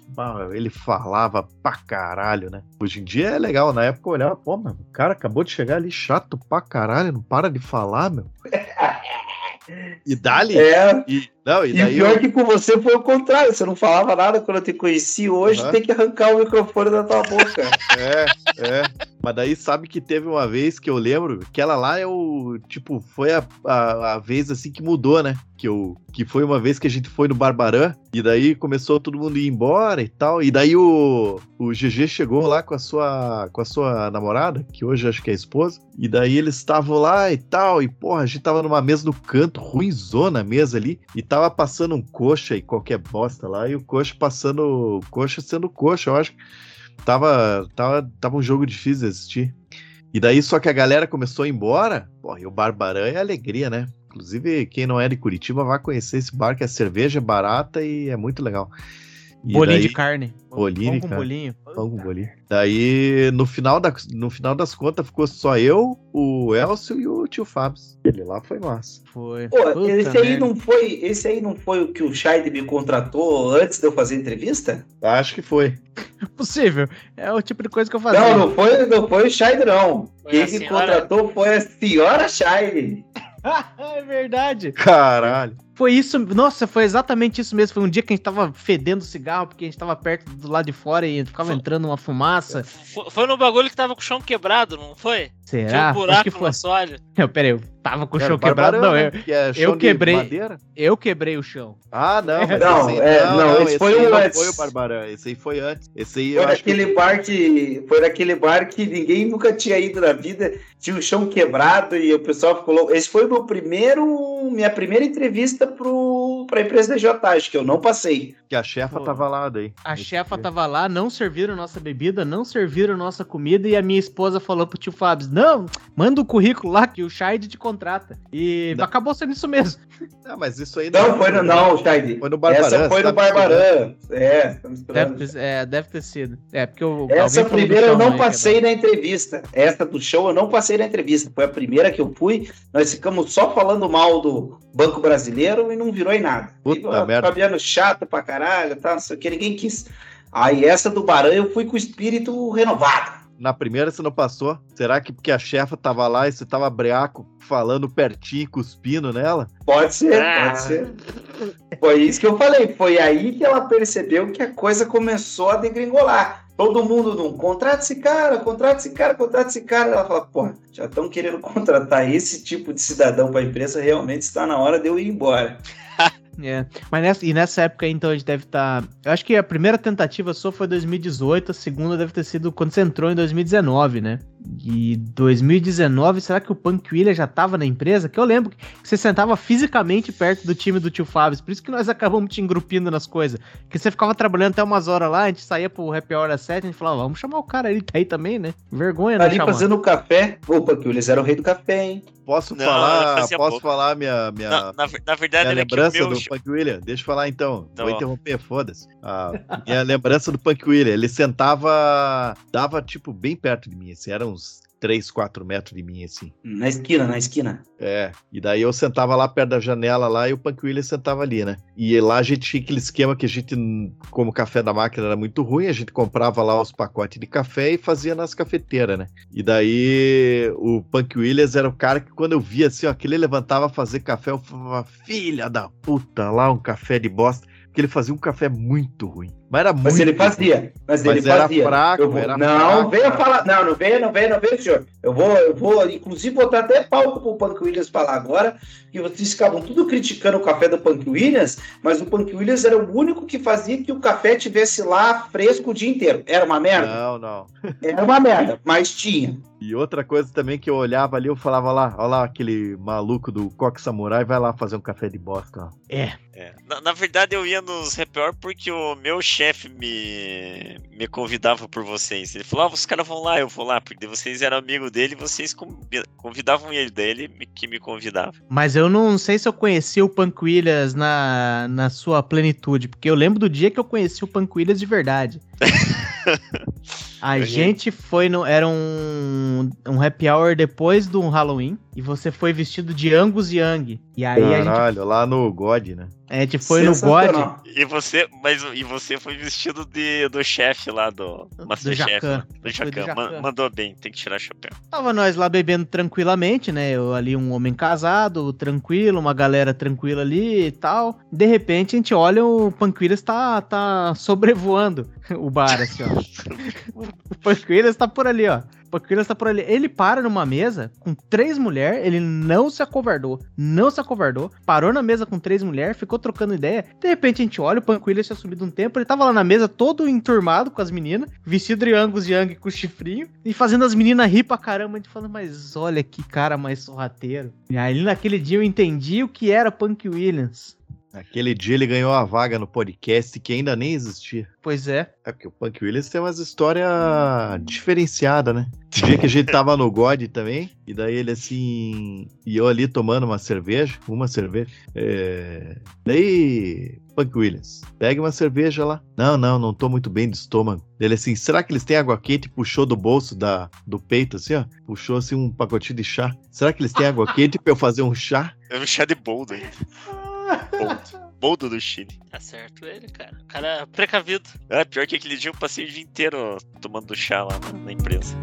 ele falava pra caralho, né? Hoje em dia é legal, na época eu olhava, pô, mano, o cara acabou de chegar ali chato pra caralho, não para de falar, meu. E dali, É, e, não, e e pior eu, que com você foi o contrário. Você não falava nada quando eu te conheci. Hoje Aham. tem que arrancar o microfone da tua boca. É, é. Mas daí sabe que teve uma vez que eu lembro, que ela lá é o. Tipo, foi a, a, a vez assim que mudou, né? Que, eu, que foi uma vez que a gente foi no Barbarã, e daí começou todo mundo a ir embora e tal. E daí o, o GG chegou lá com a sua com a sua namorada, que hoje acho que é a esposa. E daí eles estavam lá e tal. E porra, a gente tava numa mesa no canto, ruimzona a mesa ali. E tava passando um coxa e qualquer bosta lá. E o coxa passando. Coxa sendo coxa, eu acho tava, tava, tava um jogo difícil de assistir. E daí, só que a galera começou a ir embora, e o Barbarã é alegria, né? Inclusive, quem não é de Curitiba vai conhecer esse bar, que a cerveja é barata e é muito legal. Bolinho daí- de carne. Bolinho Pão de com carne. bolinho. Pão com bolinho. Daí, no final, da, no final das contas, ficou só eu, o Elcio e o tio Fábio. Ele lá foi massa. Foi. Pô, Puta esse aí, não foi, esse aí não foi o que o Scheid me contratou antes de eu fazer a entrevista? Acho que foi. Possível. É o tipo de coisa que eu fazia. Não, não foi, não foi o Scheid, não. Foi Quem me senhora? contratou foi a senhora Scheid. é verdade. Caralho. Foi isso, nossa, foi exatamente isso mesmo. Foi um dia que a gente tava fedendo cigarro, porque a gente tava perto do lado de fora e ficava entrando uma fumaça. Foi, foi no bagulho que tava com o chão quebrado, não foi? Tinha Será? um Acho buraco no foi. assoalho. Não, pera aí, tava com o chão quebrado. Não, né? eu, Que é eu quebrei. madeira. eu quebrei o chão. Ah, não. mas Não, esse aí- é, não, esse foi não antes. foi o Barbarã. Esse aí foi antes. Esse aí eu Foi acho que naquele bar que. Foi naquele bar que ninguém nunca tinha ido na vida. Tinha o chão quebrado e o pessoal ficou louco. Esse foi o meu primeiro. Minha primeira entrevista pro, pra empresa da J, acho que eu não passei. que a chefa Pô. tava lá daí. A Esse chefa dia. tava lá, não serviram nossa bebida, não serviram nossa comida, e a minha esposa falou pro tio Fábio: Não, manda o currículo lá que o Scheid te contrata. E Não. acabou sendo isso mesmo. Ah, mas isso aí Não, foi no. Não, Scheid. Foi no Barbarã. Essa foi no tá. Barbarã. É, tá. Deve ter, é, deve ter sido. É, porque o. Essa primeira eu não né, passei na entrevista. Essa do show eu não passei na entrevista. Foi a primeira que eu fui. Nós ficamos só falando mal do Banco Brasileiro e não virou em nada. Puta e, merda. Fabiano chato pra caralho, tá, não sei o que, ninguém quis. Aí essa do Baran eu fui com o espírito renovado. Na primeira você não passou? Será que porque a chefa tava lá e você tava breaco falando pertinho, cuspindo nela? Pode ser, Ah. pode ser. Foi isso que eu falei. Foi aí que ela percebeu que a coisa começou a degringolar. Todo mundo não contrata esse cara, contrata esse cara, contrata esse cara. Ela fala, pô, já estão querendo contratar esse tipo de cidadão para a empresa, realmente está na hora de eu ir embora. É, mas nessa, e nessa época então a gente deve estar. eu acho que a primeira tentativa sua foi 2018, a segunda deve ter sido quando você entrou em 2019, né? E 2019, será que o Punk William já tava na empresa? Que eu lembro que você sentava fisicamente perto do time do tio Fábio, por isso que nós acabamos te engrupindo nas coisas. Que você ficava trabalhando até umas horas lá, a gente saía pro happy hour às 7, a gente falava, vamos chamar o cara, ele tá aí também, né? Vergonha, Tá não ali chamar. fazendo café. Opa, que eles eram o rei do café, hein? Posso Não, falar, posso pouco. falar minha, minha, Na, na, na verdade, minha era que o lembrança meu. do Punk William? Deixa eu falar então. Tá Vou bom. interromper, foda-se. A minha lembrança do Punk William, ele sentava, dava tipo bem perto de mim, assim, era uns 3, 4 metros de mim, assim. Na esquina, na esquina. É, e daí eu sentava lá perto da janela lá e o Punk William sentava ali, né? E lá a gente tinha aquele esquema que a gente, como o café da máquina era muito ruim, a gente comprava lá os pacotes de café e fazia nas cafeteiras, né? E daí o Punk Williams era o cara que quando eu via assim, ó, que ele levantava a fazer café, eu falava, filha da puta, lá um café de bosta. Porque ele fazia um café muito ruim. Mas era Mas muito. ele fazia. Mas, Mas ele era fazia. fraco, Eu vou- era não, fraco, venha cara. falar. Não, não venha, não venha, não venha, senhor. Eu vou, eu vou, inclusive, botar até palco pro Punk Williams falar agora, que vocês ficavam tudo criticando o café do Punk Williams, mas o Punk Williams era o único que fazia que o café tivesse lá fresco o dia inteiro. Era uma merda? Não, não. Era uma merda, mas tinha. E outra coisa também que eu olhava ali, eu falava lá, olha lá aquele maluco do Coque Samurai, vai lá fazer um café de bosta, ó. É. Na, na verdade, eu ia nos hour porque o meu chefe me, me convidava por vocês. Ele falou: ah, os caras vão lá, eu vou lá, porque vocês eram amigo dele e vocês convi- convidavam ele, daí ele me- que me convidava. Mas eu não sei se eu conheci o Punk Williams na, na sua plenitude, porque eu lembro do dia que eu conheci o Punk Williams de verdade. A Eu gente foi no. Era um, um happy hour depois do Halloween. E você foi vestido de Angus Young. E aí a gente, Caralho, lá no God, né? a gente foi no God. E você, mas e você foi vestido de, do chefe lá do Masterchef. Né? Do Jacan. Ma- Jacan. mandou bem, tem que tirar o chapéu. Tava nós lá bebendo tranquilamente, né? Eu ali, um homem casado, tranquilo, uma galera tranquila ali e tal. De repente a gente olha, o Panquilhas tá, tá sobrevoando o bar, assim, ó. Panquilhas tá por ali, ó. Panquilhas tá por ali. Ele para numa mesa com três mulheres, ele não se acovardou. Não se acovardou. Parou na mesa com três mulheres, ficou trocando ideia. De repente a gente olha, o Panquilhas tinha subido um tempo, ele tava lá na mesa todo enturmado com as meninas, vestido de Angus Young com chifrinho, e fazendo as meninas rir pra caramba. A gente falando, mas olha que cara mais sorrateiro. E aí naquele dia eu entendi o que era Punk Williams. Aquele dia ele ganhou a vaga no podcast que ainda nem existia. Pois é. É porque o Punk Williams tem umas histórias diferenciadas, né? O dia que a gente tava no God também, e daí ele assim. E eu ali tomando uma cerveja, uma cerveja. É... Daí, Punk Williams, pega uma cerveja lá. Não, não, não tô muito bem do estômago. Ele assim, será que eles têm água quente? Puxou do bolso da, do peito, assim, ó. Puxou assim um pacotinho de chá. Será que eles têm água quente pra eu fazer um chá? É um chá de boldo ainda. Boldo. Boldo do Chile. Tá certo ele, cara. O cara é precavido. É, pior que aquele dia eu passei o dia inteiro tomando chá lá na, na empresa.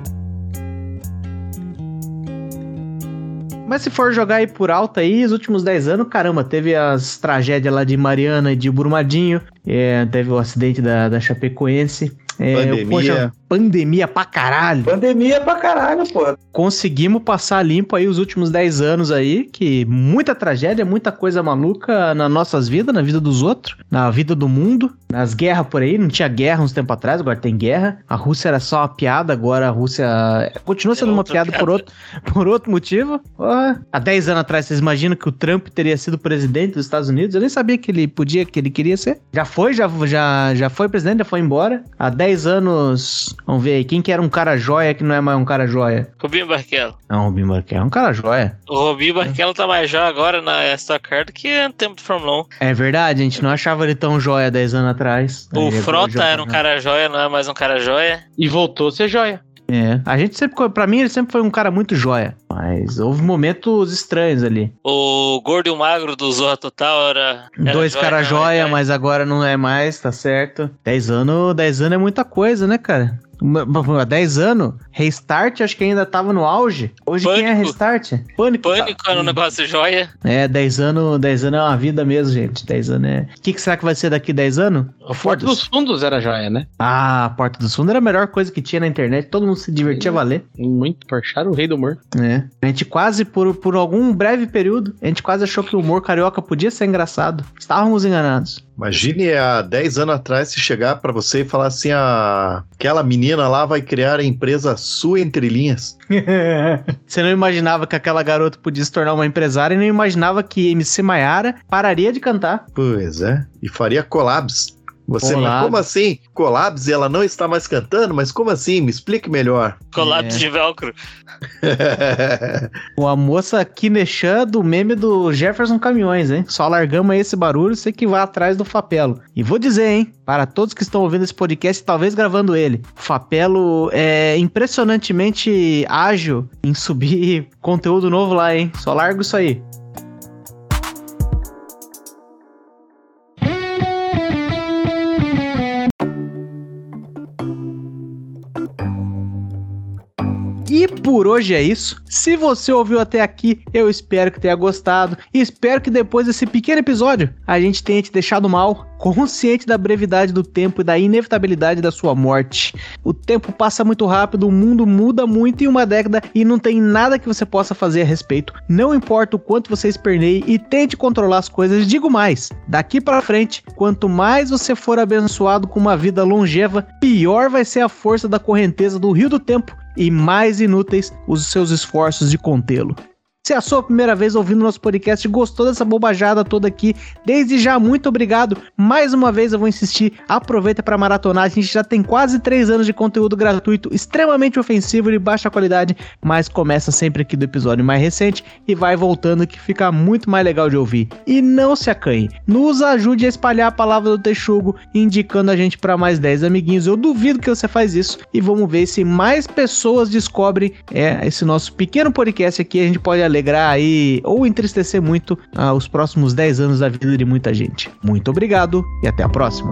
Mas se for jogar aí por alto aí, os últimos 10 anos, caramba, teve as tragédias lá de Mariana e de Brumadinho, é, teve o acidente da, da Chapecoense. É, Pandemia. poxa, pandemia pra caralho. Pandemia pra caralho, pô. Conseguimos passar limpo aí os últimos 10 anos aí, que muita tragédia, muita coisa maluca nas nossas vidas, na vida dos outros, na vida do mundo, nas guerras por aí, não tinha guerra uns tempos atrás, agora tem guerra. A Rússia era só uma piada, agora a Rússia continua sendo É uma outra piada, por piada. outro, por outro motivo. Porra. Há 10 anos atrás, vocês imaginam que o Trump teria sido presidente dos Estados Unidos? Eu nem sabia que ele podia, que ele queria ser. Já foi, já, já, já foi presidente, já foi embora. Há 10 anos, vamos ver aí, quem que era um cara joia que não é mais um cara joia? Rubinho Barrichello. Não, o Rubinho Barrichello é um cara joia. O Rubinho Barrichello tá mais já agora na Stock Car do que no tempo de Fórmula 1. É verdade, a gente não achava ele tão joia 10 anos atrás. O Ele Frota era um cara joia, não é mais um cara joia. E voltou a ser joia. É, a gente sempre, pra mim, ele sempre foi um cara muito joia. Mas houve momentos estranhos ali. O gordo e o magro do Zorra Total era. era Dois caras não é joia, mas agora não é mais, tá certo. 10 anos, 10 anos é muita coisa, né, cara? Uma- Há 10 anos, Restart acho que ainda tava no auge. Hoje quem é Pânico. Restart? Pânico. Pânico era um negócio joia. É, 10 anos, 10 anos é uma vida mesmo, gente. 10 anos é. O que, que será que vai ser daqui 10 anos? O Forte dos Fundos era joia, né? Ah, a Porta do Fundo era a melhor coisa que tinha na internet. Todo mundo se divertia a valer. Muito Porchat, o rei do humor. É. A gente quase, por, por algum breve período, a gente quase achou que o humor carioca podia ser engraçado. Estávamos enganados. Imagine há 10 anos atrás se chegar pra você e falar assim: ah, aquela menina lá vai criar a empresa sua entre linhas. Você não imaginava que aquela garota podia se tornar uma empresária e não imaginava que MC Maiara pararia de cantar. Pois é. E faria collabs. Você, como assim? Collabs e ela não está mais cantando? Mas como assim? Me explique melhor. Colapso É. de velcro. Ou a moça Kinechan do meme do Jefferson Caminhões, hein? Só largamos aí esse barulho, você que vai atrás do Fapelo. E vou dizer, hein? Para todos que estão ouvindo esse podcast, talvez gravando ele, o Fapelo é impressionantemente ágil em subir conteúdo novo lá, hein? Só largo isso aí. Por hoje é isso. Se você ouviu até aqui, eu espero que tenha gostado e espero que depois desse pequeno episódio a gente tenha te deixado mal, consciente da brevidade do tempo e da inevitabilidade da sua morte. O tempo passa muito rápido, o mundo muda muito em uma década e não tem nada que você possa fazer a respeito. Não importa o quanto você esperneie e tente controlar as coisas, digo mais. Daqui para frente, quanto mais você for abençoado com uma vida longeva, pior vai ser a força da correnteza do rio do tempo e mais inúteis os seus esforços de contê-lo. Se é a sua primeira vez ouvindo nosso podcast e gostou dessa bobajada toda aqui, desde já, muito obrigado. Mais uma vez eu vou insistir, aproveita para maratonar. A gente já tem quase três anos de conteúdo gratuito, extremamente ofensivo e de baixa qualidade, mas começa sempre aqui do episódio mais recente e vai voltando que fica muito mais legal de ouvir. E não se acanhe, nos ajude a espalhar a palavra do Texugo, indicando a gente para mais 10 amiguinhos. Eu duvido que você faz isso e vamos ver se mais pessoas descobrem é, esse nosso pequeno podcast aqui. A gente pode alegrar aí ou entristecer muito ah, os próximos 10 anos da vida de muita gente. Muito obrigado e até a próxima.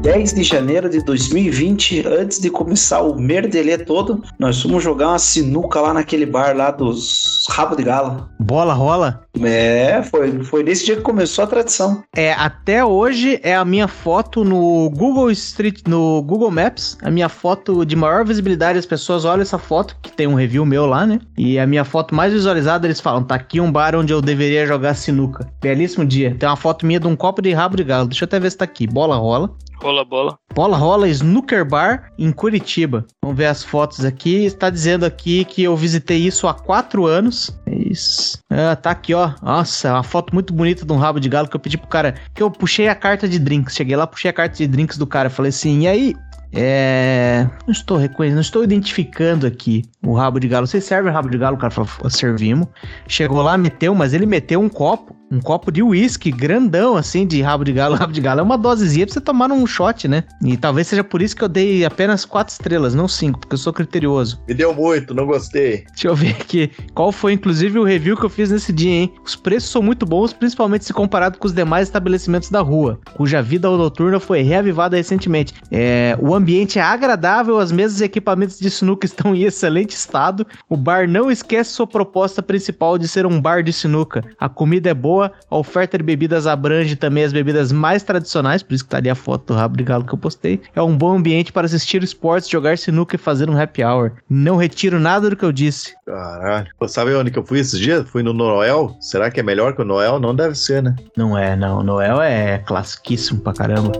10 de janeiro de 2020, antes de começar o merdelê todo, nós fomos jogar uma sinuca lá naquele bar lá dos Rabo de Gala. Bola rola? É, foi, foi nesse dia que começou a tradição. É, até hoje é a minha foto no Google Street, no Google Maps, a minha foto de maior visibilidade, as pessoas olham essa foto, que tem um review meu lá, né? E a minha foto mais visualizada, eles falam, tá aqui um bar onde eu deveria jogar sinuca. Belíssimo dia. Tem uma foto minha de um copo de rabo de galo. Deixa eu até ver se tá aqui. Bola rola. Rola bola. Bola rola Snooker Bar em Curitiba. Vamos ver as fotos aqui. Está dizendo aqui que eu visitei isso há quatro anos. É Isso. Ah, tá aqui, ó. Nossa, uma foto muito bonita de um rabo de galo que eu pedi pro cara. Que eu puxei a carta de drinks. Cheguei lá, puxei a carta de drinks do cara. Falei assim, e aí? É. Não estou reconhecendo, não estou identificando aqui o rabo de galo. Vocês servem rabo de galo? O cara falou, servimos. Chegou lá, meteu, mas ele meteu um copo. Um copo de uísque grandão, assim, de rabo de galo. Rabo de galo é uma dosezinha pra você tomar num shot, né? E talvez seja por isso que eu dei apenas quatro estrelas, não cinco, porque eu sou criterioso. Me deu muito, não gostei. Deixa eu ver aqui. Qual foi, inclusive, o review que eu fiz nesse dia, hein? Os preços são muito bons, principalmente se comparado com os demais estabelecimentos da rua, cuja vida noturna foi reavivada recentemente. É, o ambiente é agradável, as mesas e equipamentos de sinuca estão em excelente estado. O bar não esquece sua proposta principal de ser um bar de sinuca. A comida é boa, a oferta de bebidas abrange também as bebidas mais tradicionais, por isso que tá ali a foto do rabo de galo que eu postei. É um bom ambiente para assistir esportes, jogar sinuca e fazer um happy hour. Não retiro nada do que eu disse. Caralho. Pô, sabe onde que eu fui esses dias? Fui no Noel. Será que é melhor que o Noel? Não deve ser, né? Não é, não. Noel é classiquíssimo pra caramba.